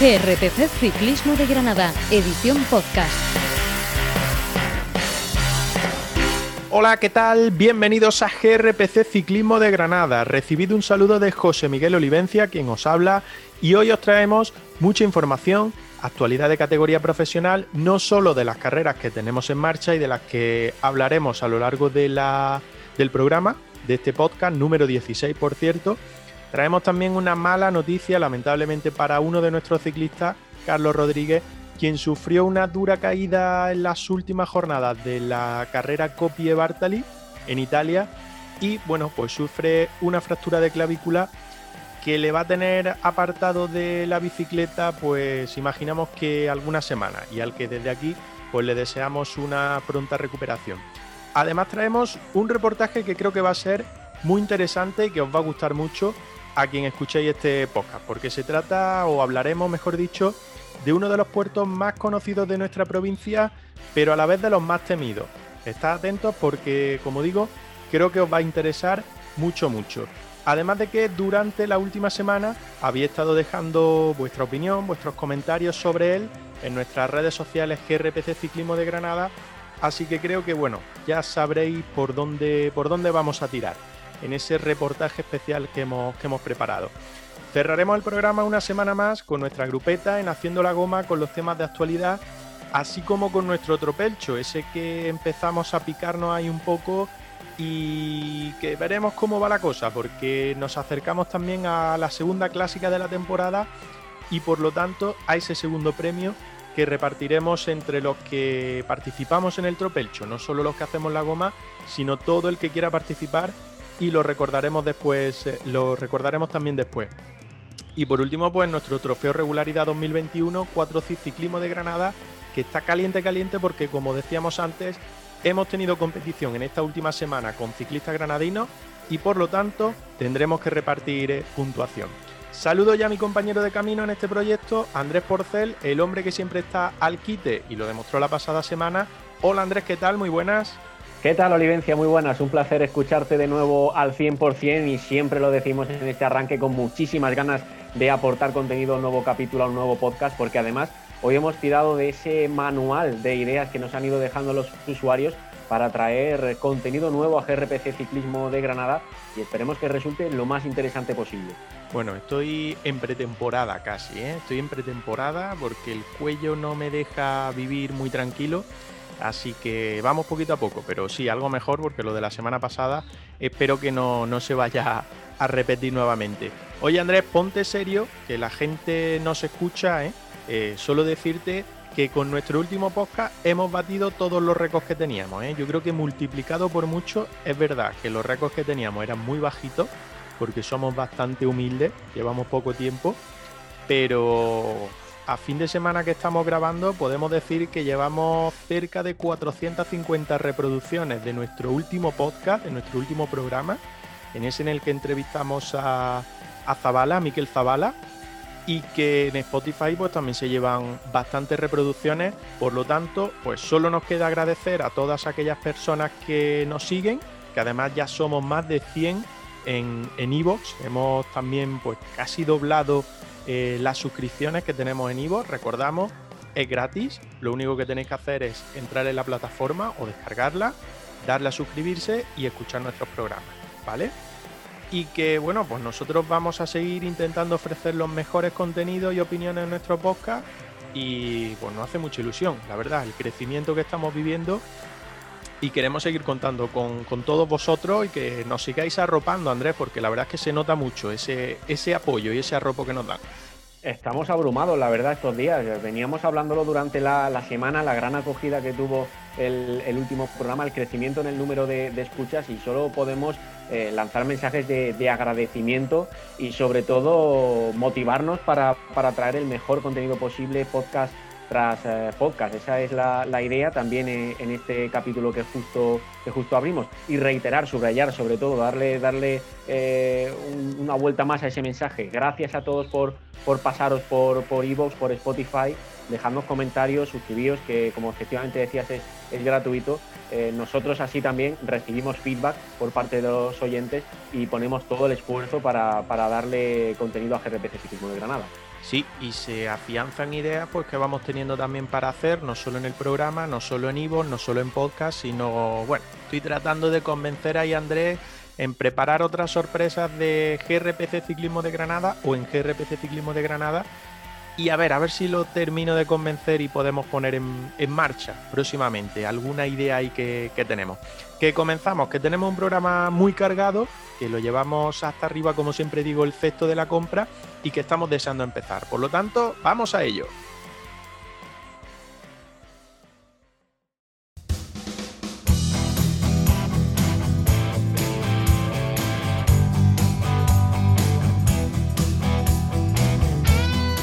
GRPC Ciclismo de Granada, edición podcast. Hola, ¿qué tal? Bienvenidos a GRPC Ciclismo de Granada. Recibido un saludo de José Miguel Olivencia, quien os habla, y hoy os traemos mucha información, actualidad de categoría profesional, no solo de las carreras que tenemos en marcha y de las que hablaremos a lo largo de la, del programa, de este podcast, número 16 por cierto, traemos también una mala noticia, lamentablemente para uno de nuestros ciclistas, Carlos Rodríguez, quien sufrió una dura caída en las últimas jornadas de la carrera Copie Bartali en Italia y bueno, pues sufre una fractura de clavícula que le va a tener apartado de la bicicleta pues imaginamos que algunas semanas y al que desde aquí pues le deseamos una pronta recuperación. Además traemos un reportaje que creo que va a ser muy interesante y que os va a gustar mucho a quien escuchéis este podcast, porque se trata, o hablaremos mejor dicho, de uno de los puertos más conocidos de nuestra provincia, pero a la vez de los más temidos. Estad atentos porque, como digo, creo que os va a interesar mucho, mucho. Además de que durante la última semana habéis estado dejando vuestra opinión, vuestros comentarios sobre él en nuestras redes sociales GRPC Ciclismo de Granada, así que creo que bueno, ya sabréis por dónde, por dónde vamos a tirar en ese reportaje especial que hemos, que hemos preparado. Cerraremos el programa una semana más con nuestra grupeta en Haciendo la Goma con los temas de actualidad, así como con nuestro tropelcho, ese que empezamos a picarnos ahí un poco y que veremos cómo va la cosa, porque nos acercamos también a la segunda clásica de la temporada y por lo tanto a ese segundo premio que repartiremos entre los que participamos en el tropelcho, no solo los que hacemos la goma, sino todo el que quiera participar y lo recordaremos después, eh, lo recordaremos también después. Y por último, pues nuestro trofeo regularidad 2021, 4 Ciclismo de Granada, que está caliente, caliente, porque como decíamos antes, hemos tenido competición en esta última semana con ciclistas granadinos y por lo tanto tendremos que repartir eh, puntuación. Saludo ya a mi compañero de camino en este proyecto, Andrés Porcel, el hombre que siempre está al quite y lo demostró la pasada semana. Hola Andrés, ¿qué tal? Muy buenas. ¿Qué tal, Olivencia? Muy buenas. Un placer escucharte de nuevo al 100% y siempre lo decimos en este arranque con muchísimas ganas de aportar contenido a un nuevo capítulo, a un nuevo podcast, porque además hoy hemos tirado de ese manual de ideas que nos han ido dejando los usuarios para traer contenido nuevo a GRPC Ciclismo de Granada y esperemos que resulte lo más interesante posible. Bueno, estoy en pretemporada casi, ¿eh? estoy en pretemporada porque el cuello no me deja vivir muy tranquilo Así que vamos poquito a poco, pero sí, algo mejor porque lo de la semana pasada espero que no, se vaya a repetir nuevamente. Oye Andrés, ponte serio, que la gente no se escucha, ¿eh? ¿eh? solo decirte que con nuestro último podcast hemos batido todos los récords que teníamos. ¿eh? Yo creo que multiplicado por mucho, es verdad que los récords que teníamos eran muy bajitos, porque somos bastante humildes, llevamos poco tiempo, pero a fin de semana que estamos grabando podemos decir que llevamos cerca de 450 reproducciones de nuestro último podcast, de nuestro último programa, en ese en el que entrevistamos a, a Zabala, a Miquel Zabala, y que en Spotify pues también se llevan bastantes reproducciones, por lo tanto pues solo nos queda agradecer a todas aquellas personas que nos siguen, que además ya somos más de 100 en Evox, hemos también pues casi doblado eh, las suscripciones que tenemos en Ivo, recordamos, es gratis. Lo único que tenéis que hacer es entrar en la plataforma o descargarla, darle a suscribirse y escuchar nuestros programas, ¿vale? Y que bueno, pues nosotros vamos a seguir intentando ofrecer los mejores contenidos y opiniones en nuestro podcast. Y pues nos hace mucha ilusión, la verdad, el crecimiento que estamos viviendo y queremos seguir contando con, todos vosotros y que nos sigáis arropando, Andrés, porque la verdad es que se nota mucho ese, ese apoyo y ese arropo que nos dan. Estamos abrumados, la verdad, estos días. Veníamos hablándolo durante la, semana, la gran acogida que tuvo el, último programa, el crecimiento en el número de, escuchas y solo podemos eh, lanzar mensajes de, agradecimiento y sobre todo motivarnos para, para traer el mejor contenido posible, podcast tras eh, podcast. Esa es la, idea también en, este capítulo que justo, que justo abrimos. Y reiterar, subrayar, sobre todo, darle, darle eh, una vuelta más a ese mensaje. Gracias a todos por, por pasaros por por Evox, por Spotify, dejadnos comentarios, suscribíos, que como efectivamente decías es, es gratuito. Eh, nosotros así también recibimos feedback por parte de los oyentes y ponemos todo el esfuerzo para, para darle contenido a GRPC Ciclismo de Granada. Sí, y se afianzan ideas pues que vamos teniendo también para hacer, no solo en el programa, no solo en Ivo, no solo en podcast, sino, bueno, estoy tratando de convencer a Andrés en preparar otras sorpresas de GRPC Ciclismo de Granada o en GRPC Ciclismo de Granada. Y a ver, a ver si lo termino de convencer y podemos poner en, marcha próximamente alguna idea ahí que, que tenemos. Que comenzamos, que tenemos un programa muy cargado, que lo llevamos hasta arriba, como siempre digo, el cesto de la compra y que estamos deseando empezar. Por lo tanto, vamos a ello.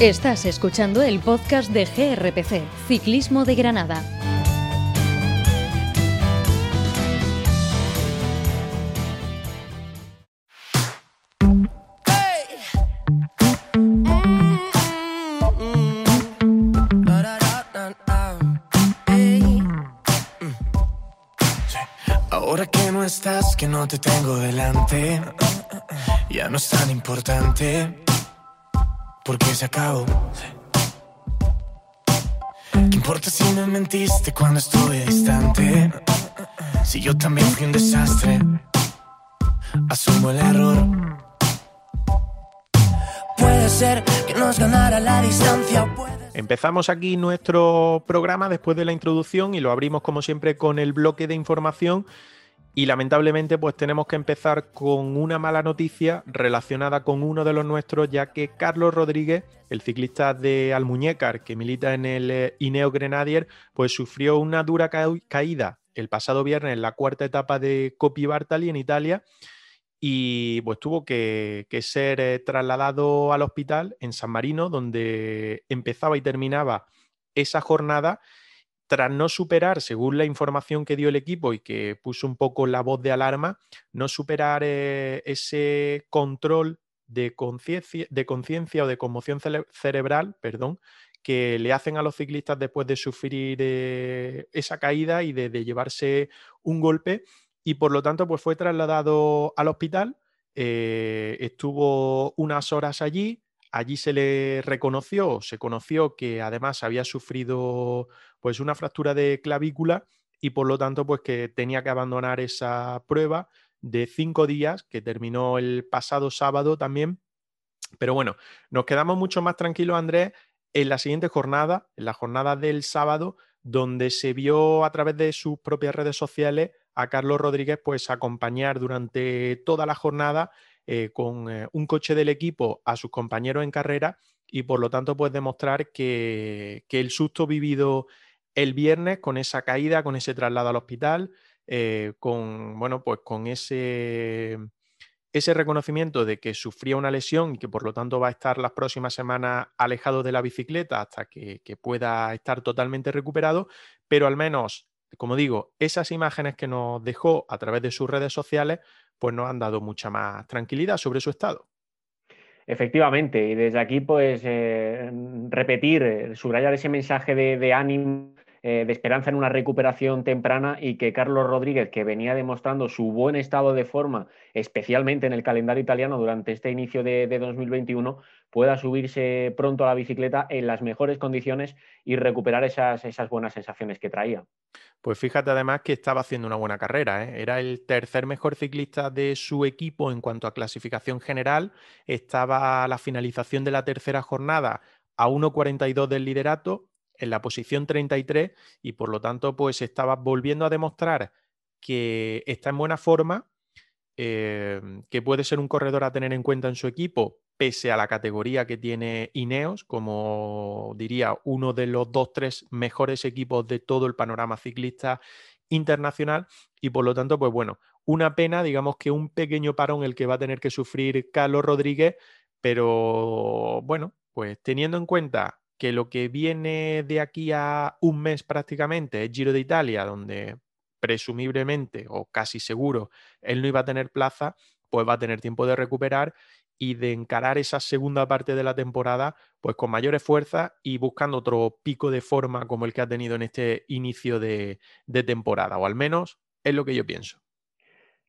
Estás escuchando el podcast de GRPC, Ciclismo de Granada. Estás, que no te tengo delante, ya no es tan importante porque se acabó. ¿Qué importa si me mentiste cuando estuve distante? Si yo también fui un desastre, asumo el error. Puede ser que nos ganara la distancia. Empezamos aquí nuestro programa después de la introducción y lo abrimos como siempre con el bloque de información y lamentablemente, pues tenemos que empezar con una mala noticia relacionada con uno de los nuestros, ya que Carlos Rodríguez, el ciclista de Almuñécar, que milita en el eh, Ineo Grenadier, pues sufrió una dura caída el pasado viernes en la cuarta etapa de Coppi Bartali en Italia y pues tuvo que, ser eh, trasladado al hospital en San Marino, donde empezaba y terminaba esa jornada tras no superar, según la información que dio el equipo y que puso un poco la voz de alarma, no superar eh, ese control de conciencia o de conmoción cerebral, perdón, que le hacen a los ciclistas después de sufrir eh, esa caída y de, llevarse un golpe y por lo tanto pues fue trasladado al hospital, eh, estuvo unas horas allí, allí se le reconoció, se conoció que además había sufrido pues una fractura de clavícula y por lo tanto pues que tenía que abandonar esa prueba de cinco días que terminó el pasado sábado también. Pero bueno, nos quedamos mucho más tranquilos, Andrés, en la siguiente jornada, en la jornada del sábado, donde se vio a través de sus propias redes sociales a Carlos Rodríguez pues acompañar durante toda la jornada eh, con eh, un coche del equipo a sus compañeros en carrera y por lo tanto pues demostrar que, que el susto vivido el viernes con esa caída, con ese traslado al hospital, eh, con, bueno, pues con ese, ese reconocimiento de que sufría una lesión y que por lo tanto va a estar las próximas semanas alejado de la bicicleta hasta que, pueda estar totalmente recuperado, pero al menos, como digo, esas imágenes que nos dejó a través de sus redes sociales, pues nos han dado mucha más tranquilidad sobre su estado. Efectivamente, y desde aquí, pues, eh, repetir, eh, subrayar ese mensaje de, de ánimo eh, de esperanza en una recuperación temprana y que Carlos Rodríguez, que venía demostrando su buen estado de forma, especialmente en el calendario italiano durante este inicio de, 2021, pueda subirse pronto a la bicicleta en las mejores condiciones y recuperar esas, esas buenas sensaciones que traía. Pues fíjate además que estaba haciendo una buena carrera. ¿eh? Era el tercer mejor ciclista de su equipo en cuanto a clasificación general. Estaba a la finalización de la tercera jornada a 1.42 del liderato en la posición 33 y por lo tanto pues estaba volviendo a demostrar que está en buena forma, em, que puede ser un corredor a tener en cuenta en su equipo, pese a la categoría que tiene Ineos, como diría uno de los dos, tres mejores equipos de todo el panorama ciclista internacional. Y por lo tanto, pues bueno, una pena, digamos que un pequeño parón el que va a tener que sufrir Carlos Rodríguez, pero bueno, pues teniendo en cuenta que lo que viene de aquí a un mes prácticamente es Giro de Italia, donde presumiblemente o casi seguro él no iba a tener plaza, pues va a tener tiempo de recuperar y de encarar esa segunda parte de la temporada pues con mayores fuerzas y buscando otro pico de forma como el que ha tenido en este inicio de, temporada, o al menos es lo que yo pienso.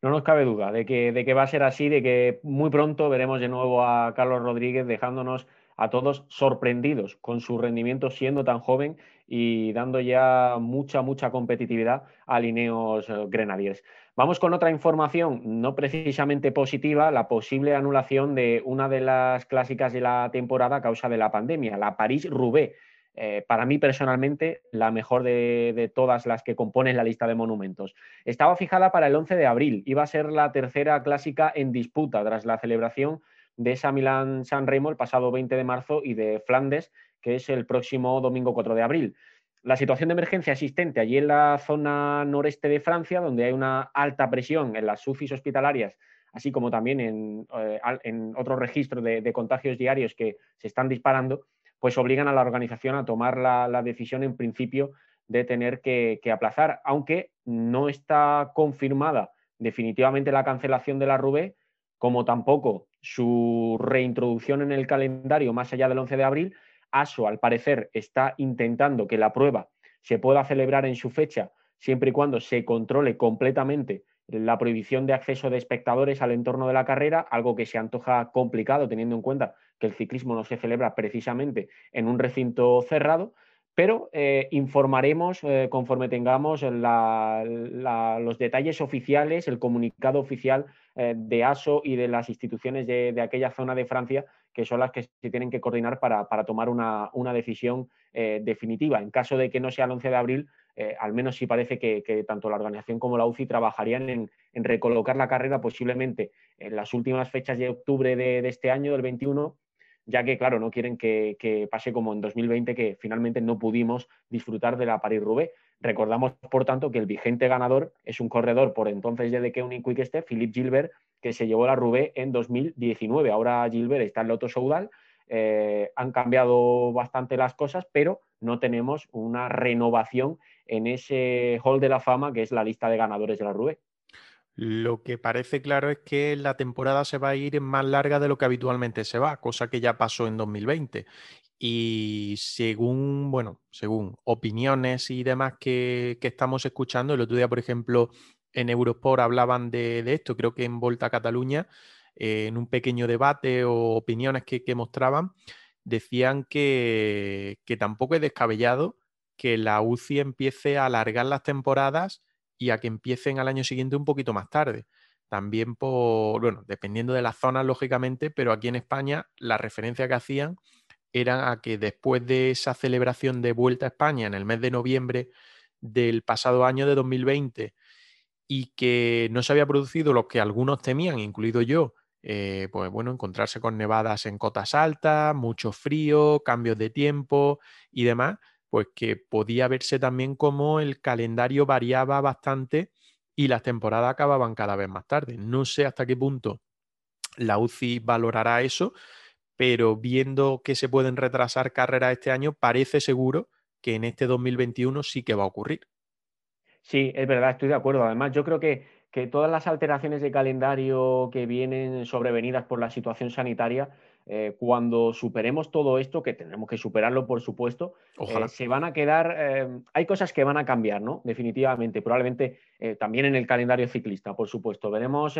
No nos cabe duda de que, de que va a ser así, de que muy pronto veremos de nuevo a Carlos Rodríguez dejándonos a todos sorprendidos con su rendimiento siendo tan joven y dando ya mucha, mucha competitividad a Lineos eh, Grenadiers. Vamos con otra información, no precisamente positiva, la posible anulación de una de las clásicas de la temporada a causa de la pandemia, la París-Roubaix. Eh, para mí personalmente, la mejor de, de, todas las que componen la lista de monumentos. Estaba fijada para el 11 de abril, iba a ser la tercera clásica en disputa tras la celebración de esa Milán-San Remo el pasado 20 de marzo y de Flandes, que es el próximo domingo 4 de abril. La situación de emergencia existente allí en la zona noreste de Francia, donde hay una alta presión en las UCIs hospitalarias, así como también en, eh, en otros registros de, contagios diarios que se están disparando, pues obligan a la organización a tomar la, decisión en principio de tener que, que, aplazar, aunque no está confirmada definitivamente la cancelación de la RUBE, como tampoco su reintroducción en el calendario más allá del 11 de abril, ASO al parecer está intentando que la prueba se pueda celebrar en su fecha siempre y cuando se controle completamente la prohibición de acceso de espectadores al entorno de la carrera, algo que se antoja complicado teniendo en cuenta que el ciclismo no se celebra precisamente en un recinto cerrado, pero eh, informaremos eh, conforme tengamos los detalles oficiales, el comunicado oficial eh, de ASO y de las instituciones de, aquella zona de Francia, que son las que se tienen que coordinar para, tomar una, decisión definitiva. En caso de que no sea el 11 de abril, al menos sí parece que, tanto la organización como la UCI trabajarían en, recolocar la carrera posiblemente en las últimas fechas de octubre de, este año, del 21, ya que, claro, no quieren que, pase como en 2020, que finalmente no pudimos disfrutar de la Paris-Roubaix. Recordamos, por tanto, que el vigente ganador es un corredor por entonces de The Quick Quick Philippe Gilbert, que se llevó la Rubé en 2019. Ahora Gilbert está en Loto Soudal. Eh, han cambiado bastante las cosas, pero no tenemos una renovación en ese hall de la fama que es la lista de ganadores de la Rubé. Lo que parece claro es que la temporada se va a ir más larga de lo que habitualmente se va, cosa que ya pasó en 2020. Y según, bueno, según opiniones y demás que, estamos escuchando, el otro día, por ejemplo, en Eurosport hablaban de, esto, creo que en Volta Cataluña, eh, en un pequeño debate o opiniones que, mostraban, decían que, que, tampoco es descabellado que la UCI empiece a alargar las temporadas y a que empiecen al año siguiente un poquito más tarde. También por, bueno, dependiendo de las zonas, lógicamente, pero aquí en España la referencia que hacían era a que después de esa celebración de Vuelta a España en el mes de noviembre del pasado año de 2020 y que no se había producido lo que algunos temían, incluido yo, eh, pues bueno, encontrarse con nevadas en cotas altas, mucho frío, cambios de tiempo y demás, pues que podía verse también como el calendario variaba bastante y las temporadas acababan cada vez más tarde. No sé hasta qué punto la UCI valorará eso, pero viendo que se pueden retrasar carreras este año, parece seguro que en este 2021 sí que va a ocurrir. Sí, es verdad, estoy de acuerdo. Además, yo creo que, que todas las alteraciones de calendario que vienen sobrevenidas por la situación sanitaria eh, cuando superemos todo esto, que tendremos que superarlo, por supuesto, eh, se van a quedar. Eh, hay cosas que van a cambiar, ¿no? Definitivamente, probablemente también en el calendario ciclista, por supuesto. Veremos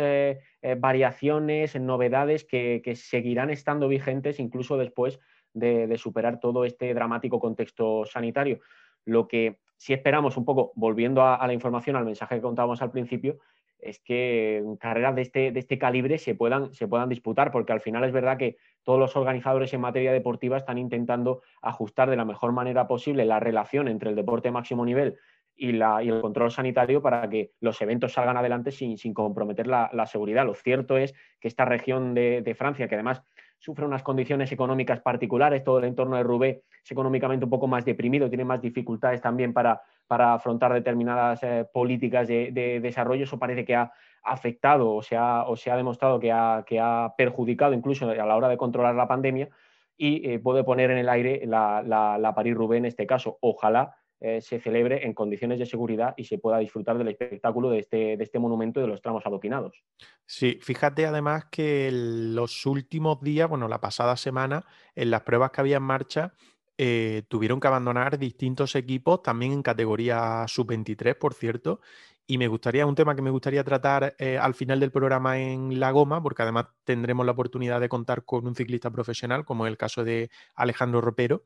variaciones, novedades que, seguirán estando vigentes incluso después de, superar todo este dramático contexto sanitario. Lo que si esperamos un poco, volviendo a, a la información, al mensaje que contábamos al principio, es que carreras de este, de este calibre se puedan, se puedan disputar, porque al final es verdad que todos los organizadores en materia deportiva están intentando ajustar de la mejor manera posible la relación entre el deporte máximo nivel y, la, y el control sanitario para que los eventos salgan adelante sin, comprometer la, seguridad. Lo cierto es que esta región de, de Francia, que además sufre unas condiciones económicas particulares, todo el entorno de Roubaix es económicamente un poco más deprimido, tiene más dificultades también para, para afrontar determinadas eh, políticas de, desarrollo, eso parece que ha afectado o se ha, demostrado que ha, perjudicado incluso a la hora de controlar la pandemia y eh, puede poner en el aire la, la, París-Roubaix en este caso. Ojalá eh, se celebre en condiciones de seguridad y se pueda disfrutar del espectáculo de este, de este monumento y de los tramos adoquinados. Sí, fíjate además que los últimos días, bueno, la pasada semana, en las pruebas que había en marcha, eh, tuvieron que abandonar distintos equipos, también en categoría sub-23, por cierto, y me gustaría, un tema que me gustaría tratar eh, al final del programa en La Goma, porque además tendremos la oportunidad de contar con un ciclista profesional, como es el caso de Alejandro Ropero,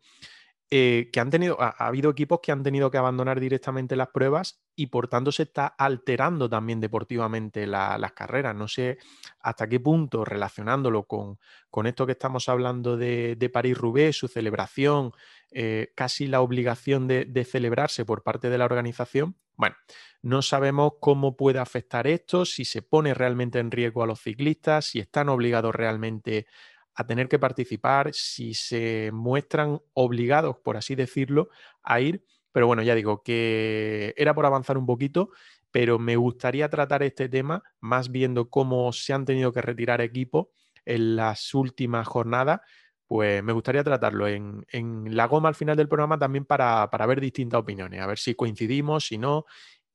eh, que han tenido, ha, habido equipos que han tenido que abandonar directamente las pruebas y por tanto se está alterando también deportivamente las carreras. No sé hasta qué punto, relacionándolo con, con esto que estamos hablando de, de París-Roubaix, su celebración, eh, casi la obligación de, de, celebrarse por parte de la organización. Bueno, no sabemos cómo puede afectar esto, si se pone realmente en riesgo a los ciclistas, si están obligados realmente a tener que participar, si se muestran obligados, por así decirlo, a ir. Pero bueno, ya digo que era por avanzar un poquito, pero me gustaría tratar este tema más viendo cómo se han tenido que retirar equipos en las últimas jornadas. Pues me gustaría tratarlo en, la goma al final del programa también para, ver distintas opiniones, a ver si coincidimos, si no,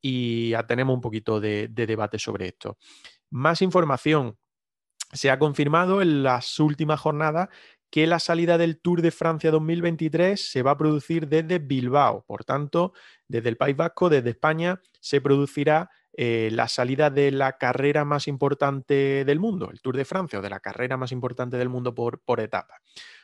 y tenemos un poquito de debate sobre esto. Más información se ha confirmado en las últimas jornadas que la salida del Tour de Francia 2023 se va a producir desde Bilbao. Por tanto, desde el País Vasco, desde España, se producirá eh, la salida de la carrera más importante del mundo, el Tour de Francia, o de la carrera más importante del mundo por, etapa.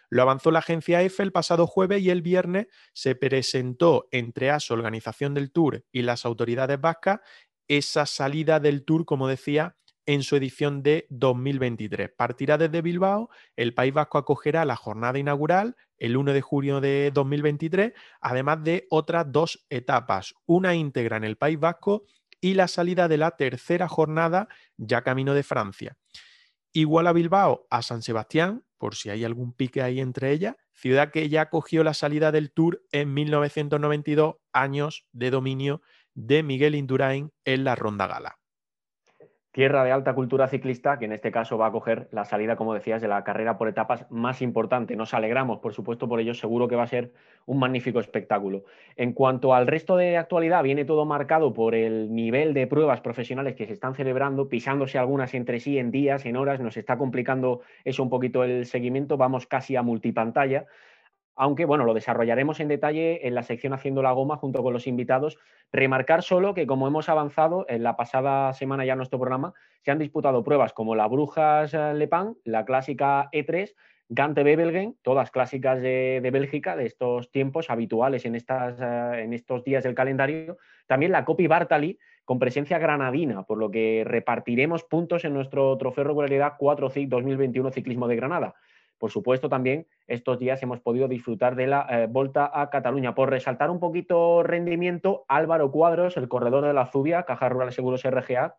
Lo avanzó la agencia EFE el pasado jueves y el viernes se presentó entre ASO, Organización del Tour, y las autoridades vascas esa salida del Tour, como decía, en su edición de 2023. Partirá desde Bilbao, el País Vasco acogerá la jornada inaugural el 1 de junio de 2023, además de otras dos etapas, una íntegra en el País Vasco y la salida de la tercera jornada ya camino de Francia. Igual a Bilbao, a San Sebastián, por si hay algún pique ahí entre ellas, ciudad que ya acogió la salida del Tour en 1992, años de dominio de Miguel Indurain en la Ronda Gala tierra de alta cultura ciclista, que en este caso va a coger la salida, como decías, de la carrera por etapas más importante. Nos alegramos, por supuesto, por ello, seguro que va a ser un magnífico espectáculo. En cuanto al resto de actualidad, viene todo marcado por el nivel de pruebas profesionales que se están celebrando, pisándose algunas entre sí en días, en horas, nos está complicando eso un poquito el seguimiento, vamos casi a multipantalla aunque bueno, lo desarrollaremos en detalle en la sección Haciendo la Goma junto con los invitados. Remarcar solo que como hemos avanzado en la pasada semana ya en nuestro programa, se han disputado pruebas como la Brujas eh, Le Pen, la clásica E3, Gante Bebelgen, todas clásicas de, Bélgica, de estos tiempos habituales en, estas, eh, en estos días del calendario. También la Copi Bartali, con presencia granadina, por lo que repartiremos puntos en nuestro trofeo regularidad 4 CIC 2021 Ciclismo de Granada. Por supuesto, también estos días hemos podido disfrutar de la eh, Volta a Cataluña. Por resaltar un poquito rendimiento, Álvaro Cuadros, el corredor de la Zubia, Caja Rural Seguros RGA,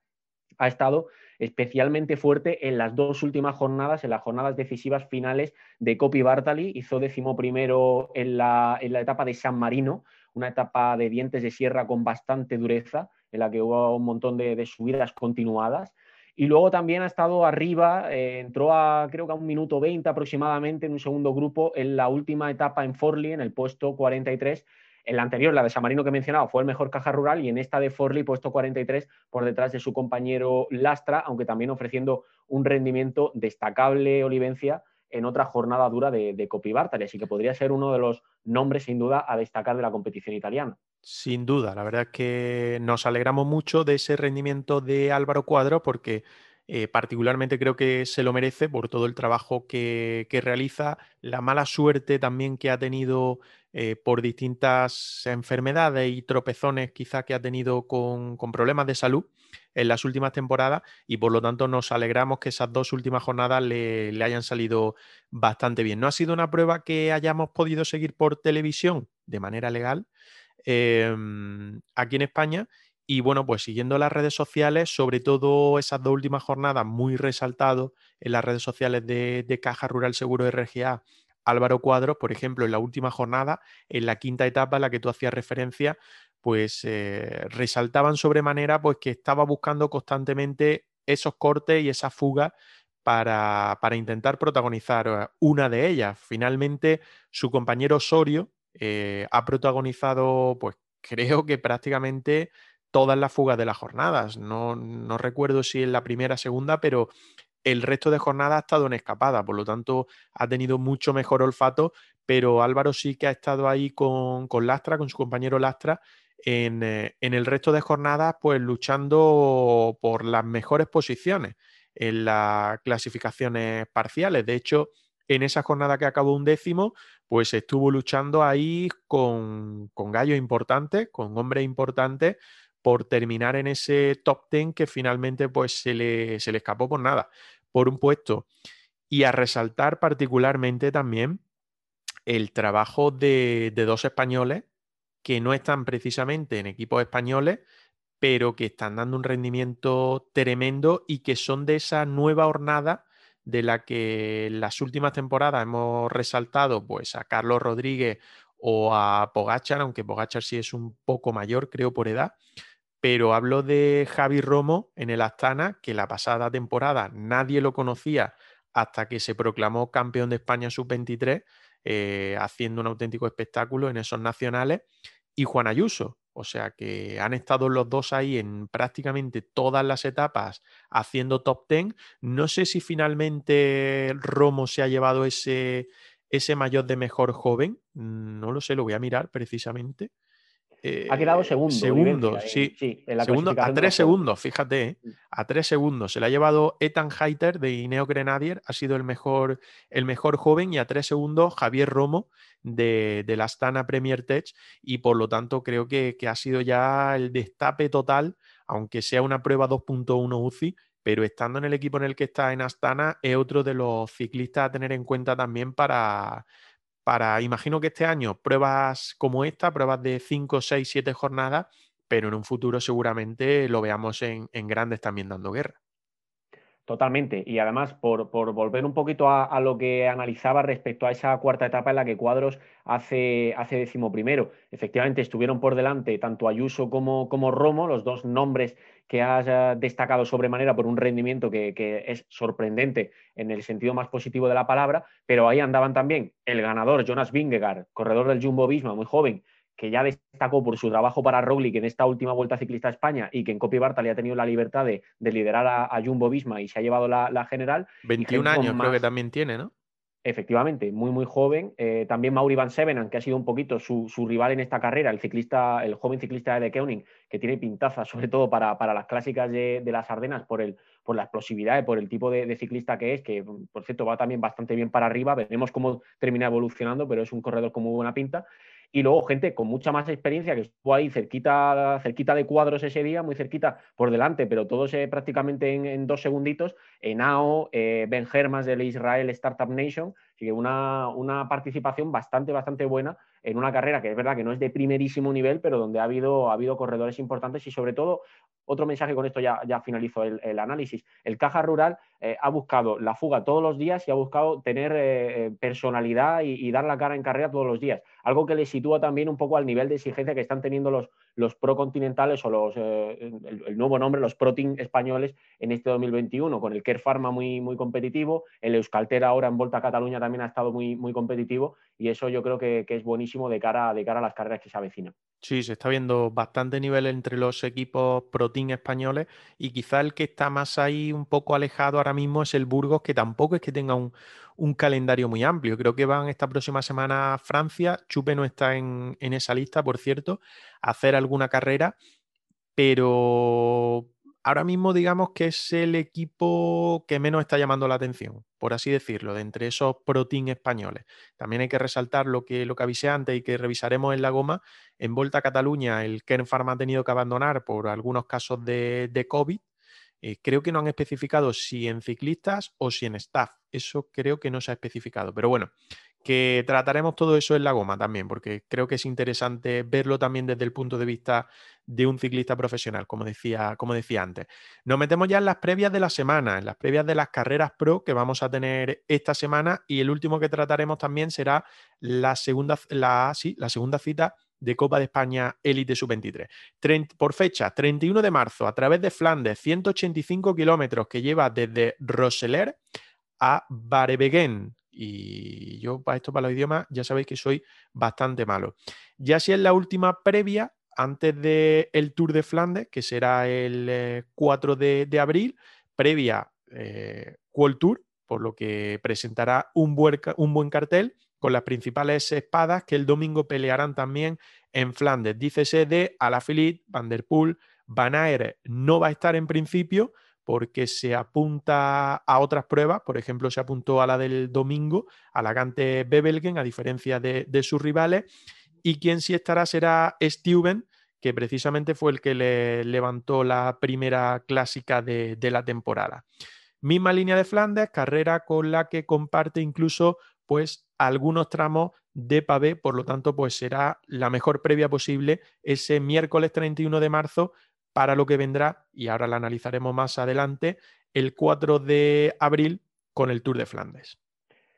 ha estado especialmente fuerte en las dos últimas jornadas, en las jornadas decisivas finales de Copi Bartali. Hizo décimo primero en la, etapa de San Marino, una etapa de dientes de sierra con bastante dureza, en la que hubo un montón de, de subidas continuadas. Y luego también ha estado arriba, eh, entró a creo que a un minuto 20 aproximadamente en un segundo grupo en la última etapa en Forli, en el puesto 43. En la anterior, la de San Marino que he mencionado, fue el mejor caja rural y en esta de Forli, puesto 43, por detrás de su compañero Lastra, aunque también ofreciendo un rendimiento destacable Olivencia en otra jornada dura de, de. Así que podría ser uno de los nombres, sin duda, a destacar de la competición italiana. Sin duda, la verdad es que nos alegramos mucho de ese rendimiento de Álvaro Cuadro porque eh, particularmente creo que se lo merece por todo el trabajo que, realiza, la mala suerte también que ha tenido eh, por distintas enfermedades y tropezones quizás que ha tenido con, problemas de salud en las últimas temporadas y por lo tanto nos alegramos que esas dos últimas jornadas le hayan salido bastante bien. No ha sido una prueba que hayamos podido seguir por televisión de manera legal, Em, aquí en España. Y bueno, pues siguiendo las redes sociales, sobre todo esas dos últimas jornadas, muy resaltado en las redes sociales de, Caja Rural Seguro RGA, Álvaro Cuadros, por ejemplo, en la última jornada, en la quinta etapa en la que tú hacías referencia, pues eh, resaltaban sobremanera pues, que estaba buscando constantemente esos cortes y esa fuga para, para intentar protagonizar eh, una de ellas. Finalmente, su compañero Osorio, eh, ha protagonizado, pues creo que prácticamente todas las fugas de las jornadas. No, recuerdo si en la primera, segunda, pero el resto de jornadas ha estado en escapada, por lo tanto ha tenido mucho mejor olfato, pero Álvaro sí que ha estado ahí con, Lastra, con su compañero Lastra, en, eh, en, el resto de jornadas, pues luchando por las mejores posiciones en las clasificaciones parciales. De hecho, en esa jornada que acabó un décimo, pues estuvo luchando ahí con, con gallos importantes, con hombres importantes, por terminar en ese top 10 que finalmente pues se le, se le escapó por nada, por un puesto. Y a resaltar particularmente también el trabajo de, de dos españoles que no están precisamente en equipos españoles, pero que están dando un rendimiento tremendo y que son de esa nueva hornada de la que en las últimas temporadas hemos resaltado pues a Carlos Rodríguez o a Pogachar, aunque Pogachar sí es un poco mayor, creo, por edad, pero hablo de Javi Romo en el Astana, que la pasada temporada nadie lo conocía hasta que se proclamó campeón de España sub-23, eh, haciendo un auténtico espectáculo en esos nacionales, y Juan Ayuso. O sea que han estado los dos ahí en prácticamente todas las etapas haciendo top 10. No sé si finalmente Romo se ha llevado ese, ese mayor de mejor joven. No lo sé, lo voy a mirar precisamente ha quedado segundo. Segundo, sí. segundo a tres segundos, fíjate. ¿eh? Mm. A tres segundos. Se le ha llevado Ethan Heiter de Ineo Grenadier, ha sido el mejor, el mejor joven, y a tres segundos Javier Romo de, de la Astana Premier Tech. Y por lo tanto, creo que, que ha sido ya el destape total, aunque sea una prueba 2.1 UCI, pero estando en el equipo en el que está en Astana, es otro de los ciclistas a tener en cuenta también para para, imagino que este año, pruebas como esta, pruebas de 5, 6, 7 jornadas, pero en un futuro seguramente lo veamos en, grandes también dando guerra. Totalmente. Y además, por, volver un poquito a, lo que analizaba respecto a esa cuarta etapa en la que Cuadros hace, hace décimo. Efectivamente, estuvieron por delante tanto Ayuso como, como Romo, los dos nombres que has eh, destacado sobremanera por un rendimiento que, es sorprendente en el sentido más positivo de la palabra, pero ahí andaban también el ganador Jonas Vingegaard, corredor del Jumbo Visma, muy joven, que ya destacó por su trabajo para Roglic en esta última Vuelta Ciclista a España y que en Copy Bartali ha tenido la libertad de, liderar a, Jumbo Visma y se ha llevado la, general. 21 años creo que también tiene, ¿no? Efectivamente, muy muy joven. Eh, también Mauri Van Sevenan, que ha sido un poquito su, rival en esta carrera, el ciclista, el joven ciclista de Keuning, que tiene pintaza, sobre todo para, para las clásicas de, las Ardenas, por, el, por la explosividad y por el tipo de, ciclista que es, que por cierto va también bastante bien para arriba. Veremos cómo termina evolucionando, pero es un corredor con muy buena pinta. Y luego gente con mucha más experiencia que estuvo ahí cerquita, cerquita de cuadros ese día, muy cerquita por delante, pero todos prácticamente en, dos segunditos. Enao, eh, Ben Hermas del Israel Startup Nation, así que una, una participación bastante, bastante buena en una carrera que es verdad que no es de primerísimo nivel, pero donde ha habido, ha habido corredores importantes y sobre todo, otro mensaje con esto ya, ya finalizo el, análisis, el Caja Rural eh, ha buscado la fuga todos los días y ha buscado tener eh, personalidad y, dar la cara en carrera todos los días, algo que le sitúa también un poco al nivel de exigencia que están teniendo los, los pro continentales o los, eh, el, nuevo nombre, los pro team españoles en este 2021, con el Care Pharma muy, muy competitivo, el Euskalter ahora en Volta a Cataluña también ha estado muy, muy competitivo y eso yo creo que, es buenísimo de cara, a las carreras que se avecinan. Sí, se está viendo bastante nivel entre los equipos pro team españoles y quizá el que está más ahí un poco alejado ahora mismo es el Burgos, que tampoco es que tenga un, calendario muy amplio. Creo que van esta próxima semana a Francia. Chupe no está en, esa lista, por cierto, a hacer alguna carrera, pero ahora mismo digamos que es el equipo que menos está llamando la atención, por así decirlo, de entre esos pro españoles. También hay que resaltar lo que, lo que avisé antes y que revisaremos en la goma. En Volta a Cataluña, el Kern Pharma ha tenido que abandonar por algunos casos de, de COVID eh, creo que no han especificado si en ciclistas o si en staff. Eso creo que no se ha especificado. Pero bueno, que trataremos todo eso en la goma también, porque creo que es interesante verlo también desde el punto de vista de un ciclista profesional, como decía, como decía antes. Nos metemos ya en las previas de la semana, en las previas de las carreras pro que vamos a tener esta semana y el último que trataremos también será la segunda, la, segunda cita de Copa de España Elite Sub-23. Por fecha, 31 de marzo, a través de Flandes, 185 kilómetros que lleva desde Roseler a Barebeguen. Y yo para esto, para los idiomas, ya sabéis que soy bastante malo. Ya si es la última previa, antes del el Tour de Flandes, que será el 4 eh, de, abril, previa eh, Tour, por lo que presentará un buen, un buen cartel con las principales espadas que el domingo pelearán también en Flandes. Dícese de Alaphilippe, Van der Poel, Van Aert no va a estar en principio porque se apunta a otras pruebas, por ejemplo, se apuntó a la del domingo, a la Gante Bebelgen, a diferencia de, sus rivales, y quien sí estará será Steuben, que precisamente fue el que le levantó la primera clásica de, de la temporada. Misma línea de Flandes, carrera con la que comparte incluso pues algunos tramos de pavé, por lo tanto, pues será la mejor previa posible ese miércoles 31 de marzo para lo que vendrá, y ahora la analizaremos más adelante, el 4 de abril con el Tour de Flandes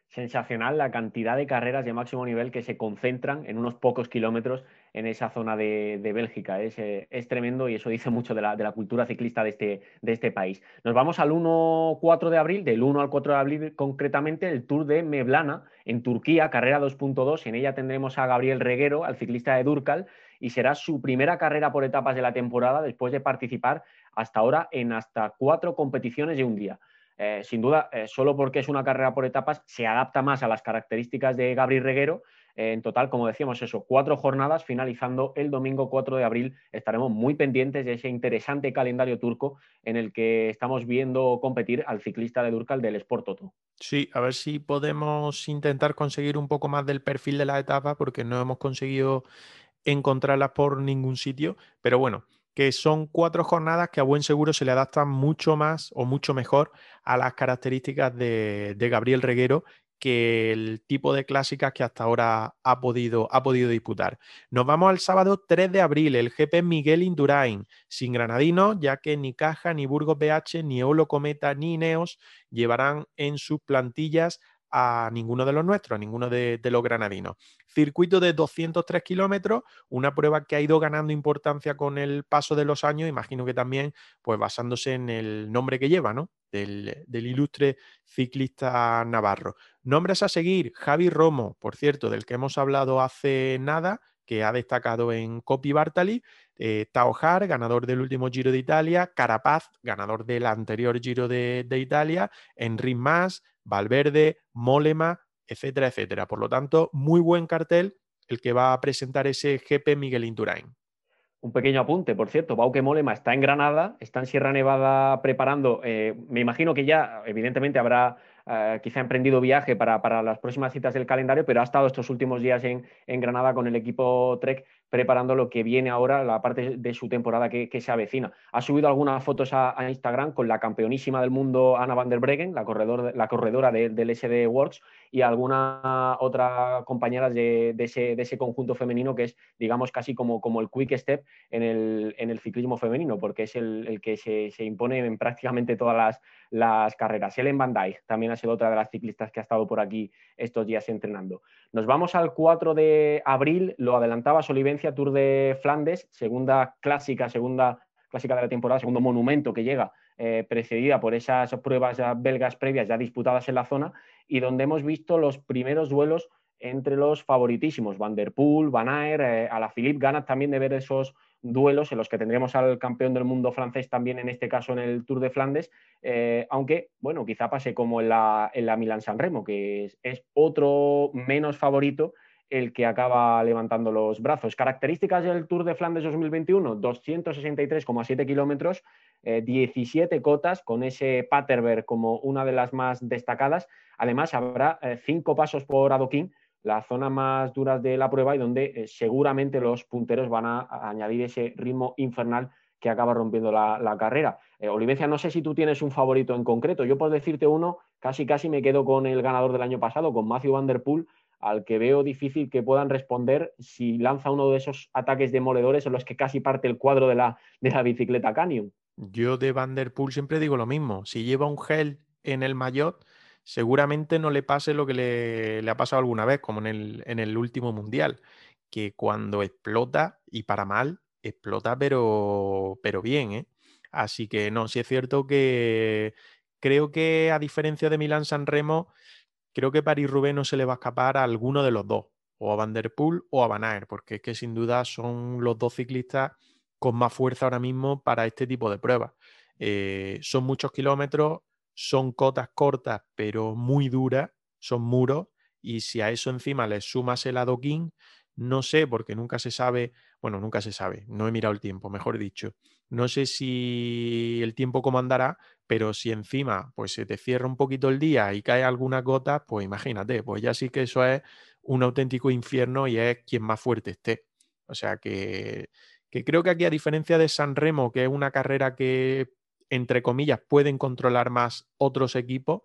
sensacional la cantidad de carreras de máximo nivel que se concentran en unos pocos kilómetros en esa zona de, Bélgica. Eh, es, tremendo y eso dice mucho de la, cultura ciclista de este, de este, país. Nos vamos al 1-4 de abril, del 1 al 4 de abril concretamente, el Tour de Meblana en Turquía, carrera 2.2. En ella tendremos a Gabriel Reguero, al ciclista de Durcal, y será su primera carrera por etapas de la temporada después de participar hasta ahora en hasta cuatro competiciones de un día. Eh, sin duda, eh, solo porque es una carrera por etapas, se adapta más a las características de Gabriel Reguero. Eh, en total, como decíamos, eso, cuatro jornadas, finalizando el domingo 4 de abril. Estaremos muy pendientes de ese interesante calendario turco en el que estamos viendo competir al ciclista de Durcal del Sport Toto. Sí, a ver si podemos intentar conseguir un poco más del perfil de la etapa, porque no hemos conseguido encontrarlas por ningún sitio. Pero bueno, que son cuatro jornadas que a buen seguro se le adaptan mucho más o mucho mejor a las características de, Gabriel Reguero que el tipo de clásicas que hasta ahora ha podido, ha podido disputar. Nos vamos al sábado 3 de abril, el GP Miguel Indurain, sin granadino, ya que ni Caja, ni Burgos BH, ni Olo Cometa, ni Ineos llevarán en sus plantillas a ninguno de los nuestros, a ninguno de, los granadinos. Circuito de 203 kilómetros, una prueba que ha ido ganando importancia con el paso de los años, imagino que también pues basándose en el nombre que lleva, ¿no? Del, ilustre ciclista navarro. Nombres a seguir, Javi Romo, por cierto, del que hemos hablado hace nada, que ha destacado en Copy Bartali, eh, Taojar, ganador del último Giro de Italia, Carapaz, ganador del anterior Giro de, Italia, Enric Mas, Valverde, Molema, etcétera, etcétera. Por lo tanto, muy buen cartel el que va a presentar ese GP Miguel Indurain. Un pequeño apunte, por cierto, Bauke Molema está en Granada, está en Sierra Nevada preparando, eh, me imagino que ya evidentemente habrá eh, quizá emprendido viaje para, las próximas citas del calendario, pero ha estado estos últimos días en, en Granada con el equipo Trek preparando lo que viene ahora, la parte de su temporada que, se avecina. Ha subido algunas fotos a, Instagram con la campeonísima del mundo Ana van der Breggen, la, corredor, la corredora del SD Works, y algunas otras compañeras de, ese, conjunto femenino que es, digamos, casi como, el quick step en el, ciclismo femenino, porque es el, que se, impone en prácticamente todas las, carreras. Ellen Van Dijk también ha sido otra de las ciclistas que ha estado por aquí estos días entrenando. Nos vamos al 4 de abril, lo adelantaba Solivencia, Tour de Flandes, segunda clásica, segunda clásica de la temporada, segundo monumento que llega, eh, precedida por esas pruebas belgas previas ya disputadas en la zona y donde hemos visto los primeros duelos entre los favoritísimos, Van der Poel, Van Aert, eh, a la Philippe ganas también de ver esos duelos en los que tendremos al campeón del mundo francés también en este caso en el Tour de Flandes, eh, aunque bueno, quizá pase como en la, en la Milan San Remo, que es, otro menos favorito el que acaba levantando los brazos. Características del Tour de Flandes 2021, 263,7 kilómetros, 17 eh, cotas, con ese Paterberg como una de las más destacadas. Además, habrá cinco pasos por adoquín, la zona más dura de la prueba y donde eh, seguramente los punteros van a, añadir ese ritmo infernal que acaba rompiendo la, carrera. Eh, Olivencia, no sé si tú tienes un favorito en concreto. Yo por decirte uno, casi casi me quedo con el ganador del año pasado, con Matthew Van Der Poel, al que veo difícil que puedan responder si lanza uno de esos ataques demoledores en los que casi parte el cuadro de la, de la bicicleta Canyon. Yo de Van Der Poel siempre digo lo mismo. Si lleva un gel en el maillot, seguramente no le pase lo que le, ha pasado alguna vez, como en el, en el, último mundial, que cuando explota, y para mal, explota, pero, pero bien, ¿eh? Así que no, sí es cierto que creo que a diferencia de Milán San Remo, creo que París Rubén no se le va a escapar a alguno de los dos, o a Van Der Poel o a Van Aert, porque es que sin duda son los dos ciclistas con más fuerza ahora mismo para este tipo de pruebas. Eh, son muchos kilómetros, son cotas cortas, pero muy duras, son muros y si a eso encima le sumas el adoquín, no sé, porque nunca se sabe, bueno, nunca se sabe, no he mirado el tiempo, mejor dicho. No sé si el tiempo comandará, pero si encima pues se te cierra un poquito el día y cae alguna gota, pues imagínate, pues ya sí que eso es un auténtico infierno y es quien más fuerte esté. O sea que, que creo que aquí, a diferencia de San Remo, que es una carrera que, entre comillas, pueden controlar más otros equipos,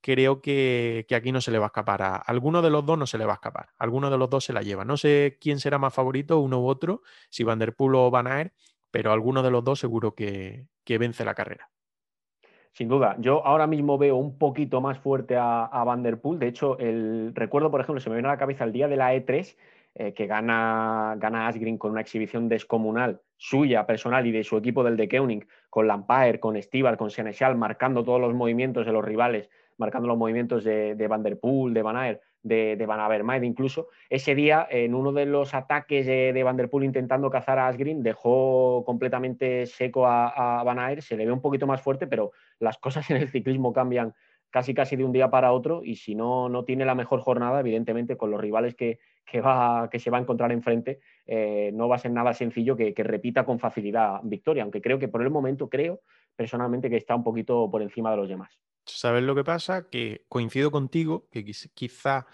creo que, aquí no se le va a escapar. A alguno de los dos no se le va a escapar. Alguno de los dos se la lleva. No sé quién será más favorito, uno u otro, si Van der o Van Aert, pero alguno de los dos seguro que, vence la carrera. Sin duda, yo ahora mismo veo un poquito más fuerte a, a Van der Poel. De hecho, el recuerdo, por ejemplo, se me viene a la cabeza el día de la E3, eh, que gana, gana Asgreen con una exhibición descomunal suya, personal y de su equipo del de Keuning, con Lampire, con Stival, con Senechal, marcando todos los movimientos de los rivales marcando los movimientos de, Van der Poel, de Van Aert, de, de Van Avermaet incluso. Ese día, en uno de los ataques de, Poel intentando cazar a Asgreen, dejó completamente seco a, Van Aert, se le ve un poquito más fuerte, pero las cosas en el ciclismo cambian casi casi de un día para otro y si no, no tiene la mejor jornada, evidentemente con los rivales que, va, que se va a encontrar enfrente, eh, no va a ser nada sencillo que, que, repita con facilidad victoria, aunque creo que por el momento creo personalmente que está un poquito por encima de los demás. ¿Sabes lo que pasa? Que coincido contigo, que quizá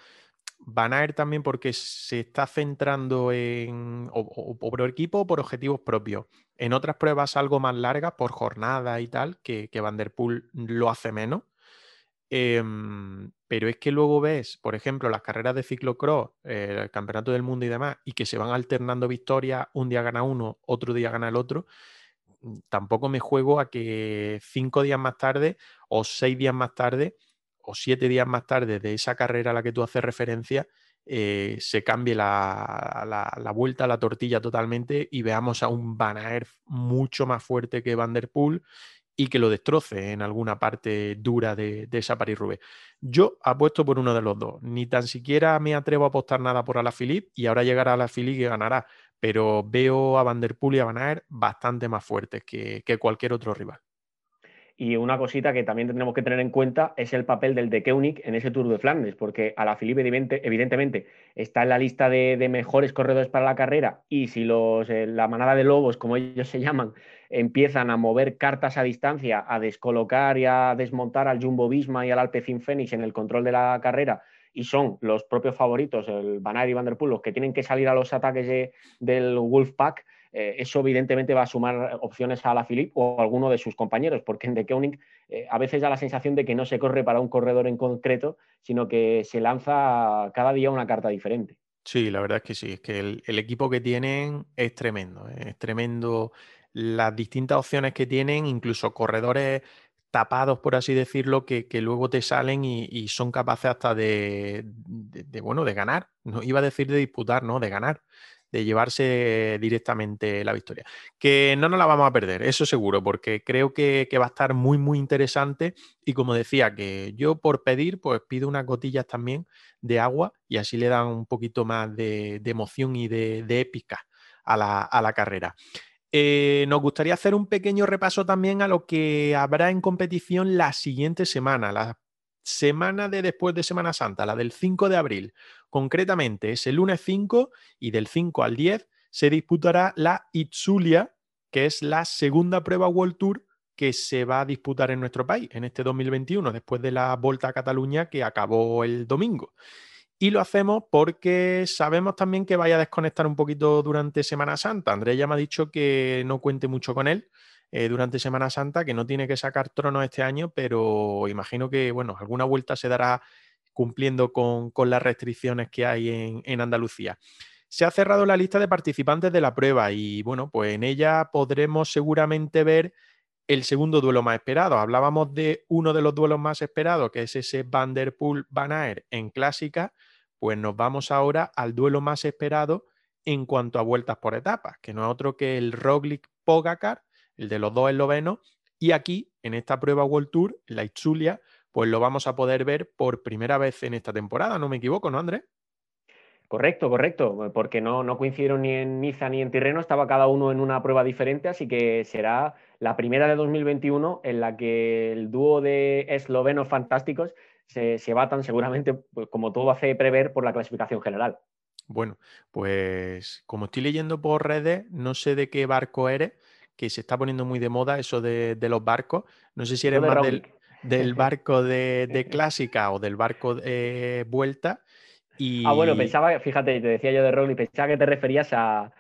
Van a ir también porque se está centrando en, o, por equipo o por objetivos propios. En otras pruebas algo más largas, por jornada y tal, que, que Van der Poel lo hace menos. Em, pero es que luego ves, por ejemplo, las carreras de ciclocross, el campeonato del mundo y demás, y que se van alternando victorias, un día gana uno, otro día gana el otro, tampoco me juego a que cinco días más tarde o seis días más tarde o siete días más tarde de esa carrera a la que tú haces referencia, eh, se cambie la, vuelta a la tortilla totalmente y veamos a un Van mucho más fuerte que Van der Poel y que lo destroce en alguna parte dura de, esa Paris-Roubaix. Yo apuesto por uno de los dos. Ni tan siquiera me atrevo a apostar nada por Alaphilippe y ahora llegará Alaphilippe y ganará pero veo a Van y a Van Aert bastante más fuertes que, cualquier otro rival. Y una cosita que también tendremos que tener en cuenta es el papel del de Koenig en ese Tour de Flandes, porque a la Philippe evidentemente está en la lista de, mejores corredores para la carrera y si los, eh, la manada de lobos, como ellos se llaman, empiezan a mover cartas a distancia, a descolocar y a desmontar al Jumbo Visma y al Alpecin Fenix en el control de la carrera y son los propios favoritos, el Van y Van der los que tienen que salir a los ataques del Wolfpack, eh, eso evidentemente va a sumar opciones a la Philippe o a alguno de sus compañeros, porque en The Koenig eh, a veces da la sensación de que no se corre para un corredor en concreto, sino que se lanza cada día una carta diferente. Sí, la verdad es que sí, es que el, el equipo que tienen es tremendo, es tremendo las distintas opciones que tienen, incluso corredores tapados, por así decirlo, que, luego te salen y, son capaces hasta de, bueno, de ganar. No iba a decir de disputar, ¿no? De ganar, de llevarse directamente la victoria. Que no nos la vamos a perder, eso seguro, porque creo que, va a estar muy, muy interesante. Y como decía, que yo por pedir, pues pido unas gotillas también de agua y así le dan un poquito más de, emoción y de, épica a la, a la carrera. Eh, nos gustaría hacer un pequeño repaso también a lo que habrá en competición la siguiente semana, la semana de después de Semana Santa, la del 5 de abril. Concretamente es el lunes 5 y del 5 al 10 se disputará la Itzulia, que es la segunda prueba World Tour que se va a disputar en nuestro país en este 2021, después de la Volta a Cataluña que acabó el domingo. Y lo hacemos porque sabemos también que vaya a desconectar un poquito durante Semana Santa. Andrés ya me ha dicho que no cuente mucho con él eh, durante Semana Santa, que no tiene que sacar trono este año, pero imagino que, bueno, alguna vuelta se dará cumpliendo con, las restricciones que hay en, en Andalucía. Se ha cerrado la lista de participantes de la prueba y, bueno, pues en ella podremos seguramente ver el segundo duelo más esperado. Hablábamos de uno de los duelos más esperados, que es ese Van der Poel-Van Aert en clásica pues nos vamos ahora al duelo más esperado en cuanto a vueltas por etapas, que no es otro que el Roglic Pogacar, el de los dos eslovenos, y aquí, en esta prueba World Tour, la Itzulia, pues lo vamos a poder ver por primera vez en esta temporada, no me equivoco, ¿no, Andrés? Correcto, correcto, porque no, no coincidieron ni en Niza ni en Tirreno, estaba cada uno en una prueba diferente, así que será la primera de 2021 en la que el dúo de eslovenos fantásticos se, se batan seguramente, pues, como todo hace prever, por la clasificación general. Bueno, pues como estoy leyendo por redes, no sé de qué barco eres, que se está poniendo muy de moda eso de, los barcos. No sé si eres más del, barco de, clásica o del barco de vuelta. Y... Ah, bueno, pensaba, fíjate, te decía yo de Roglic, pensaba que te referías a,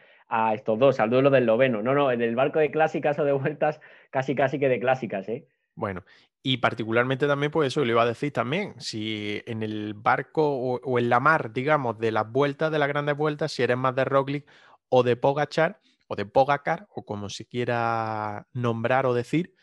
estos dos, al duelo del noveno. No, no, en el barco de clásicas o de vueltas, casi casi que de clásicas, ¿eh? Bueno, y particularmente también, pues eso le iba a decir también, si en el barco o, en la mar, digamos, de las vueltas, de las grandes vueltas, si eres más de Roglic o de Pogachar, o de Pogacar, o como se quiera nombrar o decir,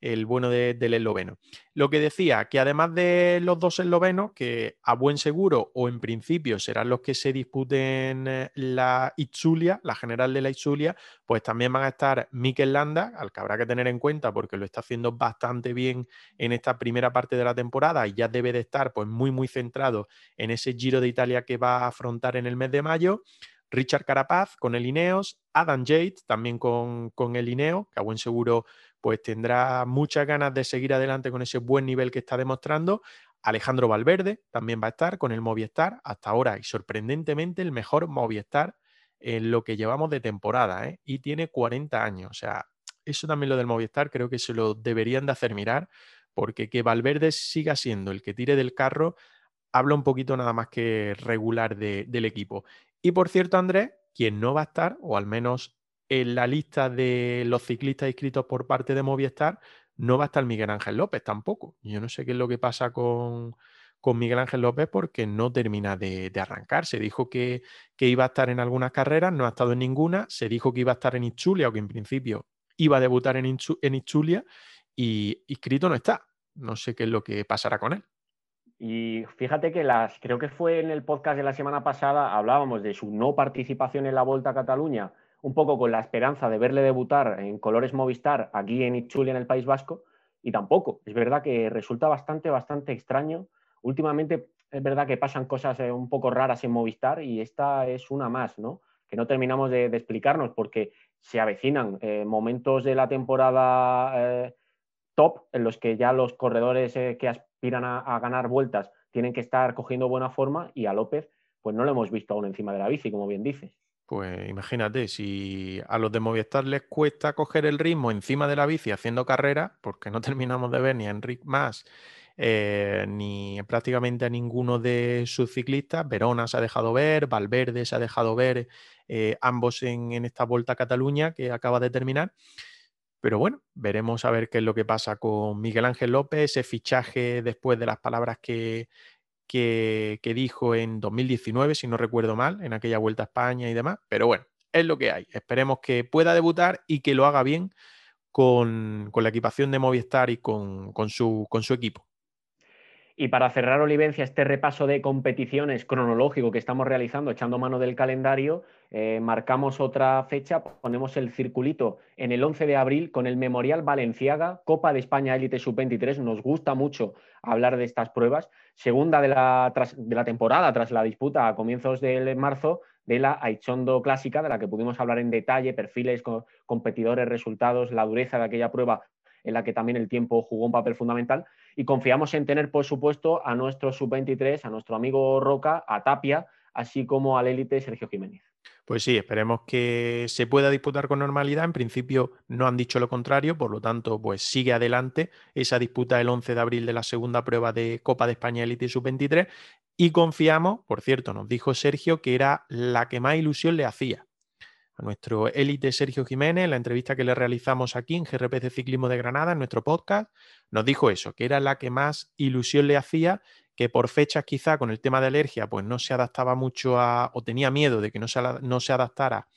el bueno del esloveno. Lo que decía, que además de los dos eslovenos, que a buen seguro o en principio serán los que se disputen eh, la Itzulia, la general de la Itzulia, pues también van a estar Mikel Landa, al que habrá que tener en cuenta porque lo está haciendo bastante bien en esta primera parte de la temporada y ya debe de estar pues muy muy centrado en ese Giro de Italia que va a afrontar en el mes de mayo. Richard Carapaz con el Ineos, Adam Yates también con, con el Ineo, que a buen seguro pues tendrá muchas ganas de seguir adelante con ese buen nivel que está demostrando. Alejandro Valverde también va a estar con el Movistar hasta ahora y sorprendentemente el mejor Movistar en lo que llevamos de temporada ¿eh? y tiene 40 años. O sea, eso también lo del Movistar creo que se lo deberían de hacer mirar porque que Valverde siga siendo el que tire del carro habla un poquito nada más que regular del equipo. Y por cierto, Andrés, quien no va a estar, o al menos en la lista de los ciclistas inscritos por parte de Movistar no va a estar Miguel Ángel López tampoco. Yo no sé qué es lo que pasa con, Miguel Ángel López porque no termina de, arrancar. Se dijo que, iba a estar en algunas carreras, no ha estado en ninguna. Se dijo que iba a estar en Ichulia, o que en principio iba a debutar en, Ichulia, y inscrito no está. No sé qué es lo que pasará con él. Y fíjate que las, creo que fue en el podcast de la semana pasada, hablábamos de su no participación en la Vuelta a Cataluña un poco con la esperanza de verle debutar en colores Movistar aquí en Itzuli, en el País Vasco, y tampoco. Es verdad que resulta bastante, bastante extraño. Últimamente es verdad que pasan cosas eh, un poco raras en Movistar y esta es una más, ¿no? Que no terminamos de, explicarnos porque se avecinan eh, momentos de la temporada eh, top en los que ya los corredores que aspiran a, ganar vueltas tienen que estar cogiendo buena forma y a López pues no lo hemos visto aún encima de la bici, como bien dices. Pues imagínate, si a los de Movistar les cuesta coger el ritmo encima de la bici haciendo carrera, porque no terminamos de ver ni a Enric Más eh, ni prácticamente a ninguno de sus ciclistas. Verona se ha dejado ver, Valverde se ha dejado ver, eh, ambos en, en, esta vuelta a Cataluña que acaba de terminar. Pero bueno, veremos a ver qué es lo que pasa con Miguel Ángel López, ese fichaje después de las palabras que, que, dijo en 2019, si no recuerdo mal, en aquella vuelta a España y demás. Pero bueno, es lo que hay. Esperemos que pueda debutar y que lo haga bien con, la equipación de Movistar y con, su, con su equipo. Y para cerrar, Olivencia, este repaso de competiciones cronológico que estamos realizando, echando mano del calendario, eh, marcamos otra fecha, ponemos el circulito en el 11 de abril con el Memorial Valenciaga, Copa de España Élite Sub-23. Nos gusta mucho hablar de estas pruebas. Segunda de la, de la temporada, tras la disputa a comienzos de marzo de la Aichondo Clásica, de la que pudimos hablar en detalle, perfiles, competidores, resultados, la dureza de aquella prueba en la que también el tiempo jugó un papel fundamental. Y confiamos en tener, por supuesto, a nuestro sub-23, a nuestro amigo Roca, a Tapia, así como al élite Sergio Jiménez. Pues sí, esperemos que se pueda disputar con normalidad. En principio no han dicho lo contrario, por lo tanto, pues sigue adelante esa disputa el 11 de abril de la segunda prueba de Copa de España Elite Sub-23 y confiamos, por cierto, nos dijo Sergio que era la que más ilusión le hacía a nuestro élite Sergio Jiménez, la entrevista que le realizamos aquí en GRPC Ciclismo de Granada, en nuestro podcast, nos dijo eso, que era la que más ilusión le hacía, que por fechas quizá con el tema de alergia, pues no se adaptaba mucho a, o tenía miedo de que no se, no se adaptara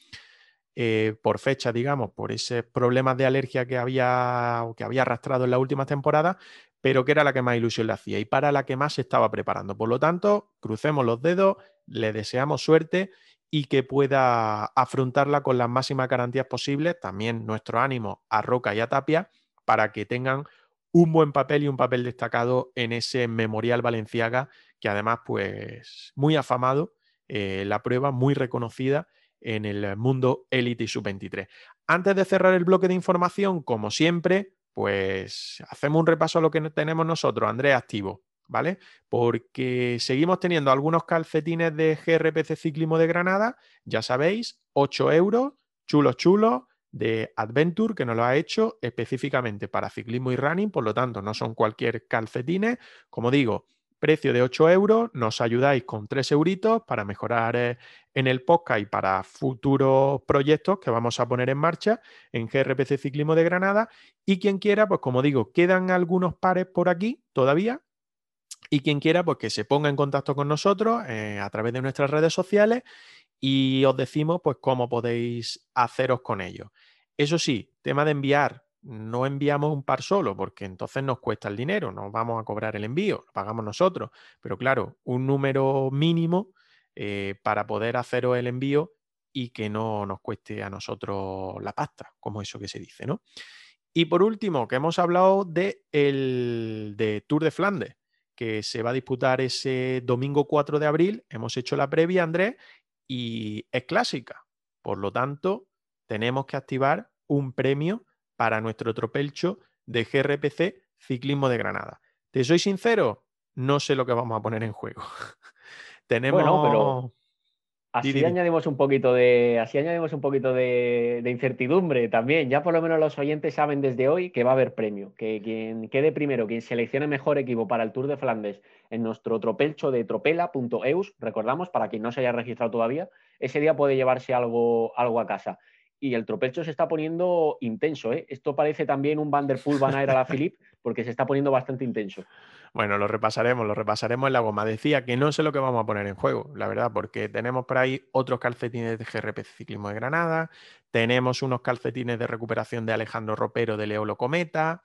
eh, por fecha, digamos, por esos problemas de alergia que había, o que había arrastrado en la última temporada, pero que era la que más ilusión le hacía y para la que más se estaba preparando. Por lo tanto, crucemos los dedos, le deseamos suerte y que pueda afrontarla con las máximas garantías posibles. También nuestro ánimo a Roca y a Tapia para que tengan un buen papel y un papel destacado en ese Memorial Valenciaga, que además, pues, muy afamado eh, la prueba muy reconocida en el mundo élite y sub-23. Antes de cerrar el bloque de información, como siempre, pues hacemos un repaso a lo que tenemos nosotros, Andrés Activo, ¿vale? Porque seguimos teniendo algunos calcetines de GRPC Ciclismo de Granada, ya sabéis, 8 euros, chulos, chulos, de Adventure, que nos lo ha hecho específicamente para ciclismo y running, por lo tanto, no son cualquier calcetines. Como digo, precio de 8 euros, nos ayudáis con 3 euritos para mejorar eh, en el podcast y para futuros proyectos que vamos a poner en marcha en GRPC Ciclismo de Granada. Y quien quiera, pues como digo, quedan algunos pares por aquí todavía. Y quien quiera, pues que se ponga en contacto con nosotros eh, a través de nuestras redes sociales y os decimos pues cómo podéis haceros con ellos. Eso sí, tema de enviar, no enviamos un par solo porque entonces nos cuesta el dinero, no vamos a cobrar el envío, lo pagamos nosotros, pero claro, un número mínimo eh, para poder haceros el envío y que no nos cueste a nosotros la pasta, como eso que se dice, ¿no? Y por último, que hemos hablado de el de Tour de Flandes, que se va a disputar ese domingo 4 de abril. Hemos hecho la previa, Andrés, y es clásica. Por lo tanto, tenemos que activar un premio para nuestro tropelcho de GRPC Ciclismo de Granada. Te soy sincero, no sé lo que vamos a poner en juego. tenemos... pero Así añadimos un poquito de, así añadimos un poquito de, incertidumbre también. Ya por lo menos los oyentes saben desde hoy que va a haber premio, que quien quede primero, quien seleccione mejor equipo para el Tour de Flandes en nuestro tropelcho de tropela.eus, recordamos, para quien no se haya registrado todavía, ese día puede llevarse algo, algo a casa. Y el tropelcho se está poniendo intenso. ¿eh? Esto parece también un Vanderpool Van a la Philippe, porque se está poniendo bastante intenso. Bueno, lo repasaremos, lo repasaremos en la goma. Decía que no sé lo que vamos a poner en juego, la verdad, porque tenemos por ahí otros calcetines de GRP Ciclismo de Granada, tenemos unos calcetines de recuperación de Alejandro Ropero de Leolo Cometa,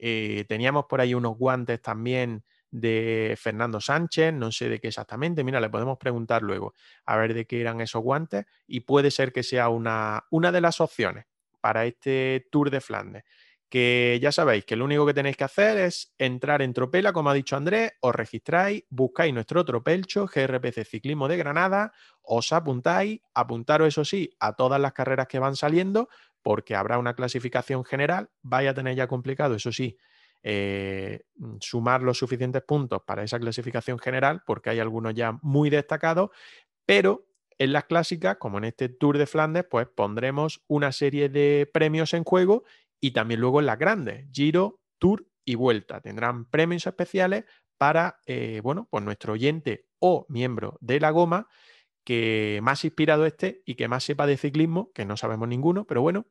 eh, teníamos por ahí unos guantes también de Fernando Sánchez, no sé de qué exactamente, mira, le podemos preguntar luego a ver de qué eran esos guantes y puede ser que sea una, una de las opciones para este Tour de Flandes que ya sabéis que lo único que tenéis que hacer es entrar en Tropela, como ha dicho Andrés, os registráis, buscáis nuestro Tropelcho, GRPC Ciclismo de Granada, os apuntáis, apuntaros eso sí a todas las carreras que van saliendo, porque habrá una clasificación general, vaya a tener ya complicado, eso sí, eh, sumar los suficientes puntos para esa clasificación general, porque hay algunos ya muy destacados, pero en las clásicas, como en este Tour de Flandes, pues pondremos una serie de premios en juego y también luego en las grandes, Giro, Tour y Vuelta. Tendrán premios especiales para, eh, bueno, pues nuestro oyente o miembro de la goma que más inspirado esté y que más sepa de ciclismo, que no sabemos ninguno, pero bueno,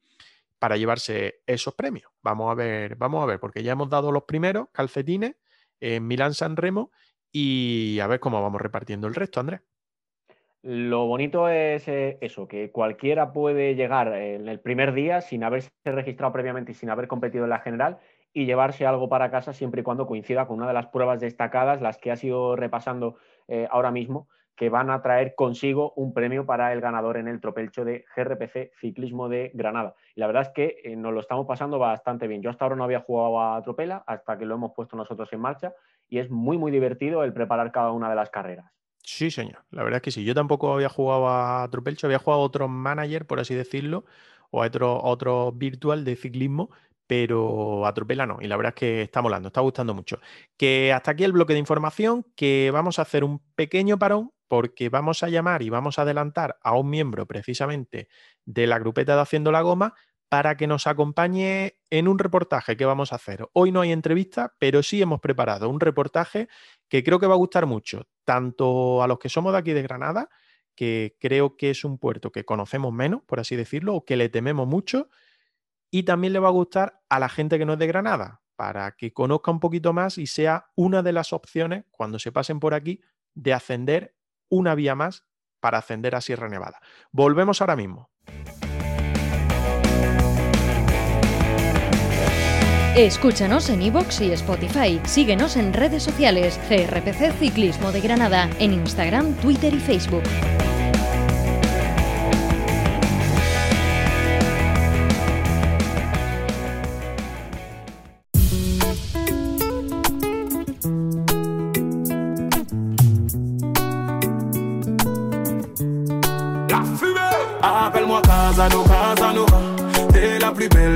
para llevarse esos premios. Vamos a ver, vamos a ver, porque ya hemos dado los primeros calcetines en Milán San Remo y a ver cómo vamos repartiendo el resto, Andrés. Lo bonito es eh, eso, que cualquiera puede llegar en el primer día sin haberse registrado previamente y sin haber competido en la general y llevarse algo para casa siempre y cuando coincida con una de las pruebas destacadas, las que ha sido repasando eh, ahora mismo, que van a traer consigo un premio para el ganador en el tropelcho de GRPC Ciclismo de Granada. Y la verdad es que eh, nos lo estamos pasando bastante bien. Yo hasta ahora no había jugado a tropela hasta que lo hemos puesto nosotros en marcha y es muy, muy divertido el preparar cada una de las carreras. Sí, señor. La verdad es que sí. Yo tampoco había jugado a Tropelcho, había jugado a otro manager, por así decirlo, o a otro, otro virtual de ciclismo, pero a Tropela no. Y la verdad es que está molando, está gustando mucho. Que hasta aquí el bloque de información, que vamos a hacer un pequeño parón porque vamos a llamar y vamos a adelantar a un miembro precisamente de la grupeta de Haciendo la Goma para que nos acompañe en un reportaje que vamos a hacer. Hoy no hay entrevista, pero sí hemos preparado un reportaje que creo que va a gustar mucho, tanto a los que somos de aquí de Granada, que creo que es un puerto que conocemos menos, por así decirlo, o que le tememos mucho, y también le va a gustar a la gente que no es de Granada, para que conozca un poquito más y sea una de las opciones, cuando se pasen por aquí, de ascender una vía más para ascender a Sierra Nevada. Volvemos ahora mismo. Escúchanos en iVoox y Spotify. Síguenos en redes sociales. CRPC Ciclismo de Granada. En Instagram, Twitter y Facebook.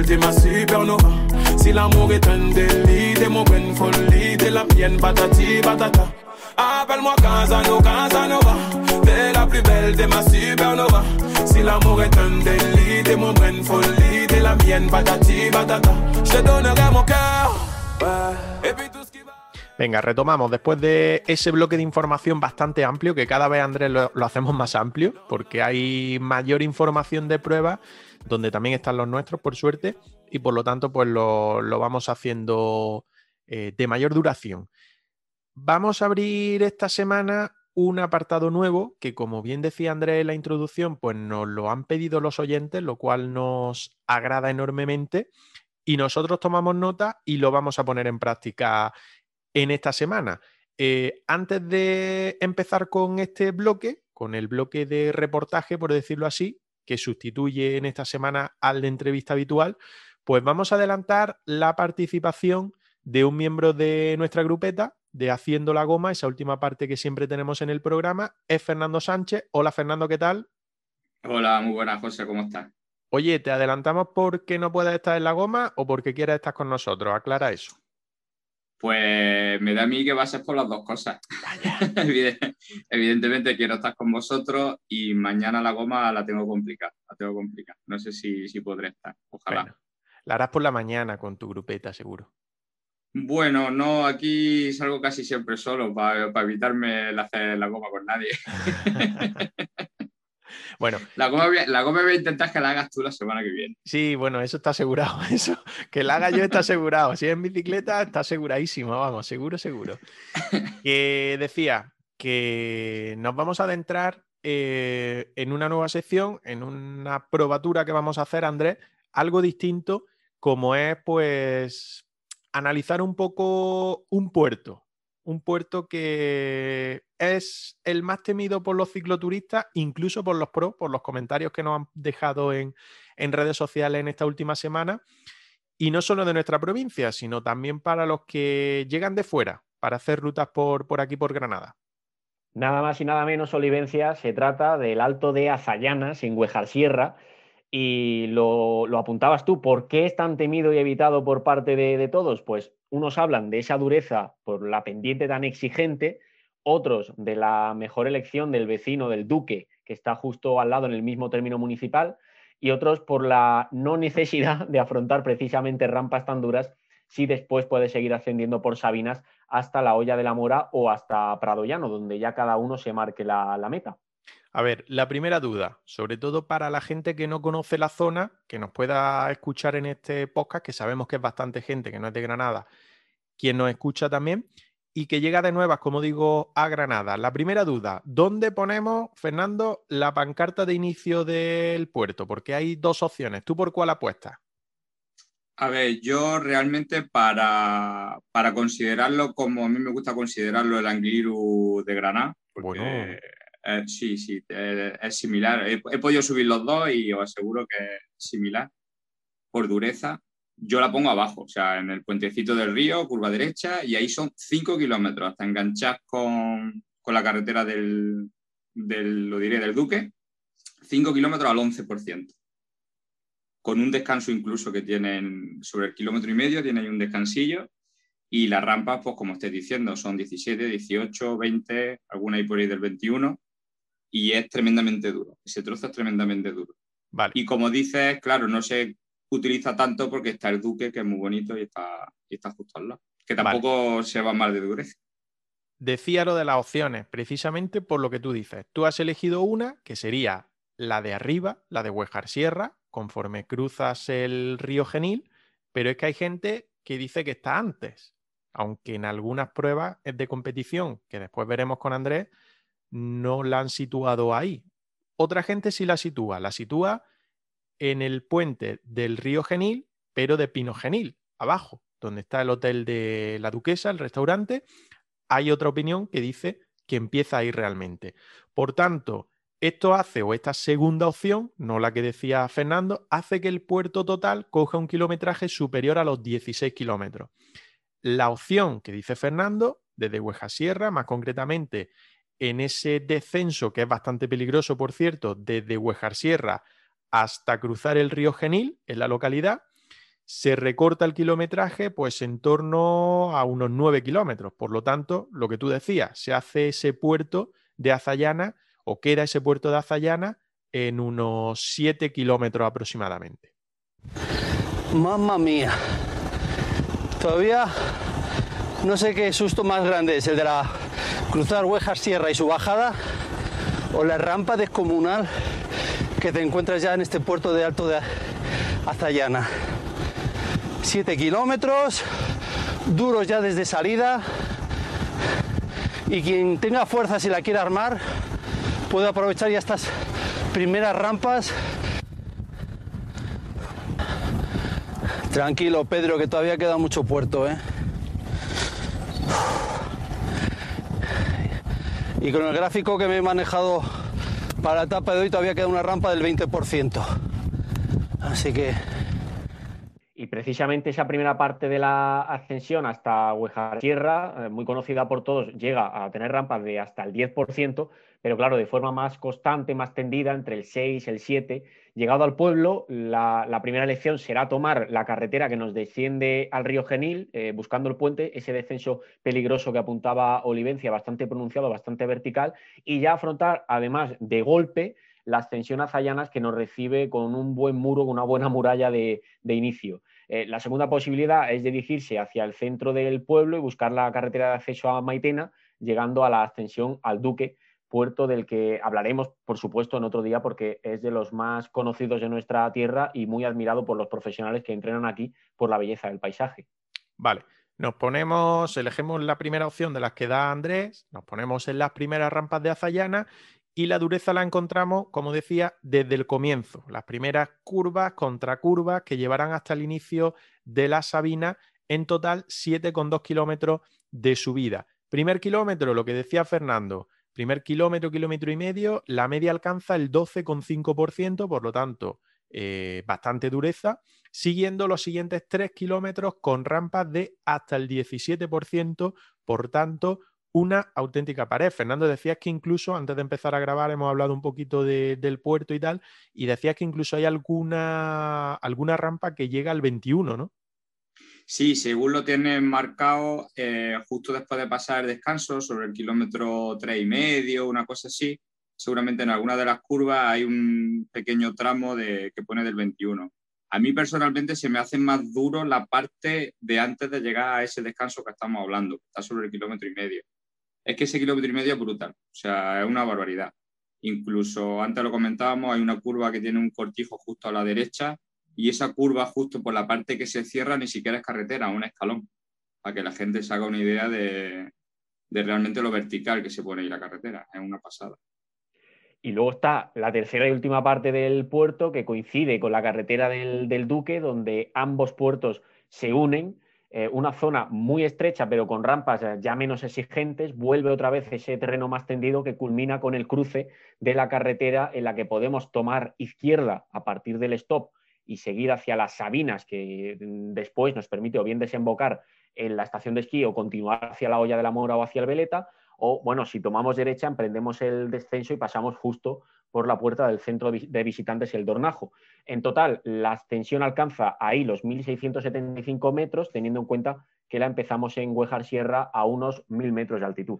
T'es ma supernova. Si l'amour est un délit, t'es mon bonne folie, t'es la mienne, patati patata. Appelle-moi Casano, Casanova. T'es la plus belle, t'es ma supernova. Si l'amour est un délit, t'es mon bonne folie, t'es la mienne, patati patata. Je te donnerai mon cœur. Venga, retomamos. Después de ese bloque de información bastante amplio, que cada vez, Andrés, lo, hacemos más amplio, porque hay mayor información de pruebas, donde también están los nuestros, por suerte, y por lo tanto, pues lo, lo vamos haciendo eh, de mayor duración. Vamos a abrir esta semana un apartado nuevo que, como bien decía Andrés en la introducción, pues nos lo han pedido los oyentes, lo cual nos agrada enormemente. Y nosotros tomamos nota y lo vamos a poner en práctica en esta semana. Eh, antes de empezar con este bloque, con el bloque de reportaje, por decirlo así, que sustituye en esta semana al de entrevista habitual, pues vamos a adelantar la participación de un miembro de nuestra grupeta de Haciendo la Goma, esa última parte que siempre tenemos en el programa, es Fernando Sánchez. Hola Fernando, ¿qué tal? Hola, muy buenas, José, ¿cómo estás? Oye, ¿te adelantamos porque no puedes estar en la goma o porque quieres estar con nosotros? Aclara eso. Pues me da a mí que va a ser por las dos cosas. Evident- Evidentemente quiero estar con vosotros y mañana la goma la tengo complicada, la tengo complicada. No sé si, si podré estar, ojalá. Bueno, la harás por la mañana con tu grupeta, seguro. Bueno, no, aquí salgo casi siempre solo para evitarme el hacer la goma con nadie. Bueno, La goma, voy a- la goma voy a intentar que la hagas tú la semana que viene. sí, bueno, eso está asegurado. Eso, que la haga yo está asegurado. Si es en bicicleta, está aseguradísimo, vamos, seguro, seguro. Que decía que nos vamos a adentrar eh, en una nueva sección, en una probatura que vamos a hacer, Andrés, algo distinto, como es, pues, analizar un poco un puerto. Un puerto que es el más temido por los cicloturistas, incluso por los pros, por los comentarios que nos han dejado en, redes sociales en esta última semana. Y no solo de nuestra provincia, sino también para los que llegan de fuera para hacer rutas por, aquí, por Granada. Nada más y nada menos, Olivencia, se trata del Alto de Azallanas, en Huejar Sierra, y lo, apuntabas tú, ¿por qué es tan temido y evitado por parte de, de todos? Pues unos hablan de esa dureza por la pendiente tan exigente, otros de la mejor elección del vecino del Duque, que está justo al lado en el mismo término municipal, y otros por la no necesidad de afrontar precisamente rampas tan duras si después puede seguir ascendiendo por Sabinas hasta la olla de la Mora o hasta Prado Llano, donde ya cada uno se marque la, la meta. A ver, la primera duda, sobre todo para la gente que no conoce la zona, que nos pueda escuchar en este podcast, que sabemos que es bastante gente que no es de Granada, quien nos escucha también, y que llega de nuevas, como digo, a Granada. La primera duda, ¿dónde ponemos, Fernando, la pancarta de inicio del puerto? Porque hay dos opciones. ¿Tú por cuál apuestas? A ver, yo realmente para, para considerarlo como a mí me gusta considerarlo el Angliru de Granada, porque Bueno. Eh, sí, sí, eh, es similar. He, he podido subir los dos y os aseguro que es similar por dureza. Yo la pongo abajo, o sea, en el puentecito del río, curva derecha, y ahí son 5 kilómetros hasta enganchar con, con la carretera del, del, lo diré, del Duque, 5 kilómetros al 11% con un descanso incluso que tienen sobre el kilómetro y medio, tiene ahí un descansillo. Y las rampas, pues como estés diciendo, son 17, 18, 20, alguna hay por ahí del 21. Y es tremendamente duro. Ese trozo es tremendamente duro. Vale. Y como dices, claro, no se utiliza tanto porque está el Duque, que es muy bonito y está, y está justo al lado. Que tampoco se va mal de dureza. Decía lo de las opciones, precisamente por lo que tú dices. Tú has elegido una que sería la de arriba, la de Huejar Sierra, conforme cruzas el río Genil, pero es que hay gente que dice que está antes, aunque en algunas pruebas es de competición, que después veremos con Andrés, no la han situado ahí. Otra gente sí la sitúa, la sitúa en el puente del río Genil, pero de Pino Genil, abajo, donde está el hotel de la Duquesa, el restaurante. Hay otra opinión que dice que empieza ahí realmente. Por tanto, esto hace, o esta segunda opción, no la que decía Fernando, hace que el puerto total coja un kilometraje superior a los 16 kilómetros. La opción que dice Fernando, desde Hueja Sierra, más concretamente en ese descenso que es bastante peligroso, por cierto, desde Huejar Sierra hasta cruzar el río Genil en la localidad. Se recorta el kilometraje pues en torno a unos 9 kilómetros. Por lo tanto, lo que tú decías, se hace ese puerto de Azayana o queda ese puerto de Azayana en unos 7 kilómetros aproximadamente. Mamma mía. Todavía no sé qué susto más grande es el de la cruzar Huejar Sierra y su bajada o la rampa descomunal que te encuentras ya en este puerto de Alto de Azayana. 7 kilómetros, duros ya desde salida y quien tenga fuerzas y la quiera armar puede aprovechar ya estas primeras rampas. Tranquilo, Pedro, que todavía queda mucho puerto, ¿eh? Y con el gráfico que me he manejado para la etapa de hoy todavía queda una rampa del 20%. Así que... Y precisamente esa primera parte de la ascensión hasta Huejar Sierra, eh, muy conocida por todos, llega a tener rampas de hasta el 10%, pero claro, de forma más constante, más tendida, entre el 6 y el 7. Llegado al pueblo, la, primera elección será tomar la carretera que nos desciende al río Genil, eh, buscando el puente, ese descenso peligroso que apuntaba Olivencia, bastante pronunciado, bastante vertical, y ya afrontar, además de golpe, la ascensión a que nos recibe con un buen muro, con una buena muralla de, inicio. Eh, la segunda posibilidad es dirigirse hacia el centro del pueblo y buscar la carretera de acceso a Maitena, llegando a la ascensión al Duque, puerto del que hablaremos, por supuesto, en otro día, porque es de los más conocidos de nuestra tierra y muy admirado por los profesionales que entrenan aquí por la belleza del paisaje. Vale, nos ponemos, elegimos la primera opción de las que da Andrés, nos ponemos en las primeras rampas de Azayana y la dureza la encontramos, como decía, desde el comienzo. Las primeras curvas, contracurvas que llevarán hasta el inicio de la Sabina, en total 7,2 kilómetros de subida. Primer kilómetro, lo que decía Fernando, Primer kilómetro, kilómetro y medio, la media alcanza el 12,5%, por lo tanto, eh, bastante dureza, siguiendo los siguientes 3 kilómetros con rampas de hasta el 17%, por tanto, una auténtica pared. Fernando, decías que incluso, antes de empezar a grabar, hemos hablado un poquito del puerto y tal, y decías que incluso hay alguna, alguna rampa que llega al 21, ¿no? Sí, según lo tienen marcado, eh, justo después de pasar el descanso, sobre el kilómetro tres y medio, una cosa así, seguramente en alguna de las curvas hay un pequeño tramo de, que pone del 21. A mí personalmente se me hace más duro la parte de antes de llegar a ese descanso que estamos hablando, que está sobre el kilómetro y medio. Es que ese kilómetro y medio es brutal, o sea, es una barbaridad. Incluso antes lo comentábamos, hay una curva que tiene un cortijo justo a la derecha y esa curva justo por la parte que se cierra ni siquiera es carretera, un escalón, para que la gente se haga una idea de, realmente lo vertical que se pone ahí la carretera, es una pasada. Y luego está la tercera y última parte del puerto que coincide con la carretera del, Duque, donde ambos puertos se unen, eh, una zona muy estrecha pero con rampas ya menos exigentes, vuelve otra vez ese terreno más tendido que culmina con el cruce de la carretera en la que podemos tomar izquierda a partir del stop y seguir hacia las Sabinas, que mm, después nos permite o bien desembocar en la estación de esquí o continuar hacia la olla de la Mora o hacia el Veleta, o bueno, si tomamos derecha, emprendemos el descenso y pasamos justo por la puerta del centro de visitantes El Dornajo. En total, la ascensión alcanza ahí los 1.675 metros, teniendo en cuenta que la empezamos en Huejar Sierra a unos 1.000 metros de altitud.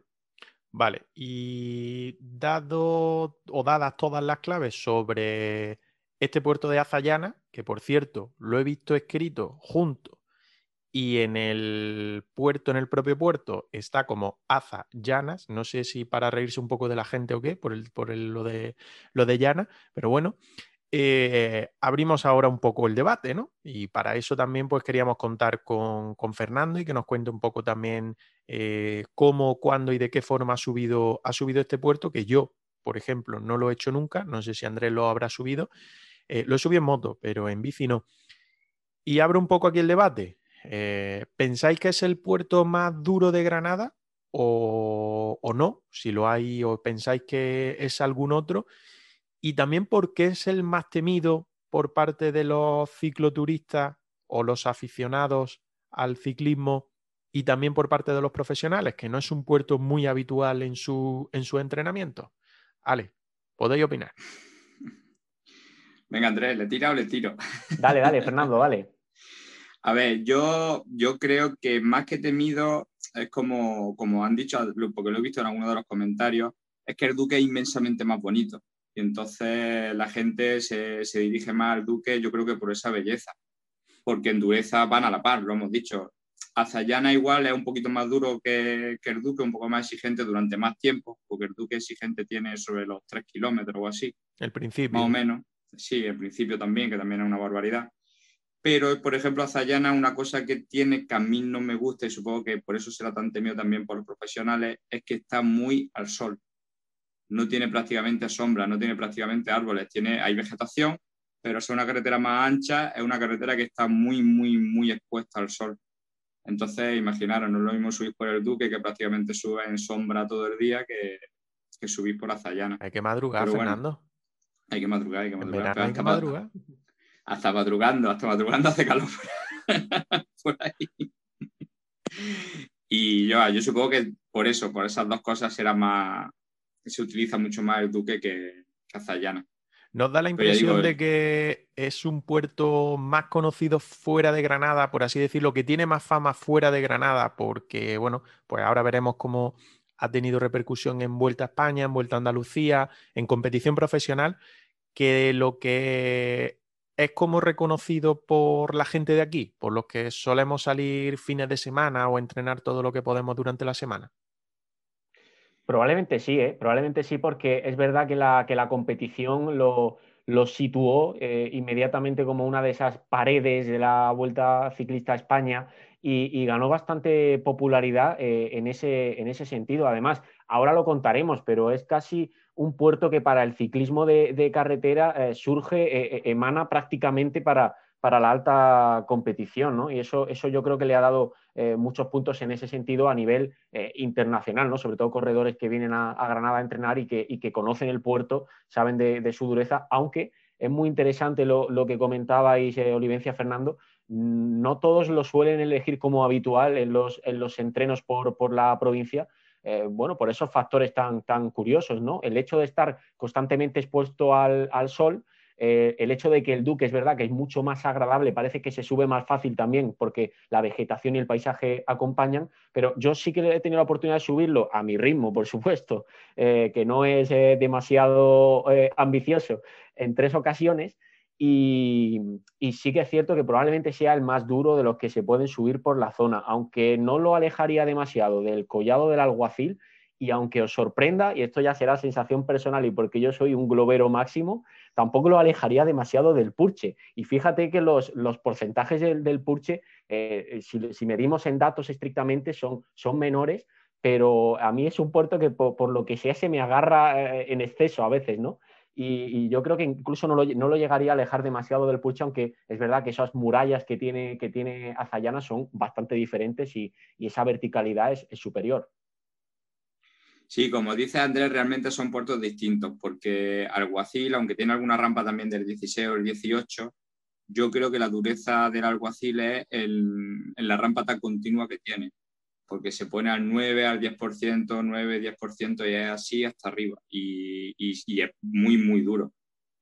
Vale, y dado o dadas todas las claves sobre este puerto de Azayana, que por cierto lo he visto escrito junto y en el puerto, en el propio puerto, está como Aza. No sé si para reírse un poco de la gente o qué, por, el, por lo, de, lo de Llana, pero bueno. Eh, abrimos ahora un poco el debate, ¿no? Y para eso también pues queríamos contar con, Fernando y que nos cuente un poco también eh, cómo, cuándo y de qué forma ha subido, ha subido este puerto, que yo, por ejemplo, no lo he hecho nunca, no sé si Andrés lo habrá subido, eh, lo he subido en moto, pero en bici no. Y abro un poco aquí el debate. Eh, ¿Pensáis que es el puerto más duro de Granada o, no? Si lo hay o pensáis que es algún otro. Y también porque es el más temido por parte de los cicloturistas o los aficionados al ciclismo y también por parte de los profesionales, que no es un puerto muy habitual en su, en su entrenamiento. Ale, podéis opinar. Venga, Andrés, ¿le tira o le tiro? Dale, dale, Fernando, dale. A ver, yo, yo creo que más que temido es como, como han dicho, porque lo he visto en algunos de los comentarios, es que el Duque es inmensamente más bonito. Y entonces la gente se, se dirige más al Duque, yo creo que por esa belleza. Porque en dureza van a la par, lo hemos dicho. Azayana igual es un poquito más duro que, que, el Duque, un poco más exigente durante más tiempo, porque el Duque exigente tiene sobre los 3 kilómetros o así. El principio. Más o menos. Sí, el principio también, que también es una barbaridad. Pero, por ejemplo, Azayana, una cosa que tiene que a mí no me gusta, y supongo que por eso será tan temido también por los profesionales, es que está muy al sol. No tiene prácticamente sombra, no tiene prácticamente árboles. Tiene, hay vegetación, pero es una carretera más ancha, es una carretera que está muy, muy, muy expuesta al sol. Entonces, imaginaros, no es lo mismo subir por el Duque, que prácticamente sube en sombra todo el día, que, que subir por Azayana. Hay que madrugar, Fernando. Hay que madrugar, hay que madrugar. hay que madrugar. Hasta madrugando, hasta madrugando hace calor por ahí. Y yo, yo supongo que por eso, por esas dos cosas, será más, se utiliza mucho más el Duque que, Azayana. ¿Nos da la impresión de que es un puerto más conocido fuera de Granada, por así decirlo, que tiene más fama fuera de Granada? Porque, bueno, pues ahora veremos cómo ha tenido repercusión en Vuelta a España, en Vuelta a Andalucía, en competición profesional, que lo que es como reconocido por la gente de aquí, por los que solemos salir fines de semana o entrenar todo lo que podemos durante la semana. Probablemente sí, ¿eh? probablemente sí, porque es verdad que la, que la competición lo, lo situó eh, inmediatamente como una de esas paredes de la Vuelta Ciclista a España y, ganó bastante popularidad eh, en, ese, en ese sentido. Además, ahora lo contaremos, pero es casi un puerto que para el ciclismo de, carretera eh, surge, emana prácticamente para, para la alta competición, ¿no? Y eso, eso yo creo que le ha dado eh, muchos puntos en ese sentido a nivel eh, internacional, ¿no? Sobre todo corredores que vienen a, Granada a entrenar y que, que, conocen el puerto, saben de, su dureza, aunque es muy interesante lo, que comentabais, eh, Olivencia Fernando, no todos lo suelen elegir como habitual en los, en los entrenos por, por la provincia, bueno, por esos factores tan, tan curiosos, ¿no? El hecho de estar constantemente expuesto al, al sol, eh, el hecho de que el Duque es verdad que es mucho más agradable, parece que se sube más fácil también porque la vegetación y el paisaje acompañan, pero yo sí que he tenido la oportunidad de subirlo a mi ritmo, por supuesto, eh, que no es eh, demasiado ambicioso en tres ocasiones. Y, sí que es cierto que probablemente sea el más duro de los que se pueden subir por la zona, aunque no lo alejaría demasiado del collado del alguacil y aunque os sorprenda, y esto ya será sensación personal y porque yo soy un globero máximo, tampoco lo alejaría demasiado del Purche. Y fíjate que los, porcentajes del, Purche, eh, si, medimos en datos estrictamente, son, son menores, pero a mí es un puerto que por, lo que sea se me agarra eh, en exceso a veces, ¿no? Y, yo creo que incluso no lo, llegaría a alejar demasiado del Purche, aunque es verdad que esas murallas que tiene, que tiene Azayana son bastante diferentes y, esa verticalidad es superior. Sí, como dice Andrés, realmente son puertos distintos, porque Alguacil, aunque tiene alguna rampa también del 16 o el 18, yo creo que la dureza del Alguacil es en la rampa tan continua que tiene, porque se pone al 9, al 10%, 9, 10% y es así hasta arriba, y, es muy, muy duro.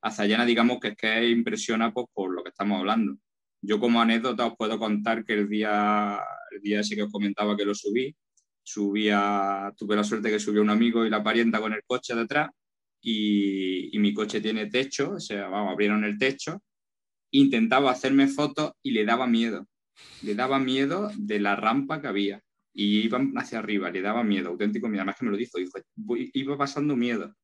Azayana, digamos que es que impresiona pues, por lo que estamos hablando. Yo como anécdota os puedo contar que el día, el día ese que os comentaba que lo subí, subía, tuve la suerte que subió un amigo y la parienta con el coche detrás y, mi coche tiene techo, o sea, vamos, abrieron el techo, intentaba hacerme fotos y le daba miedo, le daba miedo de la rampa que había y iban hacia arriba, le daba miedo, auténtico miedo, además que me lo dijo, dijo iba pasando miedo,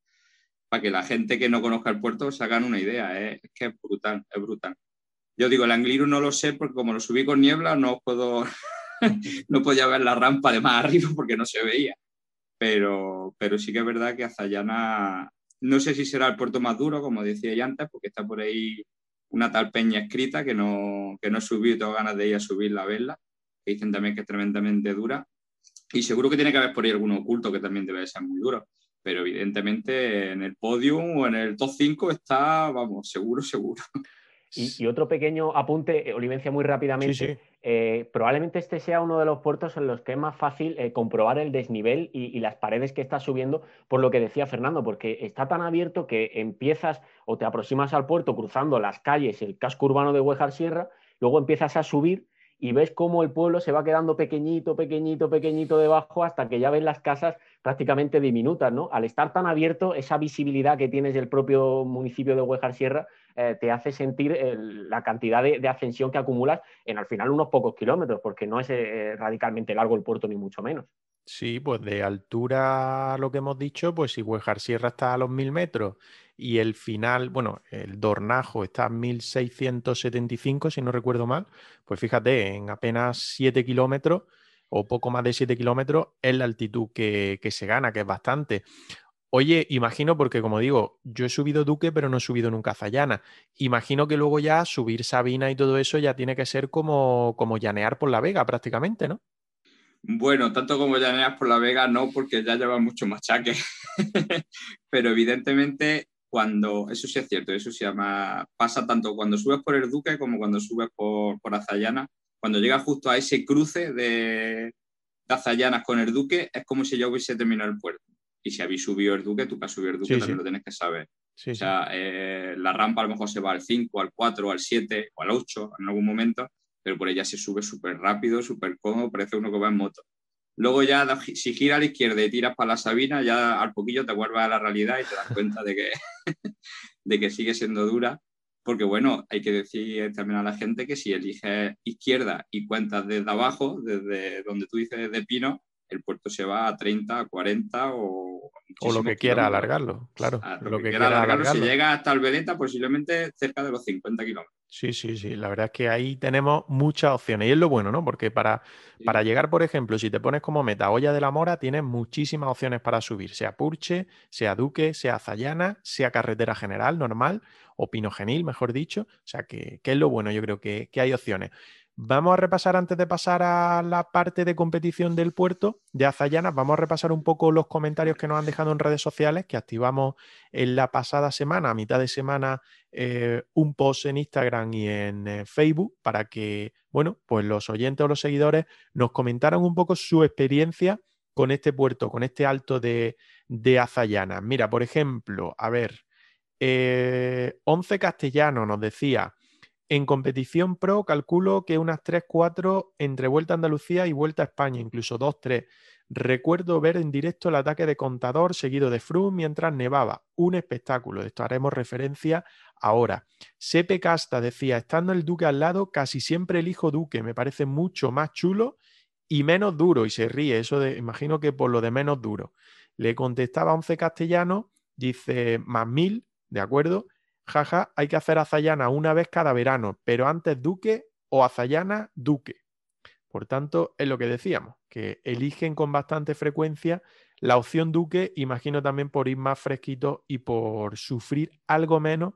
para que la gente que no conozca el puerto se hagan una idea, ¿eh? es que es brutal, es brutal. Yo digo, el Angliru no lo sé porque como lo subí con niebla no puedo no podía ver la rampa de más arriba porque no se veía. Pero, pero sí que es verdad que Azayana, no sé si será el puerto más duro, como decía ya antes, porque está por ahí una tal peña escrita que no, que no he subido y tengo ganas de ir a subirla a verla, que dicen también que es tremendamente dura. Y seguro que tiene que haber por ahí alguno oculto que también debe ser muy duro. Pero evidentemente en el podium o en el top 5 está, vamos, seguro, seguro. Y, otro pequeño apunte, eh, Olivencia, muy rápidamente. Eh, probablemente este sea uno de los puertos en los que es más fácil eh, comprobar el desnivel y, las paredes que está subiendo, por lo que decía Fernando, porque está tan abierto que empiezas o te aproximas al puerto cruzando las calles, el casco urbano de Huejar Sierra, luego empiezas a subir y ves cómo el pueblo se va quedando pequeñito, pequeñito, pequeñito debajo hasta que ya ves las casas prácticamente diminutas, ¿no? Al estar tan abierto, esa visibilidad que tienes del propio municipio de Huejar Sierra eh, te hace sentir la cantidad de, ascensión que acumulas en al final unos pocos kilómetros, porque no es eh, radicalmente largo el puerto ni mucho menos. Sí, pues de altura, lo que hemos dicho, pues si Huejar Sierra está a los mil metros y el final, bueno, el Dornajo está a 1675, si no recuerdo mal, pues fíjate, en apenas 7 kilómetros o poco más de 7 kilómetros es la altitud que, se gana, que es bastante. Oye, imagino, porque como digo, yo he subido Duque, pero no he subido nunca Zayana. Imagino que luego ya subir Sabina y todo eso ya tiene que ser como, como llanear por la Vega prácticamente, ¿no? Bueno, tanto como llanear por la Vega no, porque ya lleva mucho machaque. pero evidentemente cuando, eso sí es cierto, eso se llama, pasa tanto cuando subes por el Duque como cuando subes por, por Azayana. Cuando llegas justo a ese cruce de, Azayanas con el Duque, es como si ya hubiese terminado el puerto. Y si habéis subido el Duque, tú que has subido el Duque también lo tienes que saber. o sea, eh, la rampa a lo mejor se va al 5, al 4, al 7 o al 8 en algún momento, pero por ella se sube súper rápido, súper cómodo, parece uno que va en moto. Luego ya, si gira a la izquierda y tiras para la Sabina, ya al poquillo te vuelves a la realidad y te das cuenta de que, de que sigue siendo dura. Porque bueno, hay que decir también a la gente que si eliges izquierda y cuentas desde abajo, desde donde tú dices de Pino, el puerto se va a 30, a 40 o... O lo que quiera alargarlo, claro. lo, que, quiera alargarlo, si llega hasta Albedeta, posiblemente cerca de los 50 kilómetros. Sí, sí, sí. La verdad es que ahí tenemos muchas opciones. Y es lo bueno, ¿no? Porque para, para llegar, por ejemplo, si te pones como meta Olla de la Mora, tienes muchísimas opciones para subir, sea Purche, sea Duque, sea Zayana, sea carretera general normal o Pino Genil, mejor dicho. O sea, que, es lo bueno, yo creo que, que hay opciones. Vamos a repasar antes de pasar a la parte de competición del puerto de Azayana, vamos a repasar un poco los comentarios que nos han dejado en redes sociales, que activamos en la pasada semana, a mitad de semana, eh, un post en Instagram y en eh, Facebook para que, bueno, pues los oyentes o los seguidores nos comentaran un poco su experiencia con este puerto, con este alto de, de Azayana. Mira, por ejemplo, a ver, eh, Once Castellano nos decía en competición pro, calculo que unas 3-4 entre Vuelta a Andalucía y Vuelta a España, incluso 2-3. Recuerdo ver en directo el ataque de Contador seguido de Froome mientras nevaba. Un espectáculo. De esto haremos referencia ahora. Sepe Casta decía, estando el Duque al lado, casi siempre elijo Duque. Me parece mucho más chulo y menos duro. Y se ríe. Eso de, imagino que por lo de menos duro. Le contestaba Once Castellano, dice, más mil, ¿de acuerdo? Jaja, hay que hacer azayana una vez cada verano, pero antes Duque o azayana Duque. Por tanto, es lo que decíamos, que eligen con bastante frecuencia la opción Duque, imagino también por ir más fresquito y por sufrir algo menos,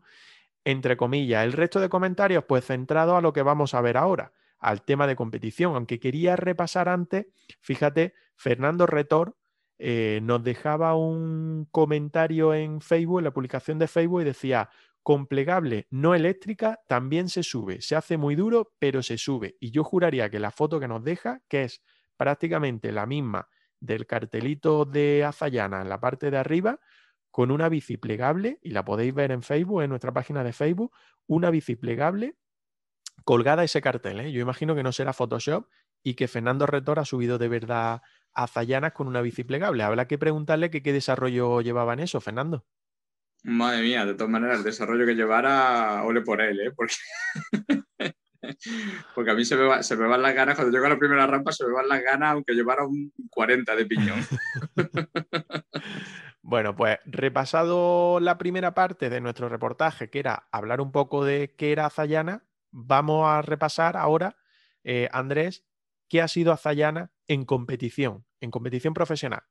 entre comillas. El resto de comentarios, pues centrado a lo que vamos a ver ahora, al tema de competición. Aunque quería repasar antes, fíjate, Fernando Retor eh, nos dejaba un comentario en Facebook, en la publicación de Facebook, y decía, con plegable no eléctrica también se sube. Se hace muy duro, pero se sube. Y yo juraría que la foto que nos deja, que es prácticamente la misma del cartelito de Azayana en la parte de arriba, con una bici plegable, y la podéis ver en Facebook, en nuestra página de Facebook, una bici plegable colgada ese cartel. ¿eh? Yo imagino que no será Photoshop y que Fernando Retor ha subido de verdad a Zayanas con una bici plegable. Habrá que preguntarle qué desarrollo llevaba en eso, Fernando. Madre mía, de todas maneras, el desarrollo que llevara, ole por él, ¿eh? Porque, Porque a mí se me, se me van las ganas, cuando llego a la primera rampa, se me van las ganas, aunque llevara un 40 de piñón. Bueno, pues repasado la primera parte de nuestro reportaje, que era hablar un poco de qué era Azayana, vamos a repasar ahora, eh, Andrés, qué ha sido Azayana en competición, en competición profesional.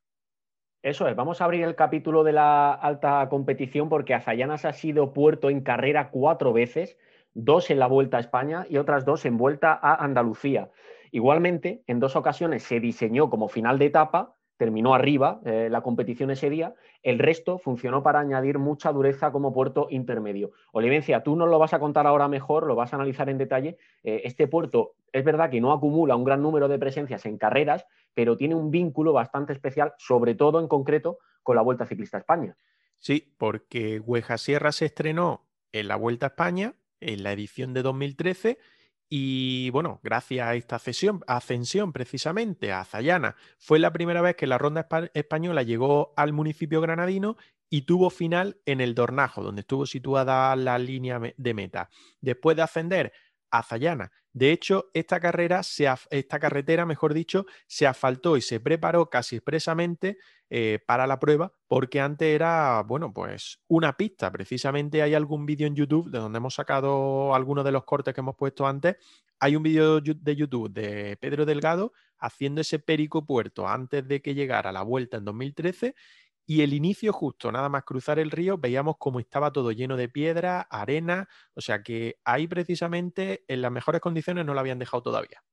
Eso es, vamos a abrir el capítulo de la alta competición porque Azayanas ha sido puerto en carrera cuatro veces, dos en la Vuelta a España y otras dos en Vuelta a Andalucía. Igualmente, en dos ocasiones se diseñó como final de etapa, terminó arriba eh, la competición ese día, el resto funcionó para añadir mucha dureza como puerto intermedio. Olivencia, tú nos lo vas a contar ahora mejor, lo vas a analizar en detalle. Eh, este puerto es verdad que no acumula un gran número de presencias en carreras, pero tiene un vínculo bastante especial, sobre todo en concreto con la Vuelta Ciclista España. Sí, porque Hueja Sierra se estrenó en la Vuelta a España, en la edición de 2013, y bueno, gracias a esta ascensión, precisamente a Zayana, fue la primera vez que la ronda española llegó al municipio granadino y tuvo final en el Dornajo, donde estuvo situada la línea de meta. Después de ascender a Zayana de hecho, esta carrera, esta carretera, mejor dicho, se asfaltó y se preparó casi expresamente eh, para la prueba, porque antes era, bueno, pues una pista. Precisamente hay algún vídeo en YouTube de donde hemos sacado algunos de los cortes que hemos puesto antes. Hay un vídeo de YouTube de Pedro Delgado haciendo ese perico puerto antes de que llegara la vuelta en 2013 y el inicio justo, nada más cruzar el río, veíamos cómo estaba todo lleno de piedra, arena, o sea que ahí precisamente en las mejores condiciones no lo habían dejado todavía.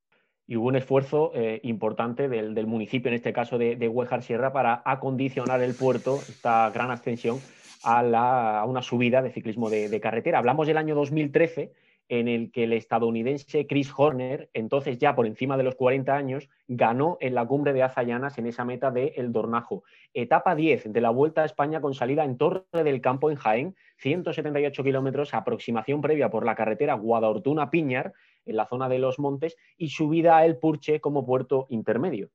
Y hubo un esfuerzo eh, importante del, municipio, en este caso de, de Huejar Sierra, para acondicionar el puerto, esta gran ascensión, a, una subida de ciclismo de carretera. Hablamos del año 2013 en el que el estadounidense Chris Horner, entonces ya por encima de los 40 años, ganó en la cumbre de Azayanas en esa meta de El Dornajo. Etapa 10 de la Vuelta a España con salida en Torre del Campo en Jaén, 178 kilómetros, aproximación previa por la carretera Guadalhortuna-Piñar, en la zona de los montes, y subida a El Purche como puerto intermedio.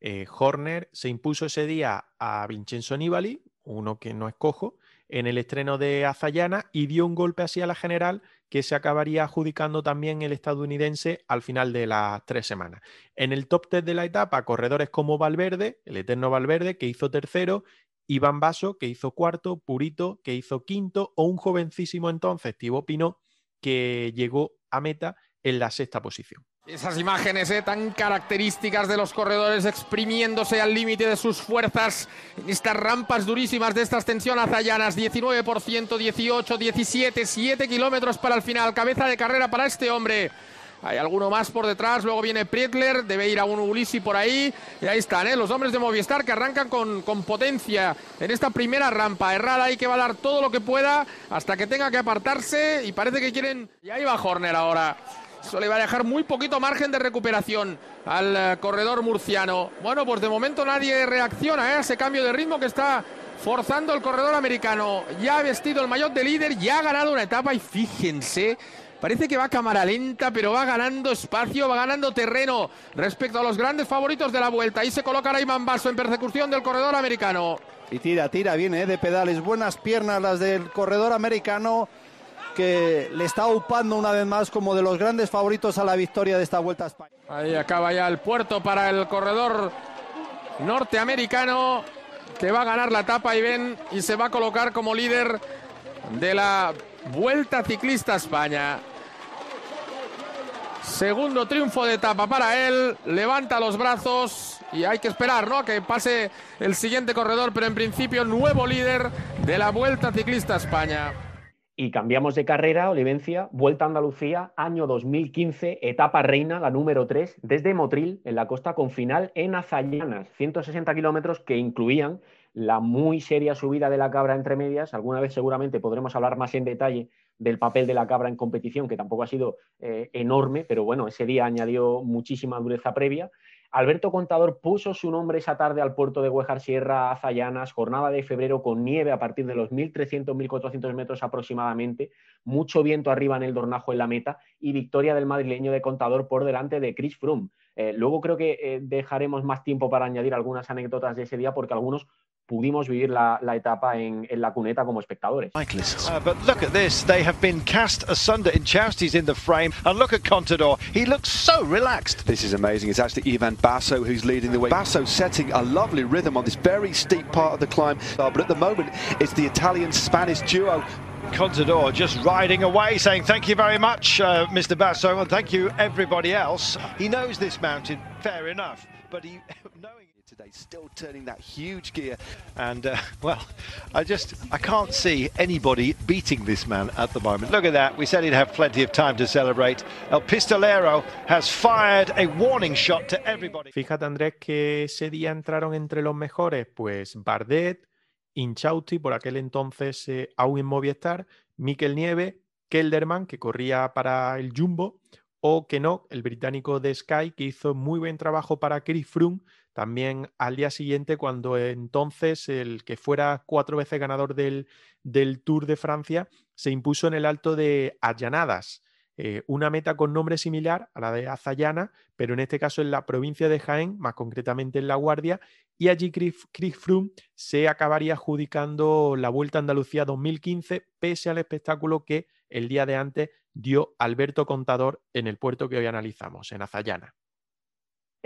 Eh, Horner se impuso ese día a Vincenzo Nibali, uno que no es cojo, en el estreno de Azayana y dio un golpe así a la general que se acabaría adjudicando también el estadounidense al final de las tres semanas. En el top 10 de la etapa, corredores como Valverde, el eterno Valverde, que hizo tercero, Iván Basso, que hizo cuarto, Purito, que hizo quinto, o un jovencísimo entonces, Thibaut Pinot, que llegó a meta en la sexta posición. Esas imágenes eh, tan características de los corredores exprimiéndose al límite de sus fuerzas en estas rampas durísimas de esta extensión azayanas, 19%, 18, 17, 7 kilómetros para el final, cabeza de carrera para este hombre. Hay alguno más por detrás, luego viene Prietler, debe ir a un Ulisi por ahí. Y ahí están, ¿eh? los hombres de Movistar que arrancan con, con potencia en esta primera rampa. Errada ahí que va a dar todo lo que pueda hasta que tenga que apartarse. Y parece que quieren. Y ahí va Horner ahora. Eso le va a dejar muy poquito margen de recuperación al eh, corredor murciano. Bueno, pues de momento nadie reacciona ¿eh? a ese cambio de ritmo que está forzando el corredor americano. Ya ha vestido el maillot de líder, ya ha ganado una etapa y fíjense. Parece que va a cámara lenta, pero va ganando espacio, va ganando terreno respecto a los grandes favoritos de la vuelta. Ahí se coloca Rayman Basso en persecución del corredor americano. Y tira, tira, viene ¿eh? de pedales. Buenas piernas las del corredor americano que le está upando una vez más como de los grandes favoritos a la victoria de esta Vuelta a España. Ahí acaba ya el puerto para el corredor norteamericano que va a ganar la etapa y ven y se va a colocar como líder de la Vuelta Ciclista España. Segundo triunfo de etapa para él, levanta los brazos y hay que esperar, ¿no? Que pase el siguiente corredor, pero en principio nuevo líder de la Vuelta Ciclista España. Y cambiamos de carrera, Olivencia, Vuelta a Andalucía, año 2015, etapa reina, la número 3, desde Motril, en la costa, con final en Azallanas, 160 kilómetros que incluían la muy seria subida de la cabra entre medias. Alguna vez seguramente podremos hablar más en detalle del papel de la cabra en competición, que tampoco ha sido eh, enorme, pero bueno, ese día añadió muchísima dureza previa. Alberto Contador puso su nombre esa tarde al puerto de Huejar Sierra, Azayanas, jornada de febrero con nieve a partir de los 1.300-1.400 metros aproximadamente, mucho viento arriba en el Dornajo en la meta y victoria del madrileño de Contador por delante de Chris Froome. Eh, luego creo que eh, dejaremos más tiempo para añadir algunas anécdotas de ese día porque algunos pudimos vivir la, la etapa en, en, la cuneta como espectadores. Uh, but look at this, they have been cast asunder in Chousty's in the frame, and look at Contador, he looks so relaxed. This is amazing, it's actually Ivan Basso who's leading the way. Basso setting a lovely rhythm on this very steep part of the climb, uh, but at the moment it's the Italian-Spanish duo Contador just riding away, saying thank you very much, uh, Mr. Basso, and thank you everybody else. He knows this mountain, fair enough, but he knowing Today, still turning that huge gear. And uh, well, I just I can't see anybody beating this man at the moment. Look at that. We said he'd have plenty of time to celebrate. El Pistolero has fired a warning shot to everybody. Fíjate, Andrés, que ese día entraron entre los mejores, pues Bardet, Inchausti, por aquel entonces eh, aún en Movistar, Mikel Nieve, Kelderman, que corría para el Jumbo, o no el británico de Sky, que hizo muy buen trabajo para Chris Froome, también al día siguiente, cuando entonces el que fuera cuatro veces ganador del, Tour de Francia se impuso en el alto de Allanadas. Eh, una meta con nombre similar a la de Azayana, pero en este caso en la provincia de Jaén, más concretamente en La Guardia, y allí Chris, Froome se acabaría adjudicando la Vuelta a Andalucía 2015, pese al espectáculo que el día de antes dio Alberto Contador en el puerto que hoy analizamos, en Azayana.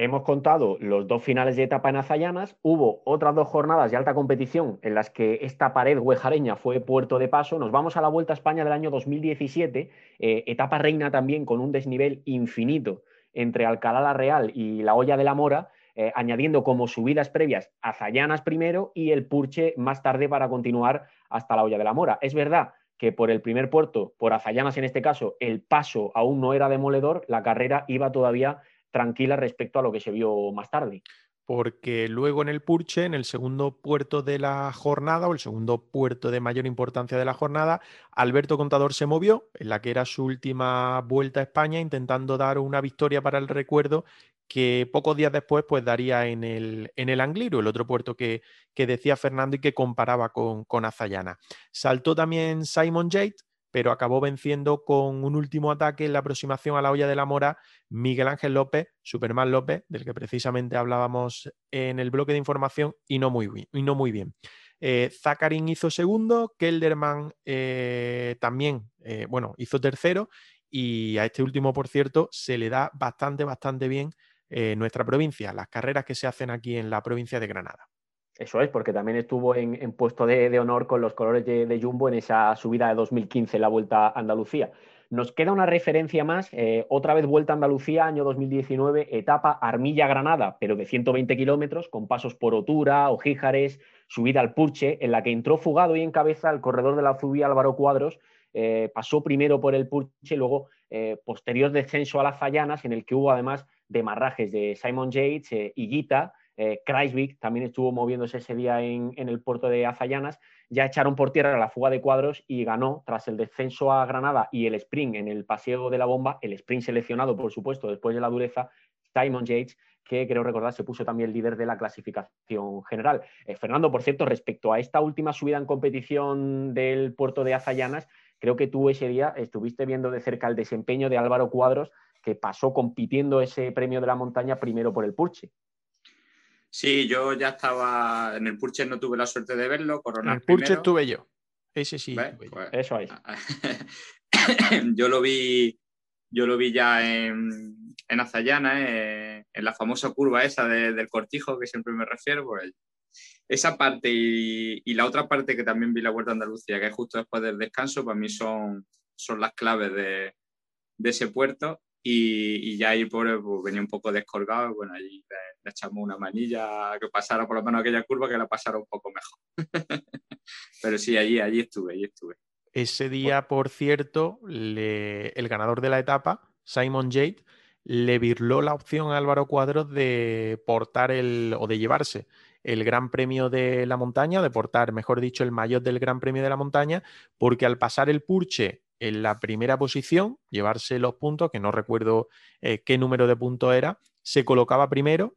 Hemos contado los dos finales de etapa en Azayanas. Hubo otras dos jornadas de alta competición en las que esta pared huejareña fue puerto de paso. Nos vamos a la Vuelta a España del año 2017, eh, etapa reina también con un desnivel infinito entre Alcalá la Real y la Olla de la Mora, eh, añadiendo como subidas previas Azayanas primero y el Purche más tarde para continuar hasta la Olla de la Mora. Es verdad que por el primer puerto, por Azayanas en este caso, el paso aún no era demoledor, la carrera iba todavía tranquila respecto a lo que se vio más tarde. Porque luego en el Purche, en el segundo puerto de la jornada, o el segundo puerto de mayor importancia de la jornada, Alberto Contador se movió, en la que era su última vuelta a España, intentando dar una victoria para el recuerdo que pocos días después pues daría en el, en el Angliru, el otro puerto que, que decía Fernando y que comparaba con, con Azayana. Saltó también Simon Yates, pero acabó venciendo con un último ataque en la aproximación a la olla de la mora Miguel Ángel López, Superman López, del que precisamente hablábamos en el bloque de información, y no muy bien. Y no muy bien. Eh, hizo segundo, Kelderman eh, también, eh, bueno, hizo tercero, y a este último, por cierto, se le da bastante, bastante bien nuestra provincia, las carreras que se hacen aquí en la provincia de Granada. Eso es, porque también estuvo en, puesto de, honor con los colores de, Jumbo en esa subida de 2015, la Vuelta a Andalucía. Nos queda una referencia más, eh, otra vez Vuelta a Andalucía, año 2019, etapa Armilla-Granada, pero de 120 kilómetros, con pasos por Otura, Ojíjares, subida al Purche, en la que entró fugado y en cabeza el corredor de la Zubí Álvaro Cuadros, eh, pasó primero por el Purche, luego eh, posterior descenso a las Fallanas, en el que hubo además demarrajes de Simon Yates, y Guita, eh, también estuvo moviéndose ese día en, el puerto de Azayanas. Ya echaron por tierra la fuga de cuadros y ganó tras el descenso a Granada y el sprint en el paseo de la bomba, el sprint seleccionado, por supuesto, después de la dureza, Simon Yates, que creo recordar se puso también líder de la clasificación general. Eh, Fernando, por cierto, respecto a esta última subida en competición del puerto de Azayanas, creo que tú ese día estuviste viendo de cerca el desempeño de Álvaro Cuadros, que pasó compitiendo ese premio de la montaña primero por el Purche. Sí, yo ya estaba en el Purchase, no tuve la suerte de verlo. en el Purchase tuve yo. Ese sí. Pues, Eso ahí. yo lo vi, yo lo vi ya en, en Azayana, eh, en la famosa curva esa del cortijo que siempre me refiero. Pues, esa parte y, la otra parte que también vi la Vuelta a Andalucía, que es justo después del descanso, para mí son, son las claves de, de ese puerto. Y, ya ahí pobre pues, venía un poco descolgado. Bueno, allí le echamos una manilla que pasara por lo menos aquella curva que la pasara un poco mejor. Pero sí, allí, allí estuve, allí estuve. Ese día, por cierto, el ganador de la etapa, Simon Jade, le virló la opción a Álvaro Cuadros de portar el o de llevarse el Gran Premio de la Montaña, de portar, mejor dicho, el mayor del Gran Premio de la Montaña, porque al pasar el Purche en la primera posición, llevarse los puntos, que no recuerdo eh, qué número de puntos era, se colocaba primero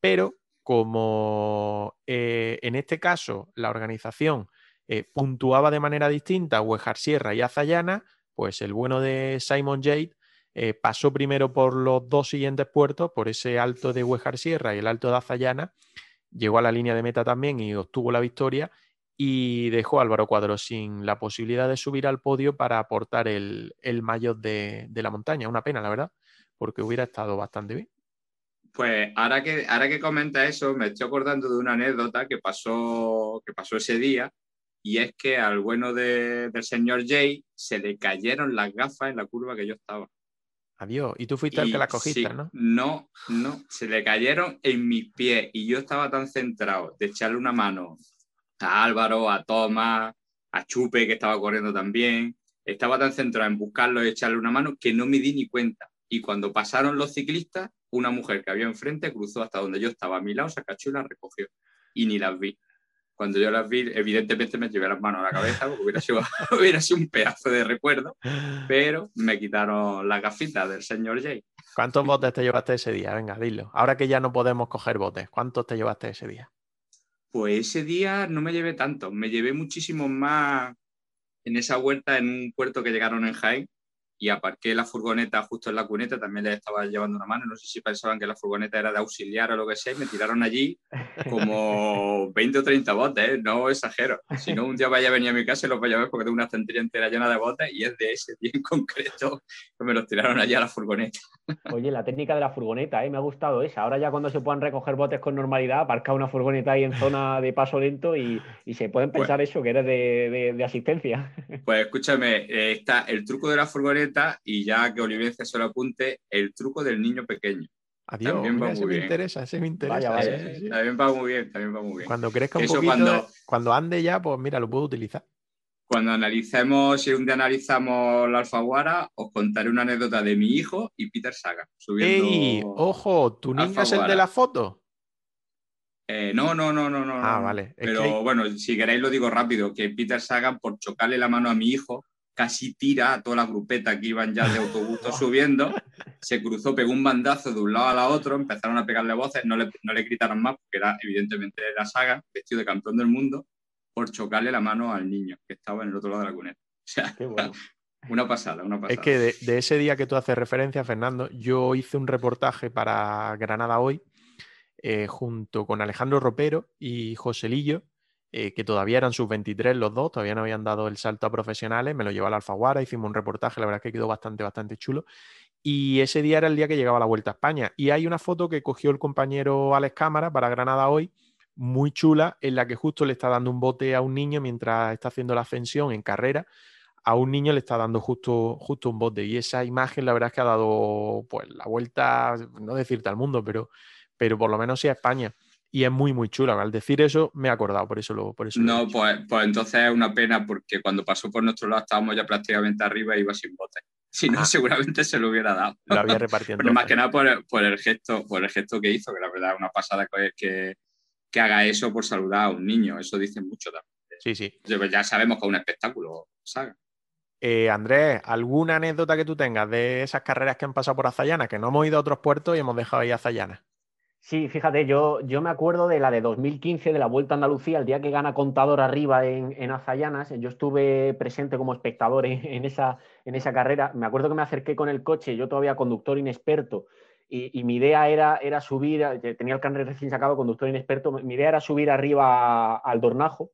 pero como eh, en este caso la organización eh, puntuaba de manera distinta Huejar Sierra y Azayana, pues el bueno de Simon Jade pasó primero por los dos siguientes puertos, por ese alto de Huejar Sierra y el alto de Azayana, llegó a la línea de meta también y obtuvo la victoria y dejó a Álvaro Cuadro sin la posibilidad de subir al podio para aportar el, el mayor de, de la montaña. Una pena, la verdad, porque hubiera estado bastante bien. Pues ahora que, ahora que comenta eso, me estoy acordando de una anécdota que pasó, que pasó ese día, y es que al bueno del señor Jay se le cayeron las gafas en la curva que yo estaba. Adiós. Y tú fuiste el que la cogiste, sí, ¿no? No, no, se le cayeron en mis pies y yo estaba tan centrado de echarle una mano a Álvaro, a Tomás, a Chupe, que estaba corriendo también. Estaba tan centrado en buscarlo y echarle una mano que no me di ni cuenta. Y cuando pasaron los ciclistas, una mujer que había enfrente cruzó hasta donde yo estaba a mi lado, se acachó y la recogió. Y ni las vi. Cuando yo las vi, evidentemente me llevé las manos a la cabeza, porque hubiera sido, hubiera sido un pedazo de recuerdo, pero me quitaron las gafitas del señor Jay. ¿Cuántos botes te llevaste ese día? Venga, dilo. Ahora que ya no podemos coger botes, ¿cuántos te llevaste ese día? Pues ese día no me llevé tanto, me llevé muchísimos más en esa vuelta en un puerto que llegaron en Jaén y aparqué la furgoneta justo en la cuneta, también les estaba llevando una mano, no sé si pensaban que la furgoneta era de auxiliar o lo que sea, y me tiraron allí como 20 o 30 botes, ¿eh? no exagero. Si no, un día vaya a venir a mi casa y los vaya a ver porque tengo una estantería entera llena de botes y es de ese día en concreto que me los tiraron allí a la furgoneta. Oye, la técnica de la furgoneta, ¿eh? me ha gustado esa. Ahora ya cuando se puedan recoger botes con normalidad, aparca una furgoneta ahí en zona de paso lento y, y se pueden pensar eso, que eres de, de, de asistencia. Pues escúchame, eh, está el truco de la furgoneta y ya que Olivencia se lo apunte, el truco del niño pequeño. Adiós, También va mira, ese muy me bien. interesa, ese me interesa. Vaya, sí, vaya. sí, sí. También va muy bien, también va muy bien. Cuando crezca un Eso poquito, cuando- cuando ande ya, pues mira, lo puedo utilizar. Cuando analicemos, si un día analizamos la Alfaguara, os contaré una anécdota de mi hijo y Peter Saga subiendo. ¡Ey! Ojo, ¿tu niño es el de la foto? Eh, no, no, no, no, no. Ah, no. vale. Es Pero que- bueno, si queréis lo digo rápido, que Peter Sagan, por chocarle la mano a mi hijo, casi tira a toda la grupeta que iban ya de autobús subiendo, se cruzó, pegó un bandazo de un lado a la otro, empezaron a pegarle voces, no le, no le gritaron más, porque era evidentemente era Sagan, vestido de campeón del mundo, por chocarle la mano al niño que estaba en el otro lado de la cuneta. O sea, Qué bueno. una pasada, una pasada. Es que de, de ese día que tú haces referencia, Fernando, yo hice un reportaje para Granada Hoy eh, junto con Alejandro Ropero y Joselillo, eh, que todavía eran sus 23 los dos, todavía no habían dado el salto a profesionales, me lo llevó a la Alfaguara, hicimos un reportaje, la verdad es que quedó bastante, bastante chulo. Y ese día era el día que llegaba la Vuelta a España. Y hay una foto que cogió el compañero Alex Cámara para Granada Hoy, muy chula, en la que justo le está dando un bote a un niño mientras está haciendo la ascensión en carrera a un niño le está dando justo, justo un bote. Y esa imagen, la verdad es que ha dado pues la vuelta, no decirte al mundo, pero, pero por lo menos sí a España. Y es muy, muy chula. Al decir eso, me he acordado, por eso lo, por eso lo he No, pues, pues entonces es una pena porque cuando pasó por nuestro lado estábamos ya prácticamente arriba y iba sin bote. Si no, Ah. seguramente se lo hubiera dado. Lo había repartido Pero más que nada por el, por el gesto, por el gesto que hizo, que la verdad es una pasada que, que, que haga eso por saludar a un niño. Eso dice mucho también. Sí, sí. Ya sabemos que es un espectáculo, saga. Eh, Andrés, ¿alguna anécdota que tú tengas de esas carreras que han pasado por Azayana? Que no hemos ido a otros puertos y hemos dejado ahí Azayana. Sí, fíjate, yo, yo me acuerdo de la de 2015, de la Vuelta a Andalucía, el día que gana Contador arriba en, en Azayanas. Yo estuve presente como espectador en, en esa, en esa carrera. Me acuerdo que me acerqué con el coche, yo todavía conductor inexperto, y, y mi idea era, era subir, eh, tenía el carnet recién sacado, conductor inexperto, mi idea era subir arriba al Dornajo,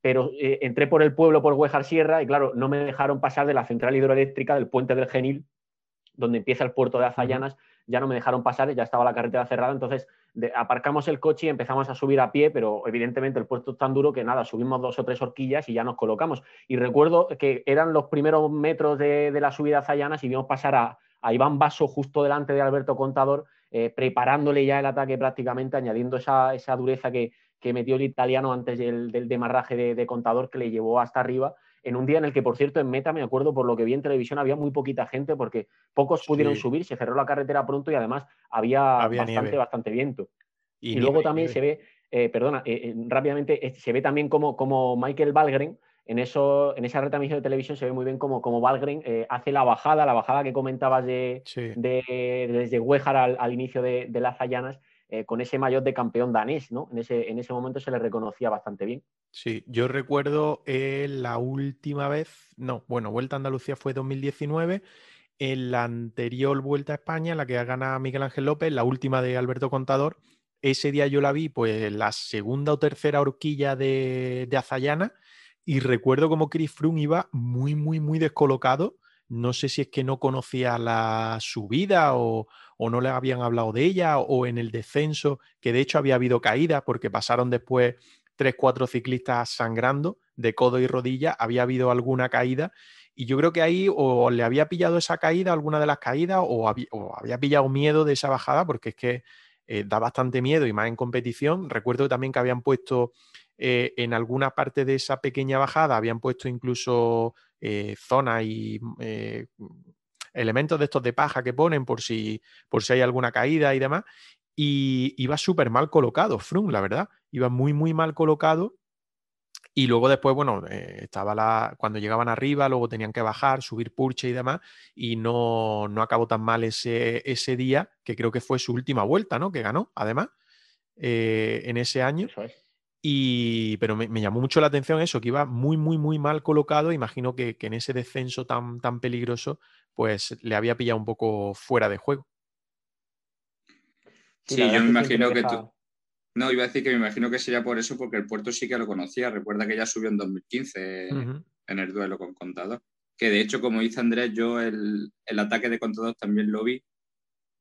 pero eh, entré por el pueblo, por Huejar Sierra, y claro, no me dejaron pasar de la central hidroeléctrica del puente del Genil, donde empieza el puerto de Azayanas, ya no me dejaron pasar, ya estaba la carretera cerrada, entonces aparcamos el coche y empezamos a subir a pie, pero evidentemente el puerto es tan duro que nada, subimos dos o tres horquillas y ya nos colocamos. Y recuerdo que eran los primeros metros de, de la subida a Zayanas y vimos pasar a, a Iván Basso justo delante de Alberto Contador, eh, preparándole ya el ataque prácticamente, añadiendo esa, esa dureza que, que metió el italiano antes del, del demarraje de, de Contador que le llevó hasta arriba. En un día en el que, por cierto, en meta, me acuerdo por lo que vi en televisión, había muy poquita gente porque pocos pudieron Sí. subir, se cerró la carretera pronto y además había, Había bastante, nieve. bastante viento. Y, nieve, luego también nieve. se ve, eh, perdona, eh, eh, rápidamente, eh, se ve también como, como Michael Valgren, en, eso, en esa retransmisión de televisión se ve muy bien como, como Valgren eh, hace la bajada, la bajada que comentabas de, Sí. de- desde Huejar al, al inicio de, de las Zayanas, eh, con ese maillot de campeón danés, ¿no? En ese, en ese momento se le reconocía bastante bien. Sí, yo recuerdo eh, la última vez, no, bueno, Vuelta a Andalucía fue 2019, en la anterior Vuelta a España, la que ha ganado Miguel Ángel López, la última de Alberto Contador, ese día yo la vi, pues la segunda o tercera horquilla de, de Azayana, y recuerdo como Chris Froome iba muy, muy, muy descolocado. No sé si es que no conocía la subida o, o no le habían hablado de ella o en el descenso, que de hecho había habido caídas porque pasaron después tres, cuatro ciclistas sangrando de codo y rodilla, había habido alguna caída Y yo creo que ahí o le había pillado esa caída, alguna de las caídas, o había, pillado miedo de esa bajada, porque es que eh, da bastante miedo y más en competición. Recuerdo también que habían puesto eh, en alguna parte de esa pequeña bajada, habían puesto incluso eh, zonas y elementos de estos de paja que ponen por si, por si hay alguna caída y demás. Y iba súper mal colocado, Frum, la verdad. Iba muy, muy mal colocado. Y luego después, bueno, eh, estaba la, cuando llegaban arriba, luego tenían que bajar, subir purche y demás, y no, no acabó tan mal ese, ese día, que creo que fue su última vuelta, ¿no? Que ganó, además, eh, en ese año. Y, pero me, llamó mucho la atención eso, que iba muy, muy, muy mal colocado. Imagino que, que en ese descenso tan, tan peligroso, pues le había pillado un poco fuera de juego. Sí, yo me imagino que tú. No, iba a decir que me imagino que sería por eso, porque el puerto sí que lo conocía. Recuerda que ya subió en 2015 en el duelo con Contador. Que de hecho, como dice Andrés, yo el, ataque de Contador también lo vi.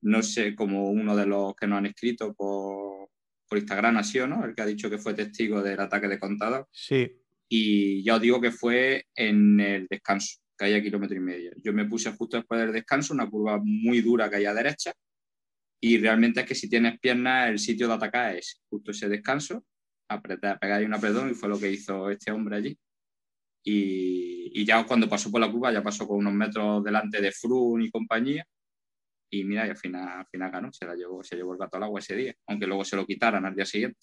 No sé, como uno de los que nos han escrito por, por Instagram, así o no, el que ha dicho que fue testigo del ataque de Contador. Sí. Y ya os digo que fue en el descanso, que hay a kilómetro y medio. Yo me puse justo después del descanso, una curva muy dura que hay a derecha y realmente es que si tienes piernas, el sitio de atacar es justo ese descanso, apretar, pegar ahí un apretón y fue lo que hizo este hombre allí. Y, y, ya cuando pasó por la curva, ya pasó con unos metros delante de Frun y compañía. Y mira, y al final, al final ganó, se, la llevó, se llevó el gato al agua ese día, aunque luego se lo quitaran al día siguiente.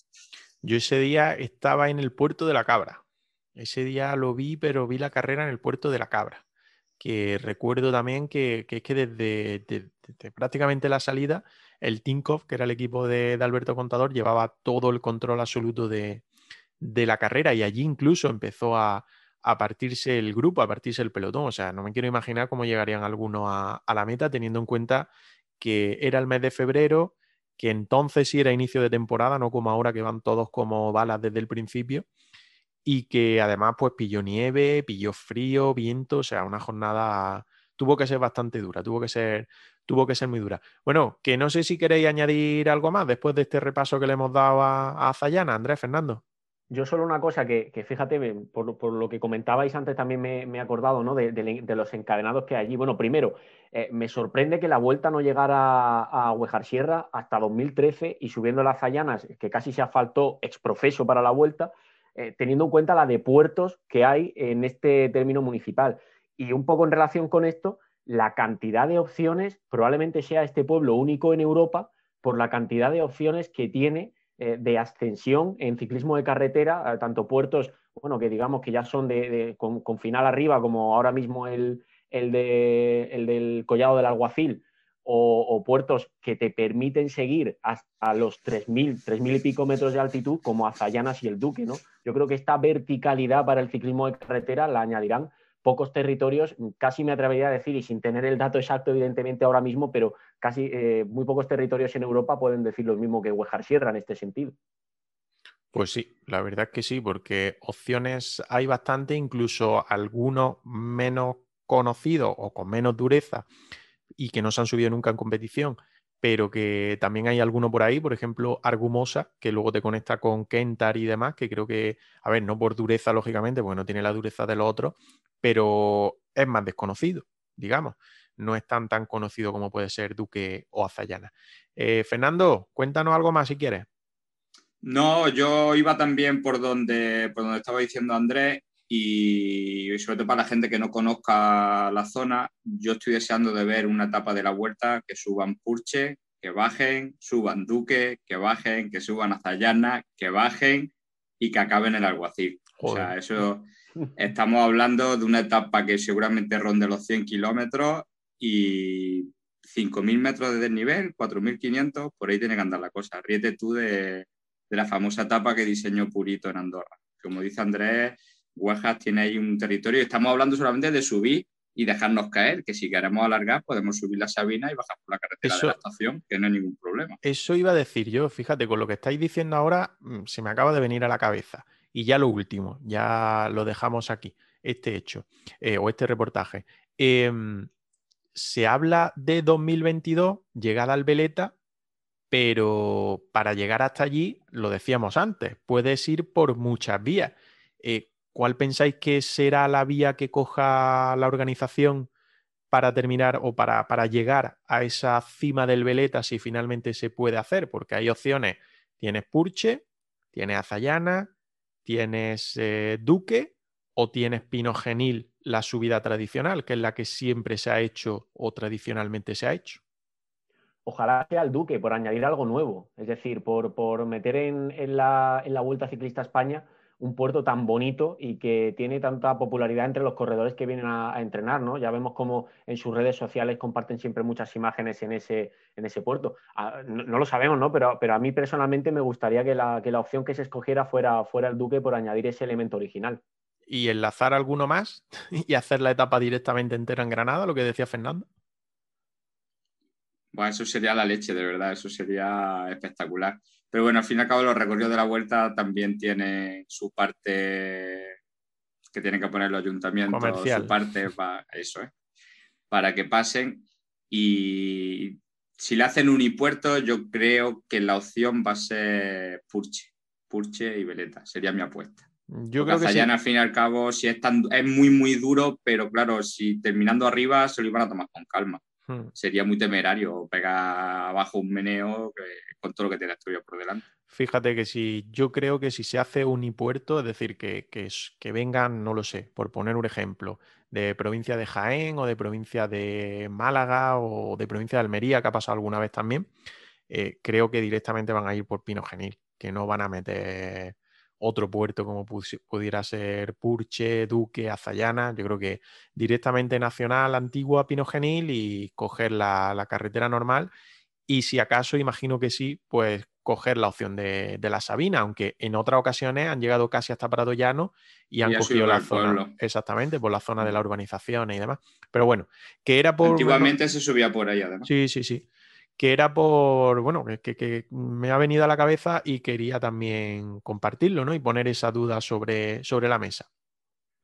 Yo ese día estaba en el puerto de la Cabra. Ese día lo vi, pero vi la carrera en el puerto de la Cabra. Que recuerdo también que, que es que desde, prácticamente la salida el Tinkoff, que era el equipo de, Alberto Contador, llevaba todo el control absoluto de, la carrera y allí incluso empezó a, partirse el grupo, a partirse el pelotón. O sea, no me quiero imaginar cómo llegarían algunos a, la meta teniendo en cuenta que era el mes de febrero, que entonces sí era inicio de temporada, no como ahora que van todos como balas desde el principio, y que además pues pilló nieve, pilló frío, viento, o sea, una jornada tuvo que ser bastante dura, tuvo que ser tuvo que ser muy dura. Bueno, que no sé si queréis añadir algo más después de este repaso que le hemos dado a, a Zayana, Andrés, Fernando. Yo solo una cosa que, fíjate, por, lo que comentabais antes también me, he acordado ¿no? de, los encadenados que hay allí. Bueno, primero, eh, me sorprende que la vuelta no llegara a Huejar Sierra hasta 2013 y subiendo las Zayanas, que casi se asfaltó exprofeso para la vuelta, eh, teniendo en cuenta la de puertos que hay en este término municipal. Y un poco en relación con esto, la cantidad de opciones, probablemente sea este pueblo único en Europa por la cantidad de opciones que tiene eh, de ascensión en ciclismo de carretera, tanto puertos, bueno, que digamos que ya son de, con, final arriba, como ahora mismo el, de, el del Collado del Alguacil, o, puertos que te permiten seguir hasta los 3.000, 3.000 y pico metros de altitud, como Azayanas y el Duque. ¿no? Yo creo que esta verticalidad para el ciclismo de carretera la añadirán pocos territorios, casi me atrevería a decir, y sin tener el dato exacto evidentemente ahora mismo, pero casi eh, muy pocos territorios en Europa pueden decir lo mismo que Huejar Sierra en este sentido. Pues sí, la verdad que sí, porque opciones hay bastante, incluso algunos menos conocidos o con menos dureza y que no se han subido nunca en competición, pero que también hay alguno por ahí, por ejemplo, Argumosa, que luego te conecta con Kentar y demás, que creo que, a ver, no por dureza, lógicamente, porque no tiene la dureza de los otros, pero es más desconocido, digamos. No es tan tan conocido como puede ser Duque o Azayana. Eh, Fernando, cuéntanos algo más si quieres. No, yo iba también por donde, por donde estaba diciendo Andrés y sobre todo para la gente que no conozca la zona, yo estoy deseando de ver una etapa de la vuelta que suban Purche, que bajen, suban Duque, que bajen, que suban Azayana, que bajen y que acaben el alguacil. O sea, eso Estamos hablando de una etapa que seguramente ronde los 100 kilómetros y 5.000 metros de desnivel, 4.500, por ahí tiene que andar la cosa. Ríete tú de, la famosa etapa que diseñó Purito en Andorra. Como dice Andrés, Huejas tiene ahí un territorio y estamos hablando solamente de subir y dejarnos caer, que si queremos alargar podemos subir la Sabina y bajar por la carretera de la estación, que no hay ningún problema. Eso iba a decir yo, fíjate, con lo que estáis diciendo ahora mm, se me acaba de venir a la cabeza. Y ya lo último, ya lo dejamos aquí, este hecho eh, o este reportaje. Em, se habla de 2022, llegada al Veleta, pero para llegar hasta allí, lo decíamos antes, puedes ir por muchas vías. Eh, ¿cuál pensáis que será la vía que coja la organización para terminar o para, para llegar a esa cima del veleta si finalmente se puede hacer? Porque hay opciones. Tienes Purche, tienes Azayana, tienes eh, Duque o tienes Pino Genil, la subida tradicional, que es la que siempre se ha hecho o tradicionalmente se ha hecho. Ojalá sea el Duque, por añadir algo nuevo, es decir, por, por meter en, en, la, en la Vuelta Ciclista España un puerto tan bonito y que tiene tanta popularidad entre los corredores que vienen a, a, entrenar, ¿no? Ya vemos cómo en sus redes sociales comparten siempre muchas imágenes en ese, en ese puerto. Ah, no, no, lo sabemos, ¿no? Pero, pero a mí personalmente me gustaría que la, que la opción que se escogiera fuera, fuera el Duque por añadir ese elemento original. Y enlazar alguno más y hacer la etapa directamente entera en Granada, lo que decía Fernando. Bueno, eso sería la leche, de verdad, eso sería espectacular. Pero bueno, al fin y al cabo los recorridos de la vuelta también tienen su parte que tienen que poner los ayuntamientos, Comercial. su parte para eso, ¿eh? para que pasen. Y si le hacen unipuerto, yo creo que la opción va a ser Purche, Purche y Veleta, sería mi apuesta. Yo Porque creo que sí. Al fin y al cabo, si es, tan, es muy, muy duro, pero claro, si terminando arriba se lo iban a tomar con calma. Hmm. Sería muy temerario pegar abajo un meneo que, con todo lo que tienes tuyo por delante. Fíjate que si yo creo que si se hace unipuerto, es decir, que, que, que, vengan, no lo sé, por poner un ejemplo, de provincia de Jaén o de provincia de Málaga o de provincia de Almería, que ha pasado alguna vez también, eh, creo que directamente van a ir por Pino Genil, que no van a meter otro puerto como pudiera ser Purche, Duque, Azayana. Yo creo que directamente Nacional, Antigua, Pino Genil y coger la, la, carretera normal. Y si acaso, imagino que sí, pues coger la opción de, de, la Sabina, aunque en otras ocasiones han llegado casi hasta Prado Llano y han cogido la zona, pueblo. exactamente, por la zona de la urbanización y demás. Pero bueno, que era por... Antiguamente bueno, se subía por ahí además. Sí, sí, sí que era por, bueno, que, me ha venido a la cabeza y quería también compartirlo, ¿no? Y poner esa duda sobre, sobre la mesa.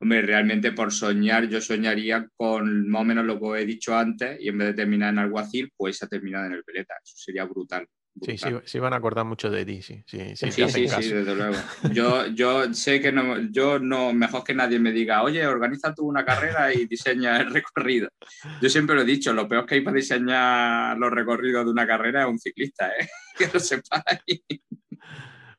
Hombre, realmente por soñar, yo soñaría con más o menos lo que he dicho antes y en vez de terminar en Alguacil, pues ha terminado en el Veleta. Eso sería brutal. Sí, sí, sí, van a acordar mucho de ti, sí. Sí, sí, sí, sí, sí, desde luego. Yo, yo sé que no, yo no, mejor que nadie me diga, oye, organiza tú una carrera y diseña el recorrido. Yo siempre lo he dicho, lo peor que hay para diseñar los recorridos de una carrera es un ciclista, ¿eh? Que lo sepáis.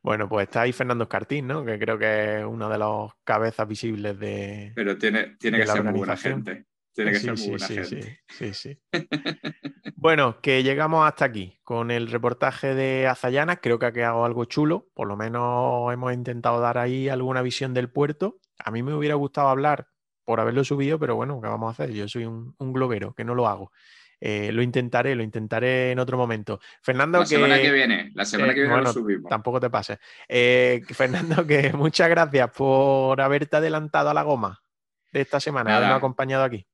Bueno, pues está ahí Fernando Escartín, ¿no? Que creo que es uno de los cabezas visibles de. Pero tiene, tiene de que ser muy buena gente. Tiene que sí, ser muy sí, buena sí, gente. Sí, sí, sí. bueno, que llegamos hasta aquí con el reportaje de Azayana. Creo que ha quedado algo chulo. Por lo menos hemos intentado dar ahí alguna visión del puerto. A mí me hubiera gustado hablar por haberlo subido, pero bueno, ¿qué vamos a hacer? Yo soy un, un globero, que no lo hago. Eh, lo intentaré, lo intentaré en otro momento. Fernando, la que, semana que viene, la semana eh, que viene bueno, lo subimos. Tampoco te pases. Eh, Fernando, que muchas gracias por haberte adelantado a la goma de esta semana, habernos acompañado aquí.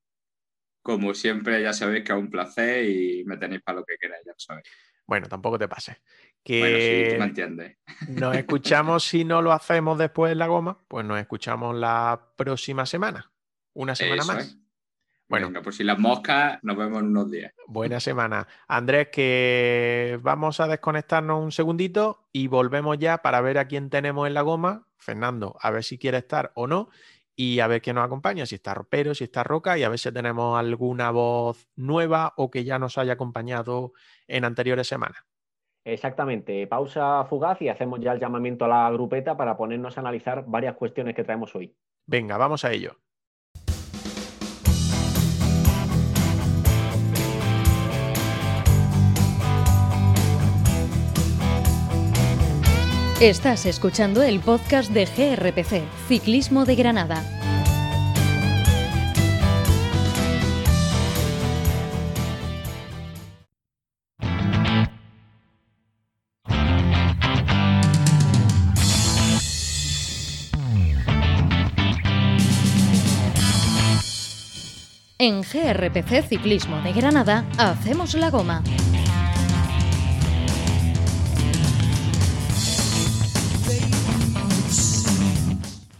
Como siempre, ya sabéis que es un placer y me tenéis para lo que queráis, ya lo sabéis. Bueno, tampoco te pases. Que bueno, sí, tú me entiendes. Nos escuchamos si no lo hacemos después en la goma, pues nos escuchamos la próxima semana. Una semana Eso más. Es. Bueno, Venga, pues si las moscas, nos vemos en unos días. Buena semana. Andrés, que vamos a desconectarnos un segundito y volvemos ya para ver a quién tenemos en la goma. Fernando, a ver si quiere estar o no y a ver quién nos acompaña, si está Ropero, si está Roca y a ver si tenemos alguna voz nueva o que ya nos haya acompañado en anteriores semanas. Exactamente, pausa fugaz y hacemos ya el llamamiento a la grupeta para ponernos a analizar varias cuestiones que traemos hoy. Venga, vamos a ello. Estás escuchando el podcast de GRPC, Ciclismo de Granada. En GRPC Ciclismo de Granada hacemos la goma.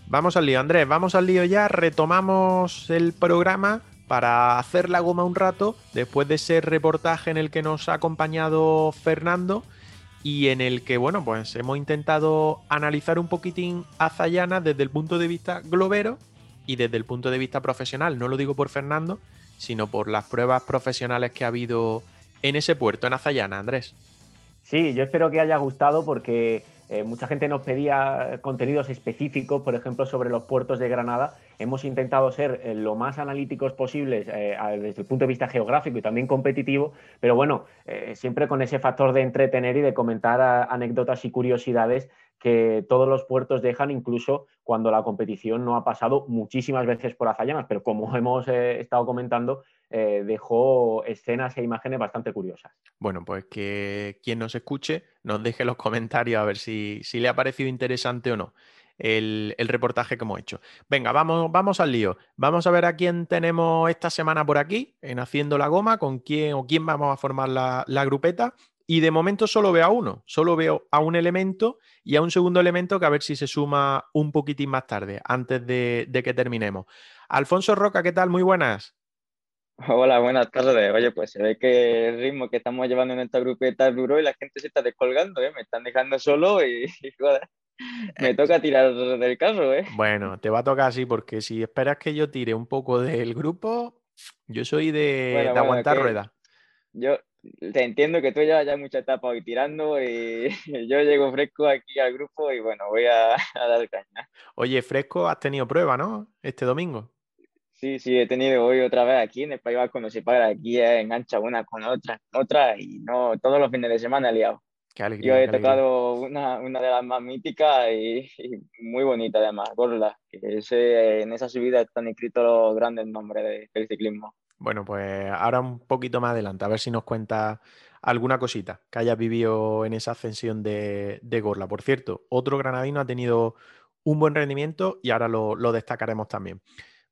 Vamos al lío, Andrés, vamos al lío ya, retomamos el programa para hacer la goma un rato, después de ese reportaje en el que nos ha acompañado Fernando. y en el que, bueno, pues hemos intentado analizar un poquitín a Zayana desde el punto de vista globero y desde el punto de vista profesional. No lo digo por Fernando, sino por las pruebas profesionales que ha habido en ese puerto, en Azayana, Andrés. Sí, yo espero que haya gustado porque eh, mucha gente nos pedía contenidos específicos, por ejemplo, sobre los puertos de Granada. Hemos intentado ser eh, lo más analíticos posibles eh, desde el punto de vista geográfico y también competitivo, pero bueno, siempre con ese factor de entretener y de comentar anécdotas y curiosidades que todos los puertos dejan, incluso cuando la competición no ha pasado muchísimas veces por Azayanas, pero como hemos estado comentando, eh, dejó escenas e imágenes bastante curiosas. Bueno, pues que quien nos escuche nos deje los comentarios a ver si, si le ha parecido interesante o no. El, reportaje que hemos hecho. Venga, vamos, vamos al lío. Vamos a ver a quién tenemos esta semana por aquí en Haciendo la Goma, con quién o quién vamos a formar la, grupeta. Y de momento solo veo a uno, solo veo a un elemento y a un segundo elemento que a ver si se suma un poquitín más tarde, antes de, de que terminemos. Alfonso Roca, ¿qué tal? Muy buenas. Hola, buenas tardes. Oye, pues se ve que el ritmo que estamos llevando en esta grupeta es duro y la gente se está descolgando, ¿eh? Me están dejando solo y, joder, me toca tirar del carro, ¿eh? Bueno, te va a tocar así porque si esperas que yo tire un poco del grupo, yo soy de, aguantar rueda. Yo te entiendo que tú ya ya mucha etapa hoy tirando y yo llego fresco aquí al grupo y bueno, voy a, a dar caña. Oye, fresco, has tenido prueba, ¿no? Este domingo. Sí, sí, he tenido hoy otra vez aquí en el País Vasco, no se para, aquí engancha una con otra, otra y no, todos los fines de semana he liado. Qué alegría, Yo he tocado una, una, de las más míticas y, muy bonita además, Gorla, que ese, en esa subida están escritos los grandes nombres del ciclismo. Bueno, pues ahora un poquito más adelante, a ver si nos cuenta alguna cosita que hayas vivido en esa ascensión de, de Gorla. Por cierto, otro granadino ha tenido un buen rendimiento y ahora lo, lo destacaremos también.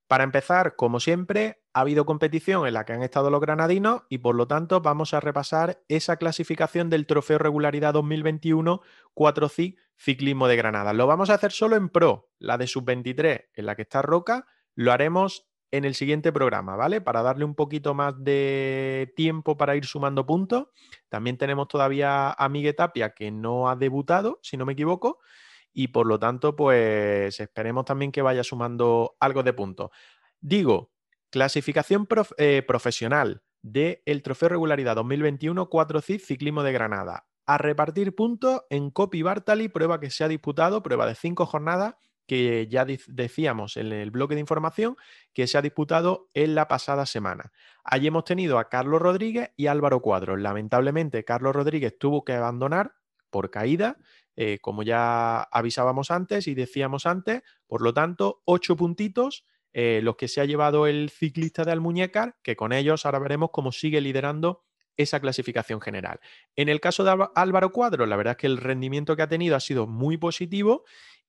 Para empezar, como siempre, ha habido competición en la que han estado los granadinos y por lo tanto vamos a repasar esa clasificación del Trofeo Regularidad 2021 4C Ciclismo de Granada. Lo vamos a hacer solo en Pro, la de Sub-23 en la que está Roca, lo haremos en el siguiente programa, ¿vale? Para darle un poquito más de tiempo para ir sumando puntos. También tenemos todavía a Miguel Tapia que no ha debutado, si no me equivoco y por lo tanto, pues esperemos también que vaya sumando algo de puntos. Digo, clasificación eh, profesional del Trofeo Regularidad 2021 4 CID Ciclismo de Granada. A repartir puntos en Copy Bartali, prueba que se ha disputado, prueba de cinco jornadas que ya decíamos en el bloque de información que se ha disputado en la pasada semana. Allí hemos tenido a Carlos Rodríguez y Álvaro Cuadros. Lamentablemente, Carlos Rodríguez tuvo que abandonar por caída eh, como ya avisábamos antes y decíamos antes, por lo tanto, ocho puntitos eh, los que se ha llevado el ciclista de Almuñécar, que con ellos ahora veremos cómo sigue liderando esa clasificación general. En el caso de Álvaro Cuadro, la verdad es que el rendimiento que ha tenido ha sido muy positivo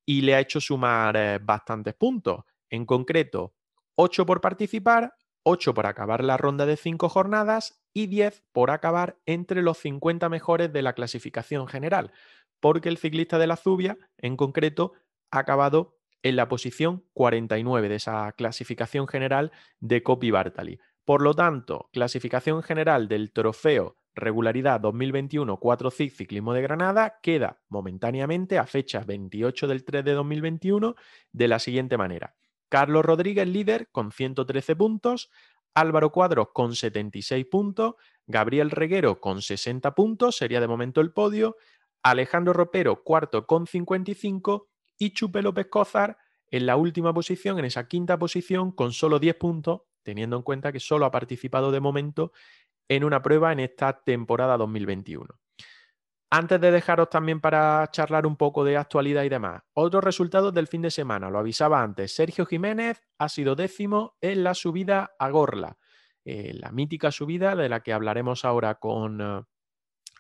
y le ha hecho sumar eh, bastantes puntos. En concreto, 8 por participar, 8 por acabar la ronda de 5 jornadas y 10 por acabar entre los 50 mejores de la clasificación general porque el ciclista de la Zubia, en concreto, ha acabado en la posición 49 de esa clasificación general de Copy Bartali. Por lo tanto, clasificación general del trofeo regularidad 2021 4 CIC Ciclismo de Granada queda momentáneamente a fecha 28 del 3 de 2021 de la siguiente manera. Carlos Rodríguez líder con 113 puntos, Álvaro Cuadros con 76 puntos, Gabriel Reguero con 60 puntos, sería de momento el podio, Alejandro Ropero, cuarto con 55 y Chupe López Cózar en la última posición, en esa quinta posición, con solo 10 puntos, teniendo en cuenta que solo ha participado de momento en una prueba en esta temporada 2021. Antes de dejaros también para charlar un poco de actualidad y demás, otros resultados del fin de semana, lo avisaba antes, Sergio Jiménez ha sido décimo en la subida a Gorla, eh, la mítica subida de la que hablaremos ahora con eh,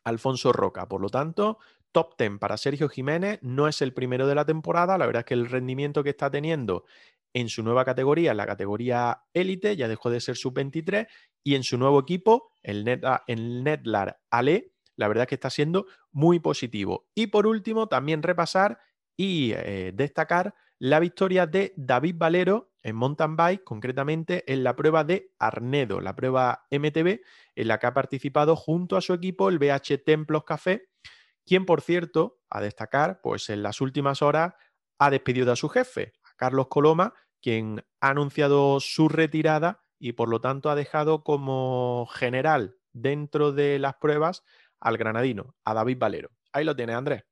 Alfonso Roca. Por lo tanto, top 10 para Sergio Jiménez, no es el primero de la temporada, la verdad es que el rendimiento que está teniendo en su nueva categoría, en la categoría élite, ya dejó de ser sub-23, y en su nuevo equipo, el, Netlar Ale, la verdad es que está siendo muy positivo. Y por último, también repasar y eh, destacar la victoria de David Valero en mountain bike, concretamente en la prueba de Arnedo, la prueba MTB, en la que ha participado junto a su equipo el BH Templos Café, quien por cierto, a destacar, pues en las últimas horas ha despedido a su jefe, a Carlos Coloma, quien ha anunciado su retirada y por lo tanto ha dejado como general dentro de las pruebas al granadino, a David Valero. Ahí lo tiene Andrés.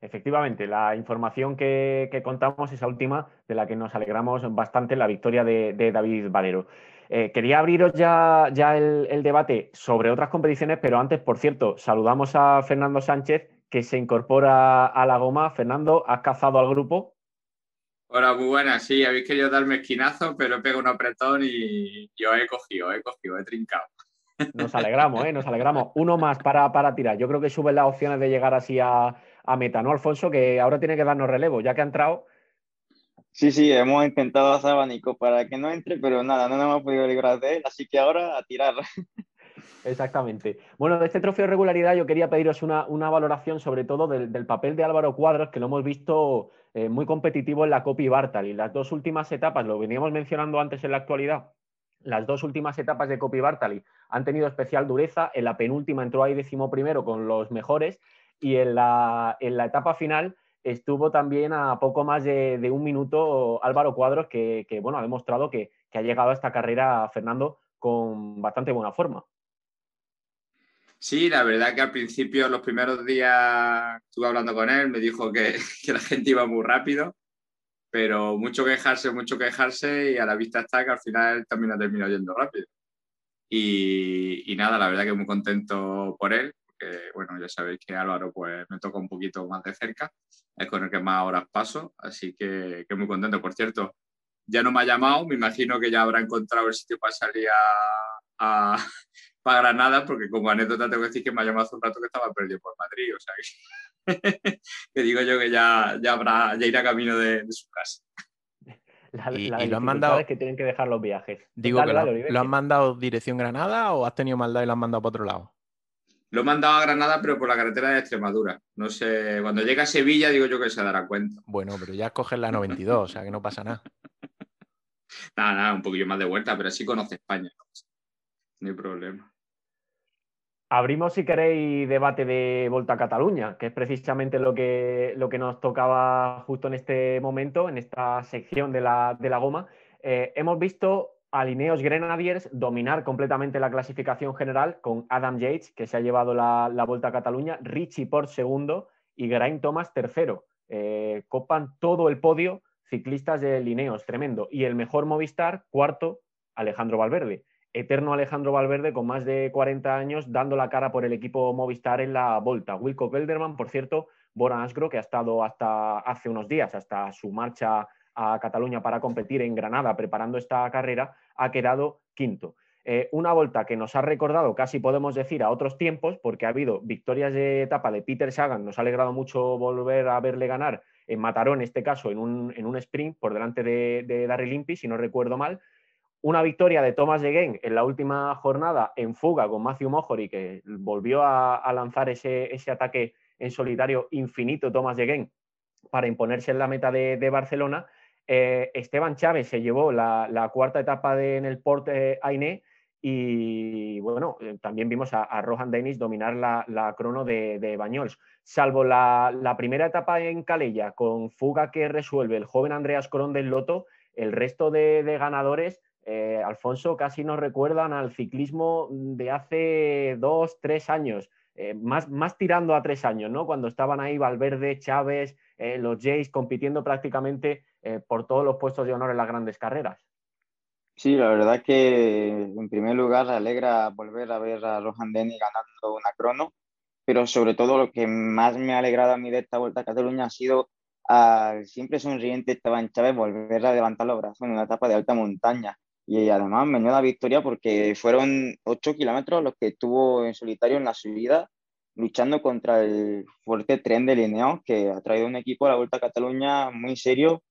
Efectivamente, la información que, contamos, esa última, de la que nos alegramos bastante, la victoria de, David Valero. Eh, quería abriros ya, ya el, debate sobre otras competiciones, pero antes, por cierto, saludamos a Fernando Sánchez, que se incorpora a la goma. Fernando, ¿has cazado al grupo? Hola, muy buenas. Sí, habéis querido darme esquinazo, pero he pegado un apretón y yo he cogido, he cogido, he trincado. Nos alegramos, ¿eh? Nos alegramos. Uno más para, para tirar. Yo creo que suben las opciones de llegar así a, a meta, ¿no, Alfonso? Que ahora tiene que darnos relevo, ya que ha entrado. Sí, sí, hemos intentado hacer abanico para que no entre, pero nada, no nos hemos podido librar de él, así que ahora a tirar. Exactamente. Bueno, de este trofeo de regularidad yo quería pediros una, valoración sobre todo del, papel de Álvaro Cuadros, que lo hemos visto eh, muy competitivo en la Copi Bartali. Las dos últimas etapas, lo veníamos mencionando antes en la actualidad, las dos últimas etapas de Copi Bartali han tenido especial dureza. En la penúltima entró ahí décimo primero con los mejores y en la, etapa final estuvo también a poco más de, un minuto Álvaro Cuadros, que, bueno, ha demostrado que, ha llegado a esta carrera, Fernando, con bastante buena forma. Sí, la verdad que al principio, los primeros días, estuve hablando con él, me dijo que, la gente iba muy rápido, pero mucho quejarse, mucho quejarse y a la vista está que al final también ha terminado yendo rápido. Y, y, nada, la verdad que muy contento por él, bueno, ya sabéis que Álvaro pues me toca un poquito más de cerca, es con el que más horas paso, así que, que muy contento. Por cierto, ya no me ha llamado, me imagino que ya habrá encontrado el sitio para salir a, para Granada, porque como anécdota tengo que decir que me ha llamado hace un rato que estaba perdido por Madrid, o sea que, digo yo que ya, ya, habrá, ya irá camino de, su casa. y, lo han mandado que tienen que dejar los viajes. Digo que lo, han mandado dirección Granada o has tenido maldad y lo han mandado para otro lado. Lo he mandado a Granada, pero por la carretera de Extremadura. No sé, cuando llega a Sevilla, digo yo que se dará cuenta. Bueno, pero ya coges la 92, o sea que no pasa nada. nada, nada, un poquillo más de vuelta, pero así conoce España. No hay problema. Abrimos, si queréis, debate de Volta a Cataluña, que es precisamente lo que, lo que nos tocaba justo en este momento, en esta sección de la, de la goma. Eh, hemos visto Alineos Grenadiers dominar completamente la clasificación general con Adam Yates, que se ha llevado la, Vuelta a Cataluña, Richie por segundo y Geraint Thomas tercero. Eh, copan todo el podio ciclistas de Lineos, tremendo. Y el mejor Movistar, cuarto, Alejandro Valverde. Eterno Alejandro Valverde con más de 40 años dando la cara por el equipo Movistar en la Volta. Wilco Kelderman, por cierto, Bora Asgro, que ha estado hasta hace unos días, hasta su marcha a Cataluña para competir en Granada preparando esta carrera, ha quedado quinto. Eh, una vuelta que nos ha recordado, casi podemos decir, a otros tiempos, porque ha habido victorias de etapa de Peter Sagan, nos ha alegrado mucho volver a verle ganar en Mataró, en este caso, en un, sprint por delante de, de Darry Limpi, si no recuerdo mal. Una victoria de Thomas de en la última jornada en fuga con Matthew Mohori, que volvió a, lanzar ese, ataque en solitario infinito Thomas de para imponerse en la meta de Barcelona eh, Esteban Chávez se llevó la, cuarta etapa en el Port eh, Ainé y bueno, eh, también vimos a, Rohan Dennis dominar la, crono de, de, Bañols. Salvo la, primera etapa en Calella, con fuga que resuelve el joven Andreas Cron del Loto, el resto de, ganadores, Alfonso, casi nos recuerdan al ciclismo de hace dos, tres años. Más, más tirando a tres años, ¿no? Cuando estaban ahí Valverde, Chávez, los Jays compitiendo prácticamente eh, por todos los puestos de honor en las grandes carreras. Sí, la verdad que en primer lugar alegra volver a ver a Rohan Denny ganando una crono, pero sobre todo lo que más me ha alegrado a mí de esta Vuelta a Cataluña ha sido al siempre sonriente Esteban Chávez volver a levantar los brazos en una etapa de alta montaña. Y además la victoria porque fueron ocho kilómetros los que estuvo en solitario en la subida, luchando contra el fuerte tren de Lineos, que ha traído un equipo a la Vuelta a Cataluña muy serio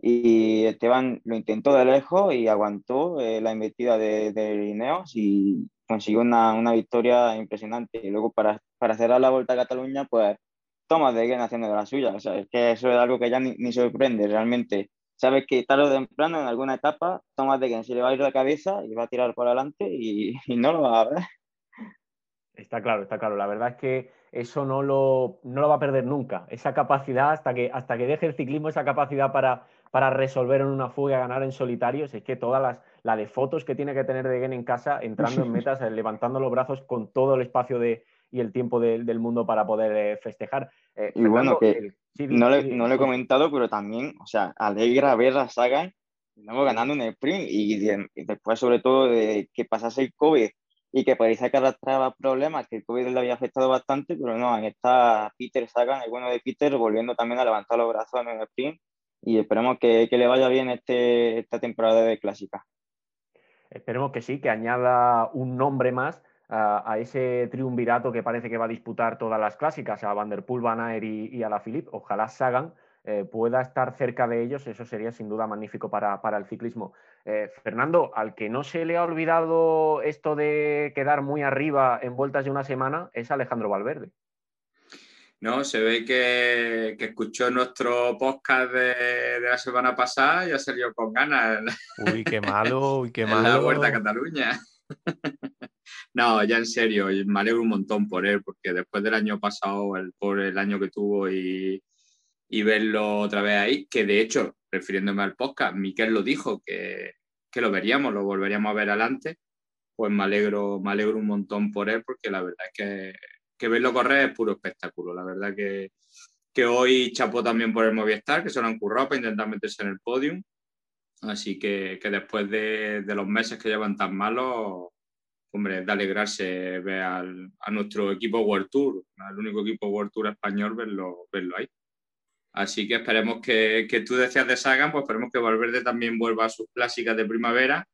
y Esteban lo intentó de lejos y aguantó eh, la embestida de, de Lineos y consiguió una, una, victoria impresionante. Y luego para, para cerrar la Vuelta a Cataluña, pues Tomás de Guen haciendo de la suya. O sea, es que eso es algo que ya ni, ni sorprende realmente. Sabes que tarde o temprano, en alguna etapa, de Guen se le va a ir la cabeza y va a tirar por adelante y, y no lo va a ver. Está claro, está claro. La verdad es que eso no lo, no lo va a perder nunca. Esa capacidad, hasta que, hasta que deje el ciclismo, esa capacidad para, para resolver en una fuga, ganar en solitarios, es que todas las, la de fotos que tiene que tener de Gen en casa, entrando en metas, levantando los brazos con todo el espacio de, y el tiempo del mundo para poder eh, festejar. Eh, y bueno, que no, le, no, le, he comentado, pero también, o sea, alegra ver a Sagan ganando un sprint y, después sobre todo de que pasase el COVID y que parecía que arrastraba problemas, que el COVID le había afectado bastante, pero no, en esta Peter Sagan, el bueno de Peter, volviendo también a levantar los brazos en el sprint y esperemos que, que le vaya bien este, esta temporada de clásica. Esperemos que sí, que añada un nombre más a, ese triunvirato que parece que va a disputar todas las clásicas, a Van der Poel, Van Aert y, a la Philippe. Ojalá Sagan eh, pueda estar cerca de ellos, eso sería sin duda magnífico para, el ciclismo. Eh, Fernando, al que no se le ha olvidado esto de quedar muy arriba en vueltas de una semana es Alejandro Valverde. No, se ve que, escuchó nuestro podcast de, la semana pasada y ha salido con ganas. Uy, qué malo, uy, qué malo. la Vuelta a Cataluña. no, ya en serio, me alegro un montón por él, porque después del año pasado, el, por el año que tuvo y, verlo otra vez ahí, que de hecho, refiriéndome al podcast, Miquel lo dijo, que, que lo veríamos, lo volveríamos a ver adelante, pues me alegro, me alegro un montón por él, porque la verdad es que que verlo correr es puro espectáculo. La verdad que, que hoy chapó también por el Movistar, que se lo han currado para intentar meterse en el podium. Así que, que después de, de, los meses que llevan tan malos, hombre, de alegrarse ver al, a nuestro equipo World Tour, al único equipo World Tour español, verlo, verlo ahí. Así que esperemos que, que tú decías de Sagan, pues esperemos que Valverde también vuelva a sus clásicas de primavera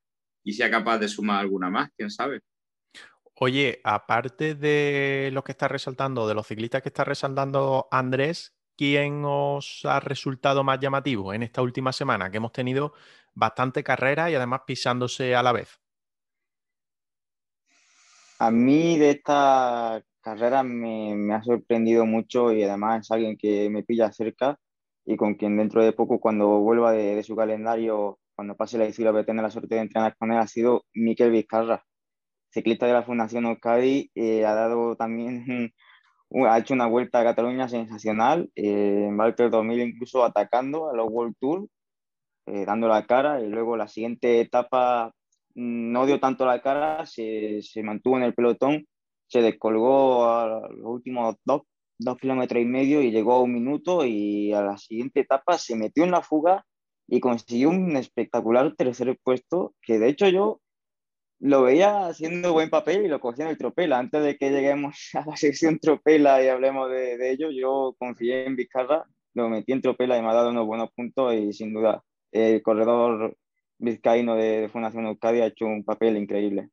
y sea capaz de sumar alguna más, quién sabe. Oye, aparte de lo que está resaltando, de los ciclistas que está resaltando Andrés, ¿quién os ha resultado más llamativo en esta última semana? Que hemos tenido bastante carrera y además pisándose a la vez. A mí de esta carrera me, ha sorprendido mucho y además es alguien que me pilla cerca y con quien dentro de poco, cuando vuelva de, su calendario, cuando pase la decisión, voy a tener la suerte de entrenar con él, ha sido Miquel Vizcarra ciclista de la Fundación Euskadi, eh, ha dado también, ha hecho una vuelta a Cataluña sensacional, eh, en Valker 2000 incluso atacando a los World Tour, eh, dando la cara, y luego la siguiente etapa mm, no dio tanto la cara, se, se mantuvo en el pelotón, se descolgó a los últimos dos, dos kilómetros y medio y llegó a un minuto y a la siguiente etapa se metió en la fuga y consiguió un espectacular tercer puesto que de hecho yo lo veía haciendo buen papel y lo cogía en el Tropela. Antes de que lleguemos a la sección Tropela y hablemos de, ello, yo confié en Vizcarra, lo metí en Tropela y me ha dado unos buenos puntos y sin duda el corredor vizcaíno de, Fundación Euskadi ha hecho un papel increíble.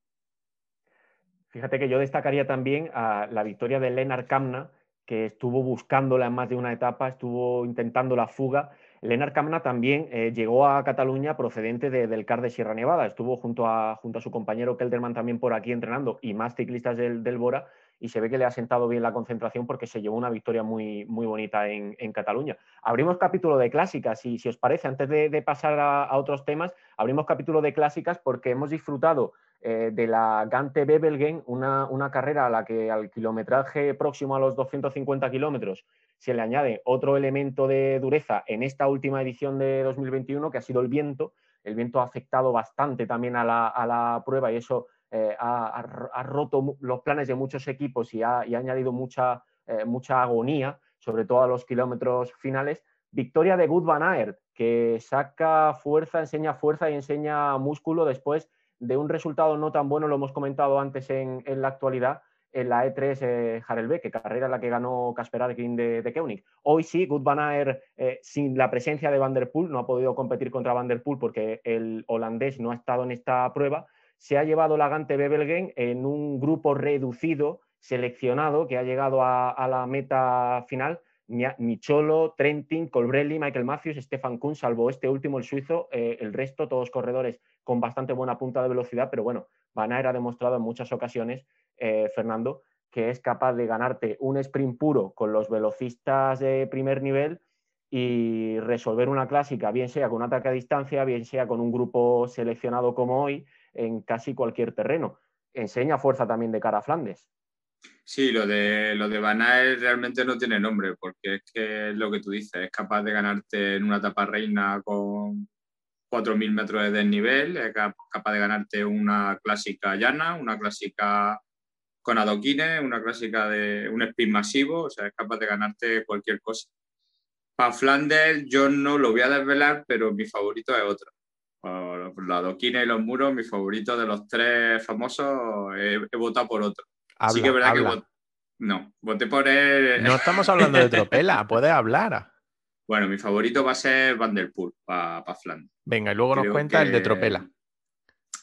Fíjate que yo destacaría también a la victoria de Lennart Kamna, que estuvo buscándola en más de una etapa, estuvo intentando la fuga Lenar Camna también eh, llegó a Cataluña procedente del CAR de Sierra Nevada. Estuvo junto a, junto a su compañero Kelderman también por aquí entrenando y más ciclistas del, Bora y se ve que le ha sentado bien la concentración porque se llevó una victoria muy, muy bonita en, Cataluña. Abrimos capítulo de clásicas y si os parece, antes de, pasar a, otros temas, abrimos capítulo de clásicas porque hemos disfrutado eh, de la Gante Bebelgen, una, una, carrera a la que al kilometraje próximo a los 250 kilómetros se le añade otro elemento de dureza en esta última edición de 2021, que ha sido el viento. El viento ha afectado bastante también a la, prueba y eso eh, ha, roto los planes de muchos equipos y ha, añadido mucha, eh, mucha agonía, sobre todo a los kilómetros finales. Victoria de Good Van Aert, que saca fuerza, enseña fuerza y enseña músculo después de un resultado no tan bueno, lo hemos comentado antes en la actualidad, en la E3 eh, que carrera la que ganó Casper Arkin de, de Koenig. Hoy sí, Good eh, sin la presencia de Van der Poel, no ha podido competir contra Van der Poel porque el holandés no ha estado en esta prueba, se ha llevado la Gante Bebelgen en un grupo reducido, seleccionado, que ha llegado a, la meta final. Micholo, Trentin, Colbrelli, Michael Matthews, Stefan Kuhn, salvo este último, el suizo, eh, el resto, todos corredores con bastante buena punta de velocidad, pero bueno, Van ha demostrado en muchas ocasiones eh, Fernando, que es capaz de ganarte un sprint puro con los velocistas de primer nivel y resolver una clásica, bien sea con un ataque a distancia, bien sea con un grupo seleccionado como hoy, en casi cualquier terreno. Enseña fuerza también de cara a Flandes. Sí, lo de, lo de realmente no tiene nombre, porque es que es lo que tú dices, es capaz de ganarte en una etapa reina con 4.000 metros de desnivel, es capaz de ganarte una clásica llana, una clásica con adoquines, una clásica de un spin masivo, o sea, es capaz de ganarte cualquier cosa. Para Flanders yo no lo voy a desvelar, pero mi favorito es otro. Por los adoquines y los muros, mi favorito de los tres famosos, he, votado por otro. Así que es verdad que no, voté por él. No estamos hablando de Tropela, puedes hablar. Bueno, mi favorito va a ser Van der Poel para Flanders. Venga, y luego nos cuenta el de Tropela.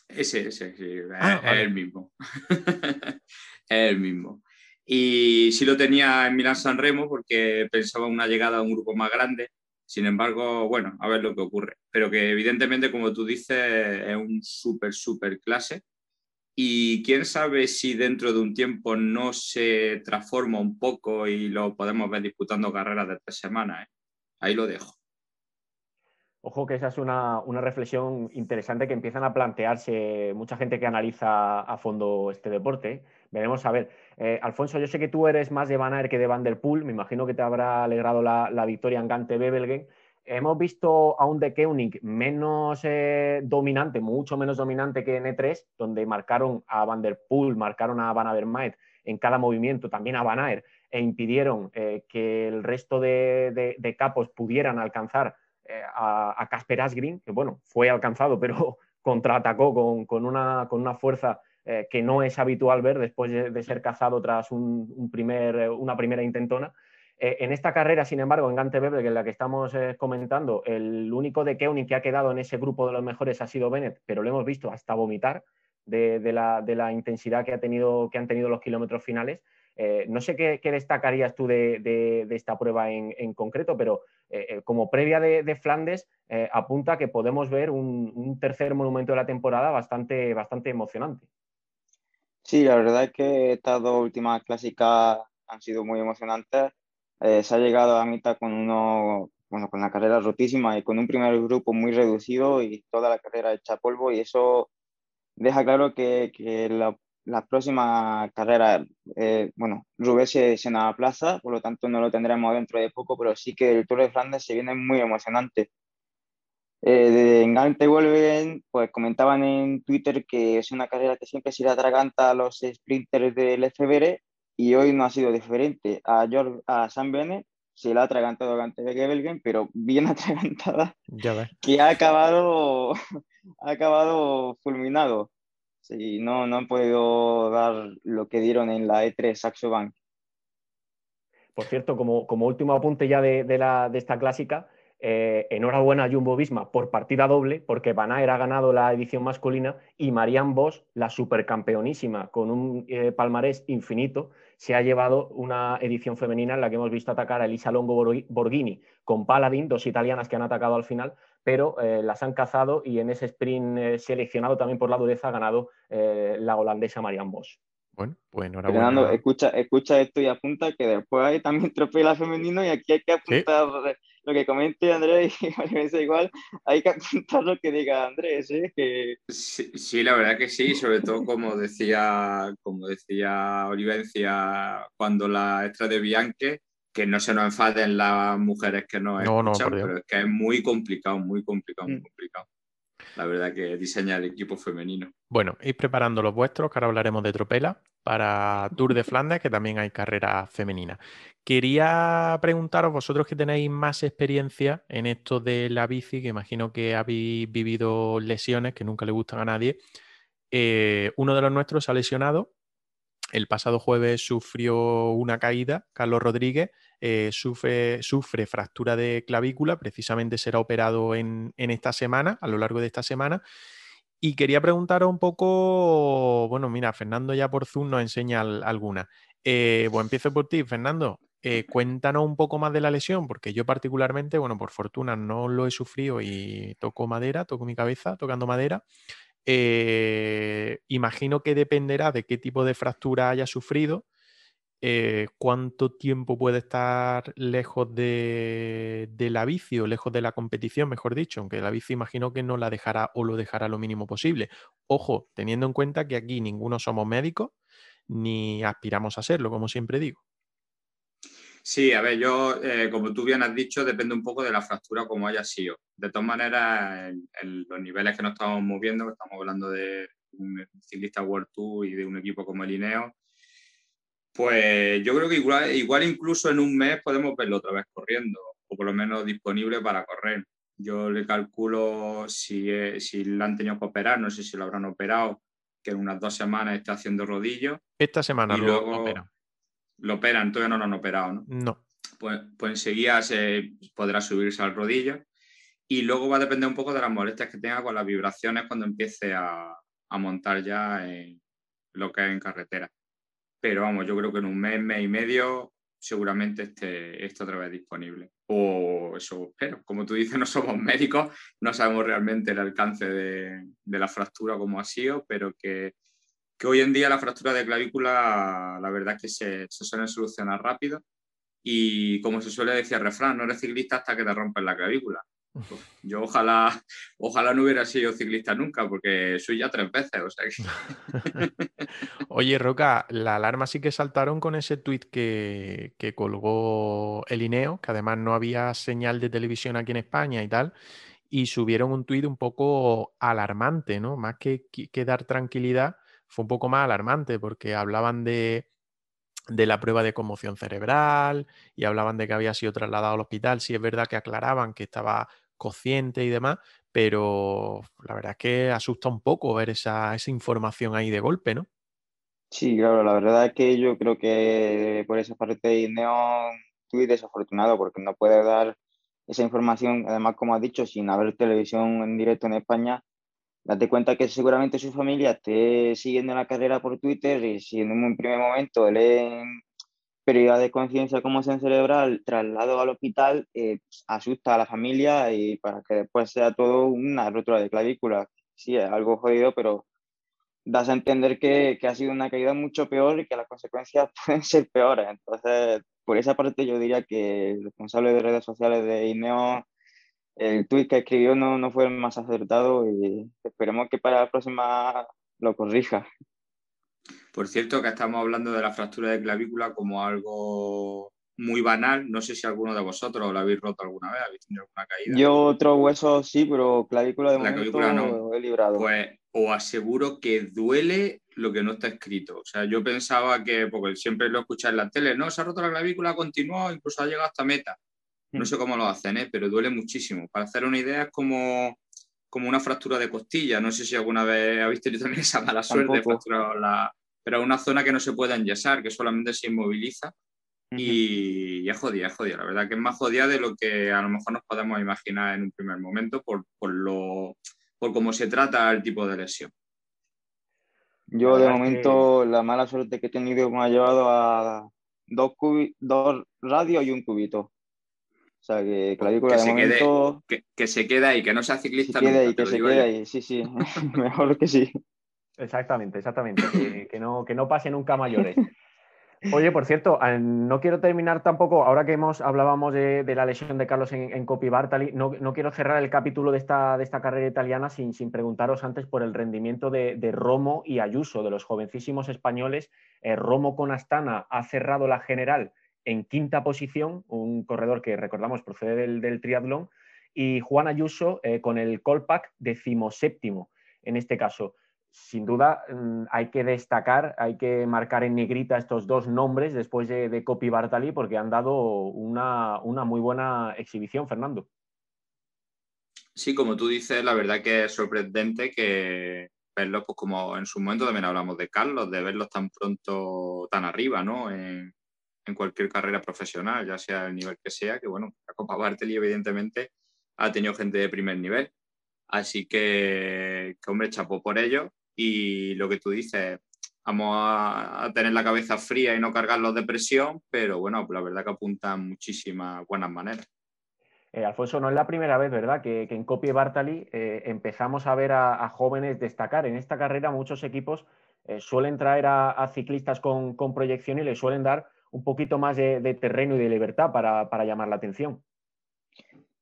Ese, ese, sí, ah, es, el mismo. es el mismo. Y sí lo tenía en Milán San Remo porque pensaba una llegada a un grupo más grande. Sin embargo, bueno, a ver lo que ocurre. Pero que evidentemente, como tú dices, es un súper, súper clase. Y quién sabe si dentro de un tiempo no se transforma un poco y lo podemos ver disputando carreras de tres semanas. ¿eh? Ahí lo dejo. Ojo que esa es una, reflexión interesante que empiezan a plantearse mucha gente que analiza a fondo este deporte. Veremos a ver. Eh, Alfonso, yo sé que tú eres más de Van que de Van der Poel. Me imagino que te habrá alegrado la, victoria en Gante Bebelgen. Hemos visto a un De Keunig menos eh, dominante, mucho menos dominante que en E3, donde marcaron a Van der Poel, marcaron a Van Avermaet en cada movimiento, también a Van Aert, e impidieron eh, que el resto de capos pudieran alcanzar eh, a, Casper Asgreen, que bueno, fue alcanzado, pero contraatacó con, una, con una fuerza eh, que no es habitual ver después de, ser cazado tras un, primer, eh, una primera intentona. en esta carrera, sin embargo, en Gante Weber, que es la que estamos comentando, el único de Keuning que ha quedado en ese grupo de los mejores ha sido Bennett, pero lo hemos visto hasta vomitar de, la, intensidad que, ha tenido, que han tenido los kilómetros finales. No sé qué, destacarías tú de, esta prueba en, concreto, pero eh, eh, como previa de, Flandes, eh, apunta que podemos ver un, tercer monumento de la temporada bastante, bastante emocionante. Sí, la verdad es que estas dos últimas clásicas han sido muy emocionantes. se ha llegado a mitad con uno, bueno, con la carrera rotísima y con un primer grupo muy reducido y toda la carrera hecha polvo y eso deja claro que, que la, la próxima carrera, eh, bueno, Rubén se, se nos plaza, por lo tanto no lo tendremos dentro de poco, pero sí que el Tour de Flandes se viene muy emocionante. Eh, de Engante vuelven, pues comentaban en Twitter que es una carrera que siempre se le atraganta a los sprinters del FBR y hoy no ha sido diferente. A, George, a Sam Bennett se le ha atragantado Gante de Gebelgen, pero bien atragantada, ya que ha acabado, ha acabado fulminado. Sí, no, no han podido dar lo que dieron en la E3 Saxo Bank. Por cierto, como, como último apunte ya de, la, de esta clásica, eh, enhorabuena a Jumbo Visma por partida doble, porque Van Aert ha ganado la edición masculina y Marianne Vos, la supercampeonísima, con un eh, palmarés infinito, se ha llevado una edición femenina en la que hemos visto atacar a Elisa Longo Borghini con Paladin, dos italianas que han atacado al final, pero eh, las han cazado y en ese sprint eh, seleccionado también por la dureza ha ganado eh, la holandesa Marianne Vos. Bueno, pues Fernando, escucha, escucha esto y apunta que después hay también trofeo femenino y aquí hay que apuntar lo que comente Andrés y parece igual, hay que apuntar lo que diga Andrés. Que... Sí, la verdad que sí, sobre todo como decía, como decía Olivencia cuando la extra de Bianche, que no se nos enfaden las mujeres que nos escuchan, pero es que es muy complicado, muy complicado, muy mm. complicado. La verdad que diseñar el equipo femenino. Bueno, ir preparando los vuestros, que ahora hablaremos de Tropela, para Tour de Flandes, que también hay carrera femenina. Quería preguntaros, vosotros que tenéis más experiencia en esto de la bici, que imagino que habéis vivido lesiones que nunca le gustan a nadie. Eh, uno de los nuestros se ha lesionado. El pasado jueves sufrió una caída, Carlos Rodríguez, eh, sufre, sufre, fractura de clavícula, precisamente será operado en, esta semana, a lo largo de esta semana. Y quería preguntaros un poco, bueno, mira, Fernando ya por Zoom nos enseña alguna. Eh, pues empiezo por ti, Fernando. Eh, cuéntanos un poco más de la lesión, porque yo particularmente, bueno, por fortuna no lo he sufrido y toco madera, toco mi cabeza tocando madera. Imagino que dependerá de qué tipo de fractura haya sufrido eh, cuánto tiempo puede estar lejos de, la bici o lejos de la competición, mejor dicho, aunque la bici imagino que no la dejará o lo dejará lo mínimo posible. Ojo, teniendo en cuenta que aquí ninguno somos médicos, ni aspiramos a serlo, como siempre digo. Sí, a ver, yo, eh, como tú bien has dicho, depende un poco de la fractura como haya sido. De todas maneras, en, los niveles que nos estamos moviendo, estamos hablando de un ciclista World Tour y de un equipo como el INEO, pues yo creo que igual, igual incluso en un mes podemos verlo otra vez corriendo, o por lo menos disponible para correr. Yo le calculo si, si lo han tenido que operar, no sé si lo habrán operado, que en unas dos semanas está haciendo rodillo. Esta semana y lo luego operan. Lo operan, todavía no lo han operado, ¿no? No. Pues, pues enseguida se podrá subirse al rodillo. Y luego va a depender un poco de las molestias que tenga con las vibraciones cuando empiece a, a montar ya en lo que es en carretera. Pero vamos, yo creo que en un mes, mes y medio seguramente esté, esté otra vez disponible. O eso espero. Como tú dices, no somos médicos, no sabemos realmente el alcance de, de la fractura como ha sido, pero que, que, hoy en día la fractura de clavícula, la verdad es que se, se suelen solucionar rápido. Y como se suele decir refrán, no eres ciclista hasta que te rompes la clavícula. Yo ojalá, ojalá no hubiera sido ciclista nunca, porque soy ya tres veces. Oye, Roca, la alarma sí que saltaron con ese tuit que, que, colgó el INEO, que además no había señal de televisión aquí en España y tal, y subieron un tuit un poco alarmante, ¿no? Más que dar tranquilidad, fue un poco más alarmante, porque hablaban de de la prueba de conmoción cerebral y hablaban de que había sido trasladado al hospital. Sí es verdad que aclaraban que estaba consciente y demás, pero la verdad es que asusta un poco ver esa, esa información ahí de golpe, ¿no? Sí, claro, la verdad es que yo creo que por esa parte de Neon estoy desafortunado porque no puede dar esa información, además como has dicho, sin haber televisión en directo en España, date cuenta que seguramente su familia esté siguiendo la carrera por Twitter y si en un primer momento leen pérdida de conciencia, conmoción cerebral, traslado al hospital, eh, pues, asusta a la familia y para que después sea todo una rotura de clavícula. Sí, es algo jodido, pero das a entender que, que, ha sido una caída mucho peor y que las consecuencias pueden ser peores. Entonces, por esa parte yo diría que el responsable de redes sociales de INEO el tuit que escribió no, no fue el más acertado y esperemos que para la próxima lo corrija. Por cierto, que estamos hablando de la fractura de clavícula como algo muy banal. No sé si alguno de vosotros lo habéis roto alguna vez, habéis tenido alguna caída. Yo otro hueso sí, pero clavícula de la momento clavícula no. he librado. Pues os aseguro que duele lo que no está escrito. O sea, yo pensaba que, porque siempre lo escuché en la tele, no, se ha roto la clavícula, ha continuado, incluso ha llegado hasta meta. No sé cómo lo hacen, ¿eh? pero duele muchísimo. Para hacer una idea es como, como una fractura de costilla. No sé si alguna vez habéis tenido también esa mala suerte de fracturar la... Pero es una zona que no se puede enyesar, que solamente se inmoviliza. Y, y, es jodida, es jodida. La verdad que es más jodida de lo que a lo mejor nos podemos imaginar en un primer momento por, por, lo, por cómo se trata el tipo de lesión. Yo de momento la mala suerte que he tenido me ha llevado a dos, dos radios y un cubito. O sea, que clavícula que de se momento... Quede, que, que, se quede ahí, que no sea ciclista. Se quede ahí, que se quede ahí, sí, sí. Mejor que sí. Exactamente, exactamente. que, que, no, que no pase nunca mayores. Oye, por cierto, no quiero terminar tampoco, ahora que hemos hablábamos de, de la lesión de Carlos en, en Coppi Bartali, no, no, quiero cerrar el capítulo de esta, de esta carrera italiana sin, sin preguntaros antes por el rendimiento de, de, Romo y Ayuso, de los jovencísimos españoles. Eh, Romo con Astana ha cerrado la general en quinta posición, un corredor que recordamos procede del, triatlón, y Juan Ayuso eh, con el Colpac decimoséptimo en este caso. Sin duda mm, hay que destacar, hay que marcar en negrita estos dos nombres después de, de Copy Bartali porque han dado una, una muy buena exhibición, Fernando. Sí, como tú dices, la verdad que es sorprendente que verlos, pues como en su momento también hablamos de Carlos, de verlos tan pronto, tan arriba, ¿no? En cualquier carrera profesional, ya sea el nivel que sea, que bueno, la Copa Bartoli evidentemente ha tenido gente de primer nivel. Así que, que hombre, chapó por ello. Y lo que tú dices, vamos a, a, tener la cabeza fría y no cargarlos de presión, pero bueno, la verdad que apuntan muchísimas buenas maneras. Eh, Alfonso, no es la primera vez, ¿verdad?, que, que en Copie Bartali eh, empezamos a ver a, a, jóvenes destacar. En esta carrera muchos equipos eh, suelen traer a, a ciclistas con, con, proyección y les suelen dar un poquito más de, de terreno y de libertad para, para, llamar la atención.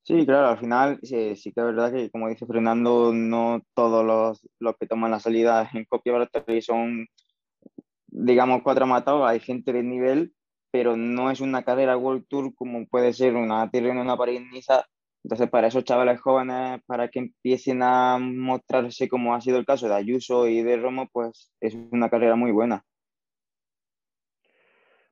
Sí, claro, al final sí, sí, que es verdad que, como dice Fernando, no todos los, los que toman la salida en copia son digamos, cuatro matados, hay gente de nivel, pero no es una carrera World Tour como puede ser una Tirreno, una París-Niza. Entonces, para esos chavales jóvenes, para que empiecen a mostrarse como ha sido el caso de Ayuso y de Romo, pues es una carrera muy buena.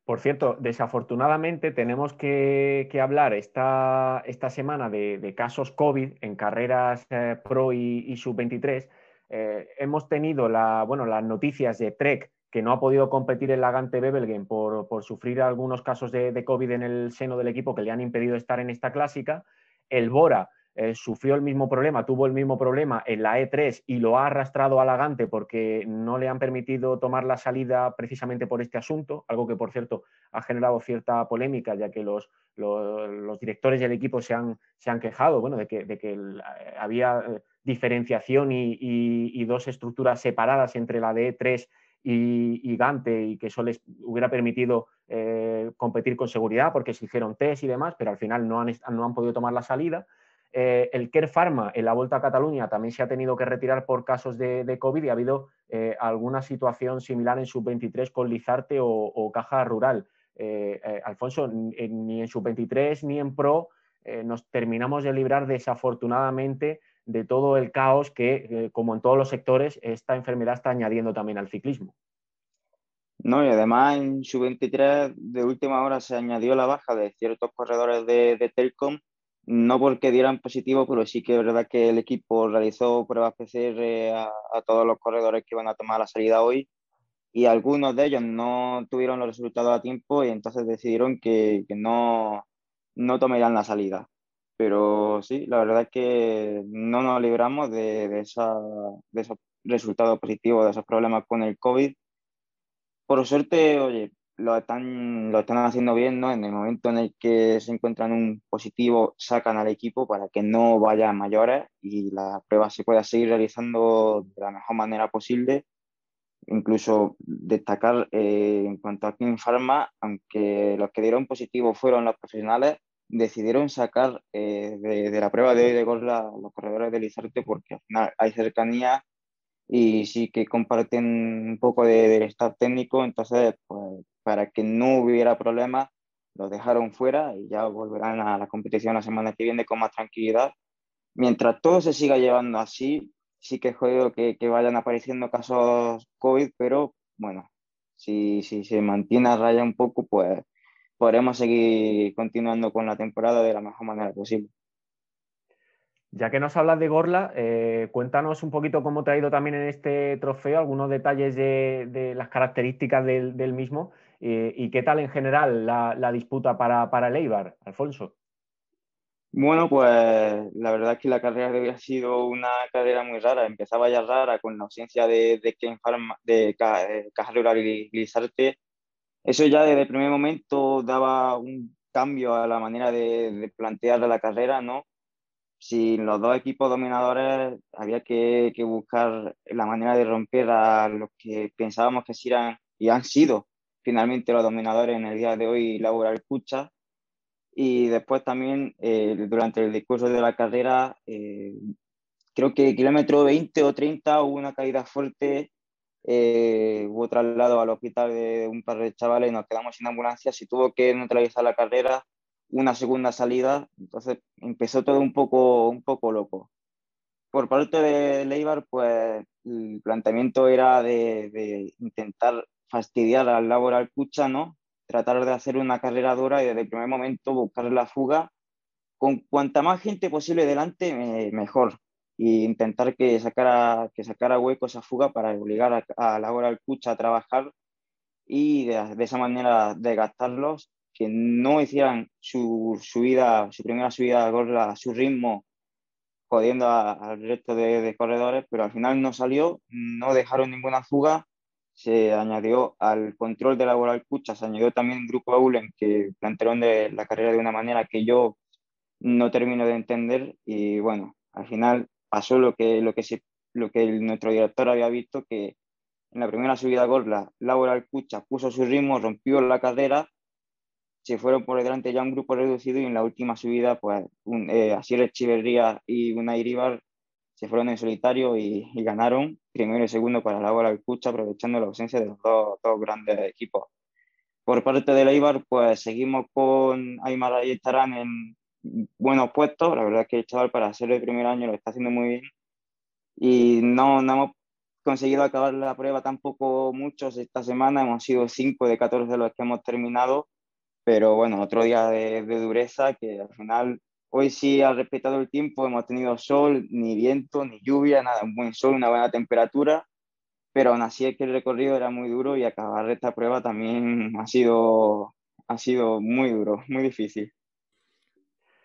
Por cierto, desafortunadamente tenemos que, hablar esta, esta semana de, casos COVID en carreras eh, Pro y, Sub-23. Eh, hemos tenido la, bueno, las noticias de Trek, que no ha podido competir en la Gante Bebelgen por, por sufrir algunos casos de, de, COVID en el seno del equipo que le han impedido estar en esta clásica. El Bora, eh, sufrió el mismo problema, tuvo el mismo problema en la E3 y lo ha arrastrado a Lagante porque no le han permitido tomar la salida precisamente por este asunto, algo que por cierto ha generado cierta polémica, ya que los, los, directores del equipo se han, se han quejado bueno, de que, de que había eh, diferenciación y, dos estructuras separadas entre la de E3 y, Gante y que eso les hubiera permitido eh, competir con seguridad porque se hicieron test y demás, pero al final no han, no han podido tomar la salida. Eh, el Care Pharma en la Vuelta a Cataluña también se ha tenido que retirar por casos de, COVID y ha habido eh, alguna situación similar en Sub-23 con Lizarte o, Caja Rural. Eh, Alfonso, ni en Sub-23 ni en Pro nos terminamos de librar desafortunadamente de todo el caos que, como en todos los sectores, esta enfermedad está añadiendo también al ciclismo. No, y además en Sub-23 de última hora se añadió la baja de ciertos corredores de, de Telcom no porque dieran positivo, pero sí que es verdad que el equipo realizó pruebas PCR a, todos los corredores que iban a tomar la salida hoy y algunos de ellos no tuvieron los resultados a tiempo y entonces decidieron que, no, no tomarían la salida. Pero sí, la verdad es que no nos libramos de, de, esa, de esos resultados positivos, de esos problemas con el COVID. Por suerte, oye, lo están, lo están haciendo bien, ¿no? En el momento en el que se encuentran un positivo, sacan al equipo para que no vaya a mayores y la prueba se pueda seguir realizando de la mejor manera posible. Incluso destacar eh, en cuanto a King Pharma, aunque los que dieron positivo fueron los profesionales, decidieron sacar eh, de, la prueba de hoy de Gorla los corredores de Lizarte porque al final hay cercanía y sí que comparten un poco de, del staff técnico, entonces pues para que no hubiera problemas, los dejaron fuera y ya volverán a la competición la semana que viene con más tranquilidad. Mientras todo se siga llevando así, sí que es jodido que, que vayan apareciendo casos COVID, pero bueno, si, si se mantiene a raya un poco, pues podremos seguir continuando con la temporada de la mejor manera posible. Ya que nos hablas de Gorla, eh, cuéntanos un poquito cómo te ha ido también en este trofeo, algunos detalles de, las características del, mismo eh, y qué tal en general la, disputa para, para, el Alfonso. Bueno, pues la verdad es que la carrera había sido una carrera muy rara. Empezaba ya rara con la ausencia de, de, de Caja Rural y Glizarte. Eso ya desde el primer momento daba un cambio a la manera de, de plantear la carrera, ¿no? sin los dos equipos dominadores había que, buscar la manera de romper a los que pensábamos que eran y han sido finalmente los dominadores en el día de hoy, Laura Escucha. Y después también, eh, durante el discurso de la carrera, eh, creo que kilómetro 20 o 30 hubo una caída fuerte, eh, hubo traslado al hospital de un par de chavales y nos quedamos sin ambulancia. Se tuvo que neutralizar la carrera una segunda salida, entonces empezó todo un poco, un poco loco. Por parte de Leibar, pues el planteamiento era de, intentar fastidiar al laboral Cucha, ¿no? Tratar de hacer una carrera dura y desde el primer momento buscar la fuga con cuanta más gente posible delante, mejor. Y intentar que sacara, que sacara hueco esa fuga para obligar a, a Laboral Cucha a trabajar y de, de esa manera desgastarlos que no hicieran su subida, su primera subida a su ritmo, jodiendo al resto de, corredores, pero al final no salió, no dejaron ninguna fuga, se añadió al control de la bola cucha, se añadió también un grupo Aulen que plantearon de la carrera de una manera que yo no termino de entender y bueno, al final pasó lo que, lo que, se, lo que nuestro director había visto, que en la primera subida a Gorla, Laura Cucha puso su ritmo, rompió la carrera se fueron por delante ya un grupo reducido y en la última subida, pues, un, eh, Asier Echeverría y una Iribar se fueron en solitario y, ganaron primero y segundo para el Agua Cucha, aprovechando la ausencia de los dos, dos, grandes equipos. Por parte del Eibar, pues seguimos con Aymar y estarán en buenos puestos. La verdad es que el chaval para ser el primer año lo está haciendo muy bien. Y no, no hemos conseguido acabar la prueba tampoco muchos esta semana. Hemos sido 5 de 14 de los que hemos terminado. Pero bueno, otro día de, de dureza que al final Hoy sí ha respetado el tiempo, hemos tenido sol, ni viento, ni lluvia, nada, un buen sol, una buena temperatura, pero aún así es que el recorrido era muy duro y acabar esta prueba también ha sido, ha sido muy duro, muy difícil.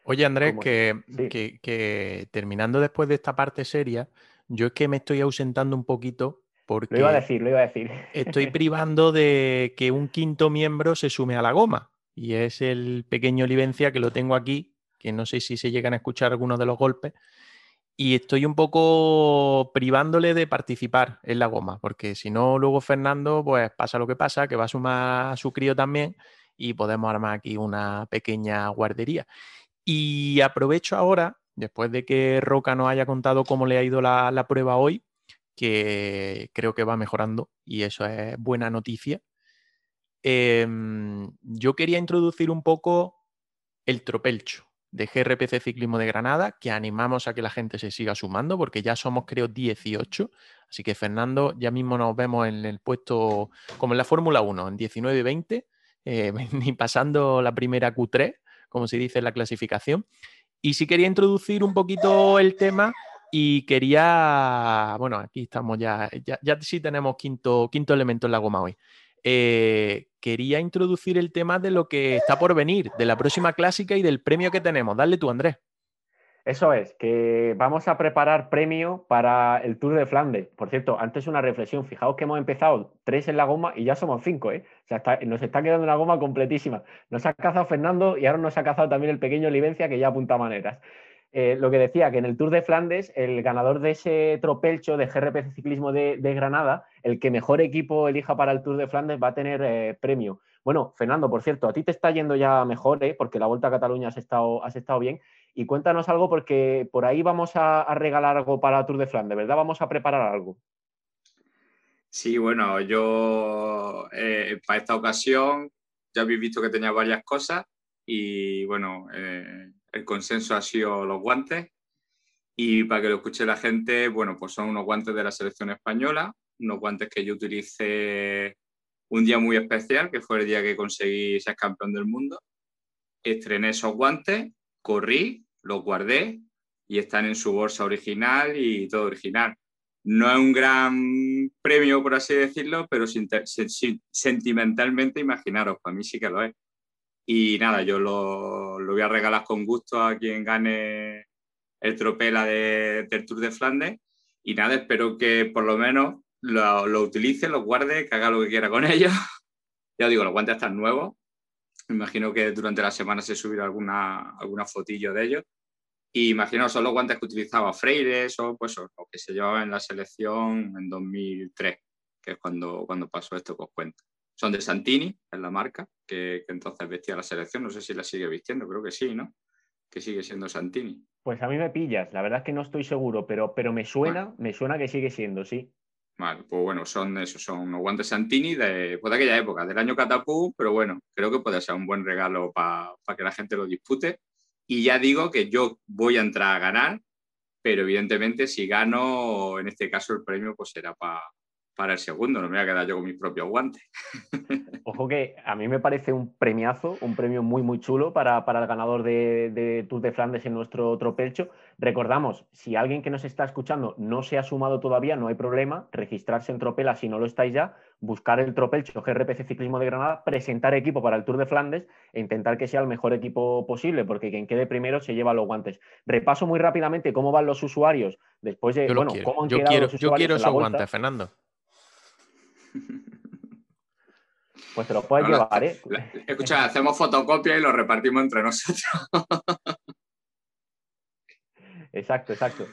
Oye Andrés, que, que, terminando después de esta parte seria, yo es que me estoy ausentando un poquito porque... Lo iba a decir, lo iba a decir. Estoy privando de que un quinto miembro se sume a la goma y es el pequeño Olivencia que lo tengo aquí que no sé si se llegan a escuchar algunos de los golpes. Y estoy un poco privándole de participar en la goma, porque si no, luego Fernando, pues pasa lo que pasa, que va a sumar a su crío también y podemos armar aquí una pequeña guardería. Y aprovecho ahora, después de que Roca nos haya contado cómo le ha ido la, prueba hoy, que creo que va mejorando y eso es buena noticia. Em, yo quería introducir un poco el tropelcho de GRPC Ciclismo de Granada, que animamos a que la gente se siga sumando, porque ya somos, creo, 18. Así que, Fernando, ya mismo nos vemos en el puesto, como en la Fórmula 1, en 19 y 20, eh, ni pasando la primera Q3, como se dice en la clasificación. Y sí quería introducir un poquito el tema y quería, bueno, aquí estamos ya, ya, ya sí tenemos quinto, quinto elemento en la goma hoy. Eh, quería introducir el tema de lo que está por venir, de la próxima clásica y del premio que tenemos. Dale tú, Andrés. Eso es, que vamos a preparar premio para el Tour de Flandes. Por cierto, antes una reflexión. Fijaos que hemos empezado tres en la goma y ya somos cinco, ¿eh? O sea, nos está quedando una goma completísima. Nos ha cazado Fernando y ahora nos ha cazado también el pequeño Livencia que ya apunta maneras. Eh, lo que decía, que en el Tour de Flandes, el ganador de ese tropelcho de GRPC Ciclismo de, Granada, el que mejor equipo elija para el Tour de Flandes va a tener eh, premio. Bueno, Fernando, por cierto, a ti te está yendo ya mejor, ¿eh? porque la Vuelta a Cataluña has estado, has estado bien. Y cuéntanos algo, porque por ahí vamos a, regalar algo para el Tour de Flandes, ¿verdad? Vamos a preparar algo. Sí, bueno, yo para esta ocasión ya habéis visto que tenía varias cosas y bueno, el consenso ha sido los guantes. Y para que lo escuche la gente, bueno, pues son unos guantes de la selección española, unos guantes que yo utilicé un día muy especial, que fue el día que conseguí ser campeón del mundo. Estrené esos guantes, corrí, los guardé y están en su bolsa original y todo original. No es un gran premio, por así decirlo, pero sentimentalmente, imaginaros, para mí sí que lo es. Y nada, yo lo, lo voy a regalar con gusto a quien gane el tropela de, del Tour de Flandes. Y nada, espero que por lo menos lo, lo utilice, lo guarde, que haga lo que quiera con ellos. ya digo, los guantes están nuevos. Me imagino que durante la semana se subirá alguna, alguna fotillo de ellos. Y imagino son los guantes que utilizaba Freire, o pues que se llevaba en la selección en 2003, que es cuando, cuando pasó esto que os cuento son de Santini, es la marca, que, entonces vestía la selección. No sé si la sigue vistiendo, creo que sí, ¿no? Que sigue siendo Santini. Pues a mí me pillas, la verdad es que no estoy seguro, pero, pero me suena, me suena que sigue siendo, sí. Vale, pues bueno, son esos, son unos guantes Santini de, pues de aquella época, del año Catapú, pero bueno, creo que puede ser un buen regalo para que la gente lo dispute. Y ya digo que yo voy a entrar a ganar, pero evidentemente si gano, en este caso el premio pues será para para el segundo, no me voy a quedar yo con mis propios guantes. Ojo que a mí me parece un premiazo, un premio muy, muy chulo para, el ganador de, Tour de Flandes en nuestro tropelcho. Recordamos, si alguien que nos está escuchando no se ha sumado todavía, no hay problema, registrarse en Tropela si no lo estáis ya, buscar el tropelcho GRPC Ciclismo de Granada, presentar equipo para el Tour de Flandes e intentar que sea el mejor equipo posible, porque quien quede primero se lleva los guantes. Repaso muy rápidamente cómo van los usuarios después de, bueno, cómo han yo quiero, Yo quiero esos guantes, Fernando. Pues te lo puedes llevar, ¿eh? Escucha, hacemos fotocopia y lo repartimos entre nosotros. exacto, exacto.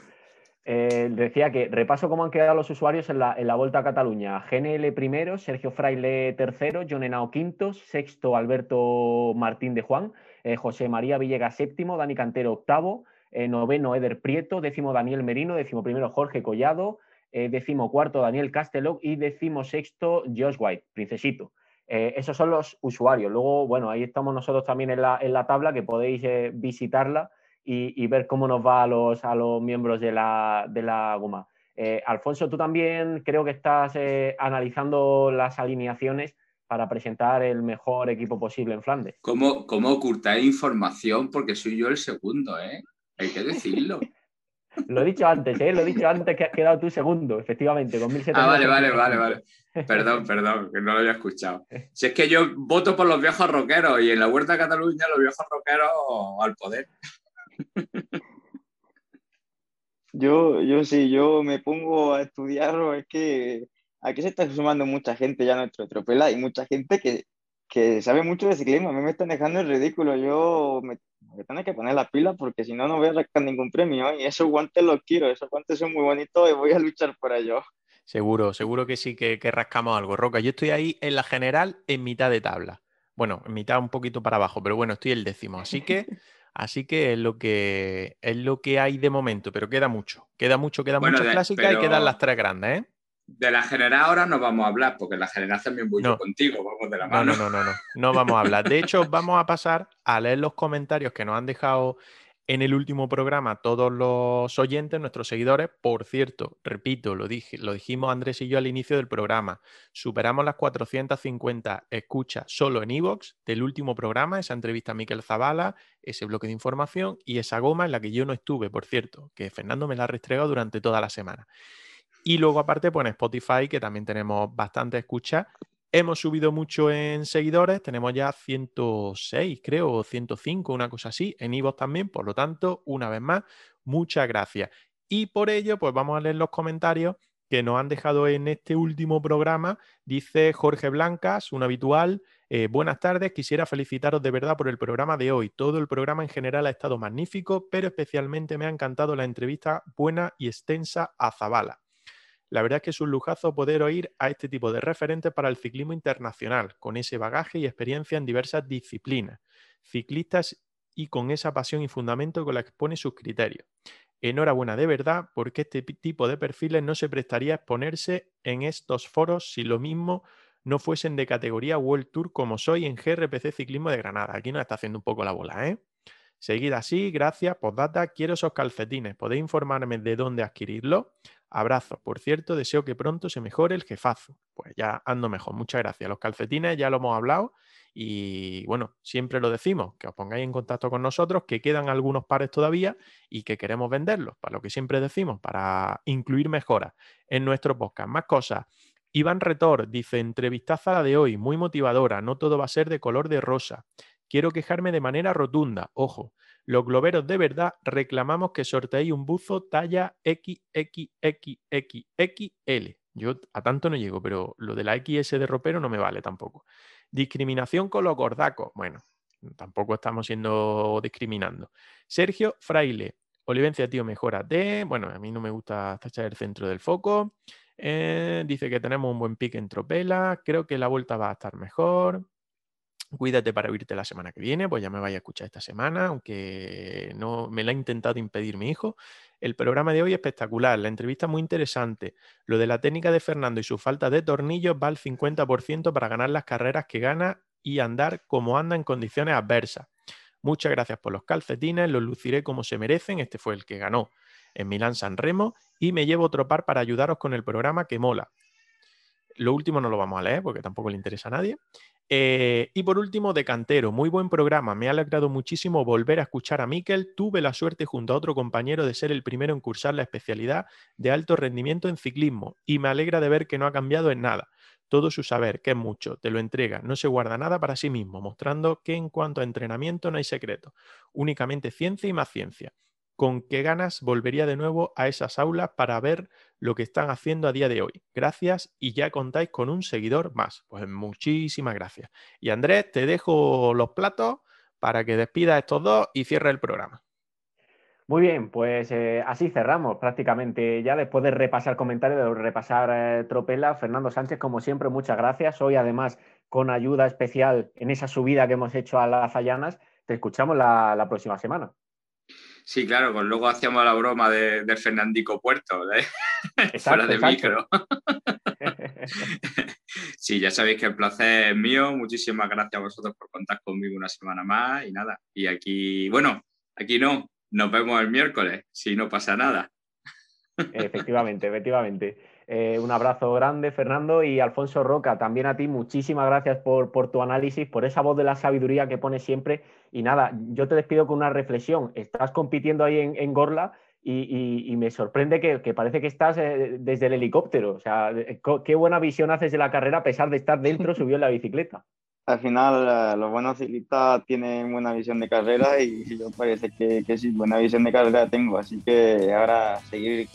Eh, decía que repaso cómo han quedado los usuarios en la, en la Vuelta a Cataluña. GNL primero, Sergio Fraile tercero, John Henao quinto, sexto Alberto Martín de Juan, eh, José María Villegas séptimo, Dani Cantero octavo, eh, noveno Eder Prieto, décimo Daniel Merino, décimo primero Jorge Collado, eh, décimo cuarto Daniel Casteló y décimo sexto Josh White, princesito. Eh, esos son los usuarios. Luego, bueno, ahí estamos nosotros también en la, en la tabla que podéis visitarla y, ver cómo nos va a los, a los miembros de la, de la goma. Alfonso, tú también creo que estás analizando las alineaciones para presentar el mejor equipo posible en Flandes. ¿Cómo, cómo ocultar información? Porque soy yo el segundo, ¿eh? Hay que decirlo. lo he dicho antes, ¿eh? Lo he dicho antes que has quedado tú segundo, efectivamente, con 1.700. Ah, vale, vale, vale, vale. Perdón, perdón, que no lo había escuchado. Si es que yo voto por los viejos rockeros y en la Huerta de Cataluña los viejos rockeros al poder. Yo, yo sí, yo me pongo a estudiar, es que aquí se está sumando mucha gente ya a nuestro tropela y mucha gente que, que sabe mucho de ciclismo. A mí me están dejando el ridículo. Yo me, tengo que poner la pila porque si no, no voy a sacar ningún premio. Y esos guantes los quiero, esos guantes son muy bonitos y voy a luchar por ellos. Seguro, seguro que sí que, que rascamos algo. Roca, yo estoy ahí en la general en mitad de tabla. Bueno, en mitad un poquito para abajo, pero bueno, estoy el décimo. Así que Así que es lo que es lo que hay de momento, pero queda mucho. Queda mucho, queda muchas clásicas y quedan las tres grandes, ¿eh? De la general ahora no vamos a hablar, porque la general también voy contigo, vamos de la mano. No, no, no, no, no, no vamos a hablar. De hecho, vamos a pasar a leer los comentarios que nos han dejado en el último programa todos los oyentes, nuestros seguidores. Por cierto, repito, lo, dije, lo dijimos Andrés y yo al inicio del programa. Superamos las 450 escuchas solo en Evox del último programa, esa entrevista a Miquel Zavala, ese bloque de información y esa goma en la que yo no estuve, por cierto, que Fernando me la ha restregado durante toda la semana. Y luego aparte, pues en Spotify, que también tenemos bastante escucha. Hemos subido mucho en seguidores, tenemos ya 106, creo, o 105, una cosa así, en Ivo también, por lo tanto, una vez más, muchas gracias. Y por ello, pues vamos a leer los comentarios que nos han dejado en este último programa. Dice Jorge Blancas, un habitual. Eh, buenas tardes, quisiera felicitaros de verdad por el programa de hoy. Todo el programa en general ha estado magnífico, pero especialmente me ha encantado la entrevista buena y extensa a Zabala. La verdad es que es un lujazo poder oír a este tipo de referentes para el ciclismo internacional, con ese bagaje y experiencia en diversas disciplinas, ciclistas y con esa pasión y fundamento con la que expone sus criterios. Enhorabuena de verdad, porque este tipo de perfiles no se prestaría a exponerse en estos foros si lo mismo no fuesen de categoría World Tour como soy en GRPC Ciclismo de Granada. Aquí nos está haciendo un poco la bola, ¿eh? Seguid así, gracias, postdata, quiero esos calcetines. ¿Podéis informarme de dónde adquirirlos? Abrazo. Por cierto, deseo que pronto se mejore el jefazo. Pues ya ando mejor. Muchas gracias. Los calcetines ya lo hemos hablado y bueno, siempre lo decimos, que os pongáis en contacto con nosotros, que quedan algunos pares todavía y que queremos venderlos, para lo que siempre decimos, para incluir mejoras en nuestro podcast. Más cosas. Iván Retor dice, entrevistaza la de hoy, muy motivadora, no todo va a ser de color de rosa. Quiero quejarme de manera rotunda, ojo, los globeros de verdad reclamamos que sorteéis un buzo talla XXXXL. Yo a tanto no llego, pero lo de la XS de ropero no me vale tampoco. Discriminación con los gordacos. Bueno, tampoco estamos siendo discriminando. Sergio Fraile. Olivencia, tío, mejorate. Bueno, a mí no me gusta tachar el centro del foco. Eh, dice que tenemos un buen pique en tropela. Creo que la vuelta va a estar mejor. Cuídate para oírte la semana que viene, pues ya me vaya a escuchar esta semana, aunque no me la ha intentado impedir mi hijo. El programa de hoy es espectacular, la entrevista muy interesante. Lo de la técnica de Fernando y su falta de tornillos va al 50% para ganar las carreras que gana y andar como anda en condiciones adversas. Muchas gracias por los calcetines, los luciré como se merecen. Este fue el que ganó en Milán San Remo y me llevo otro par para ayudaros con el programa que mola. Lo último no lo vamos a leer porque tampoco le interesa a nadie. Eh, y por último, de Cantero, muy buen programa. Me ha alegrado muchísimo volver a escuchar a Miquel. Tuve la suerte junto a otro compañero de ser el primero en cursar la especialidad de alto rendimiento en ciclismo y me alegra de ver que no ha cambiado en nada. Todo su saber, que es mucho, te lo entrega, no se guarda nada para sí mismo, mostrando que en cuanto a entrenamiento no hay secreto, únicamente ciencia y más ciencia con qué ganas volvería de nuevo a esas aulas para ver lo que están haciendo a día de hoy. Gracias y ya contáis con un seguidor más. Pues muchísimas gracias. Y Andrés, te dejo los platos para que despidas estos dos y cierre el programa. Muy bien, pues eh, así cerramos prácticamente ya después de repasar comentarios, de repasar eh, Tropela. Fernando Sánchez, como siempre, muchas gracias. Hoy además con ayuda especial en esa subida que hemos hecho a las Allanas. Te escuchamos la próxima semana. Sí, claro, pues luego hacíamos la broma de, del Fernandico Puerto, ¿eh? fuera de micro. sí, ya sabéis que el placer es mío. Muchísimas gracias a vosotros por contar conmigo una semana más y nada. Y aquí, bueno, aquí no, nos vemos el miércoles, si no pasa nada. Efectivamente, efectivamente. Eh, un abrazo grande, Fernando, y Alfonso Roca, también a ti, muchísimas gracias por, por, tu análisis, por esa voz de la sabiduría que pones siempre. Y nada, yo te despido con una reflexión. Estás compitiendo ahí en, Gorla y, me sorprende que, parece que estás eh, desde el helicóptero. O sea, eh, qué buena visión haces de la carrera a pesar de estar dentro subió en la bicicleta. Al final, los buenos ciclistas tienen buena visión de carrera y yo parece que, que sí, buena visión de carrera tengo. Así que ahora seguir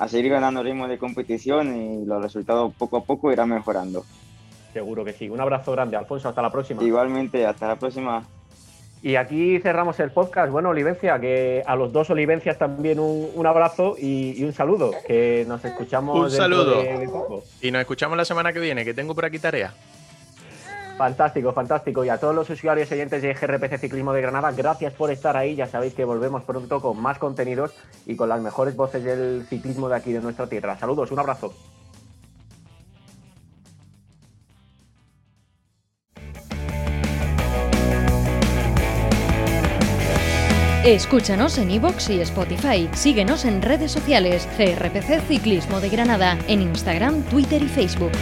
a seguir ganando ritmo de competición y los resultados poco a poco irán mejorando. Seguro que sí. Un abrazo grande, Alfonso. Hasta la próxima. Igualmente, hasta la próxima. Y aquí cerramos el podcast. Bueno, Olivencia, que a los dos Olivencias también un, abrazo y, un saludo. Que nos escuchamos. Un saludo. Y nos escuchamos la semana que viene, que tengo por aquí tarea. Fantástico, fantástico. Y a todos los usuarios y oyentes de GRPC Ciclismo de Granada, gracias por estar ahí. Ya sabéis que volvemos pronto con más contenidos y con las mejores voces del ciclismo de aquí de nuestra tierra. Saludos, un abrazo. Escúchanos en iVoox y Spotify. Síguenos en redes sociales. CRPC Ciclismo de Granada en Instagram, Twitter y Facebook.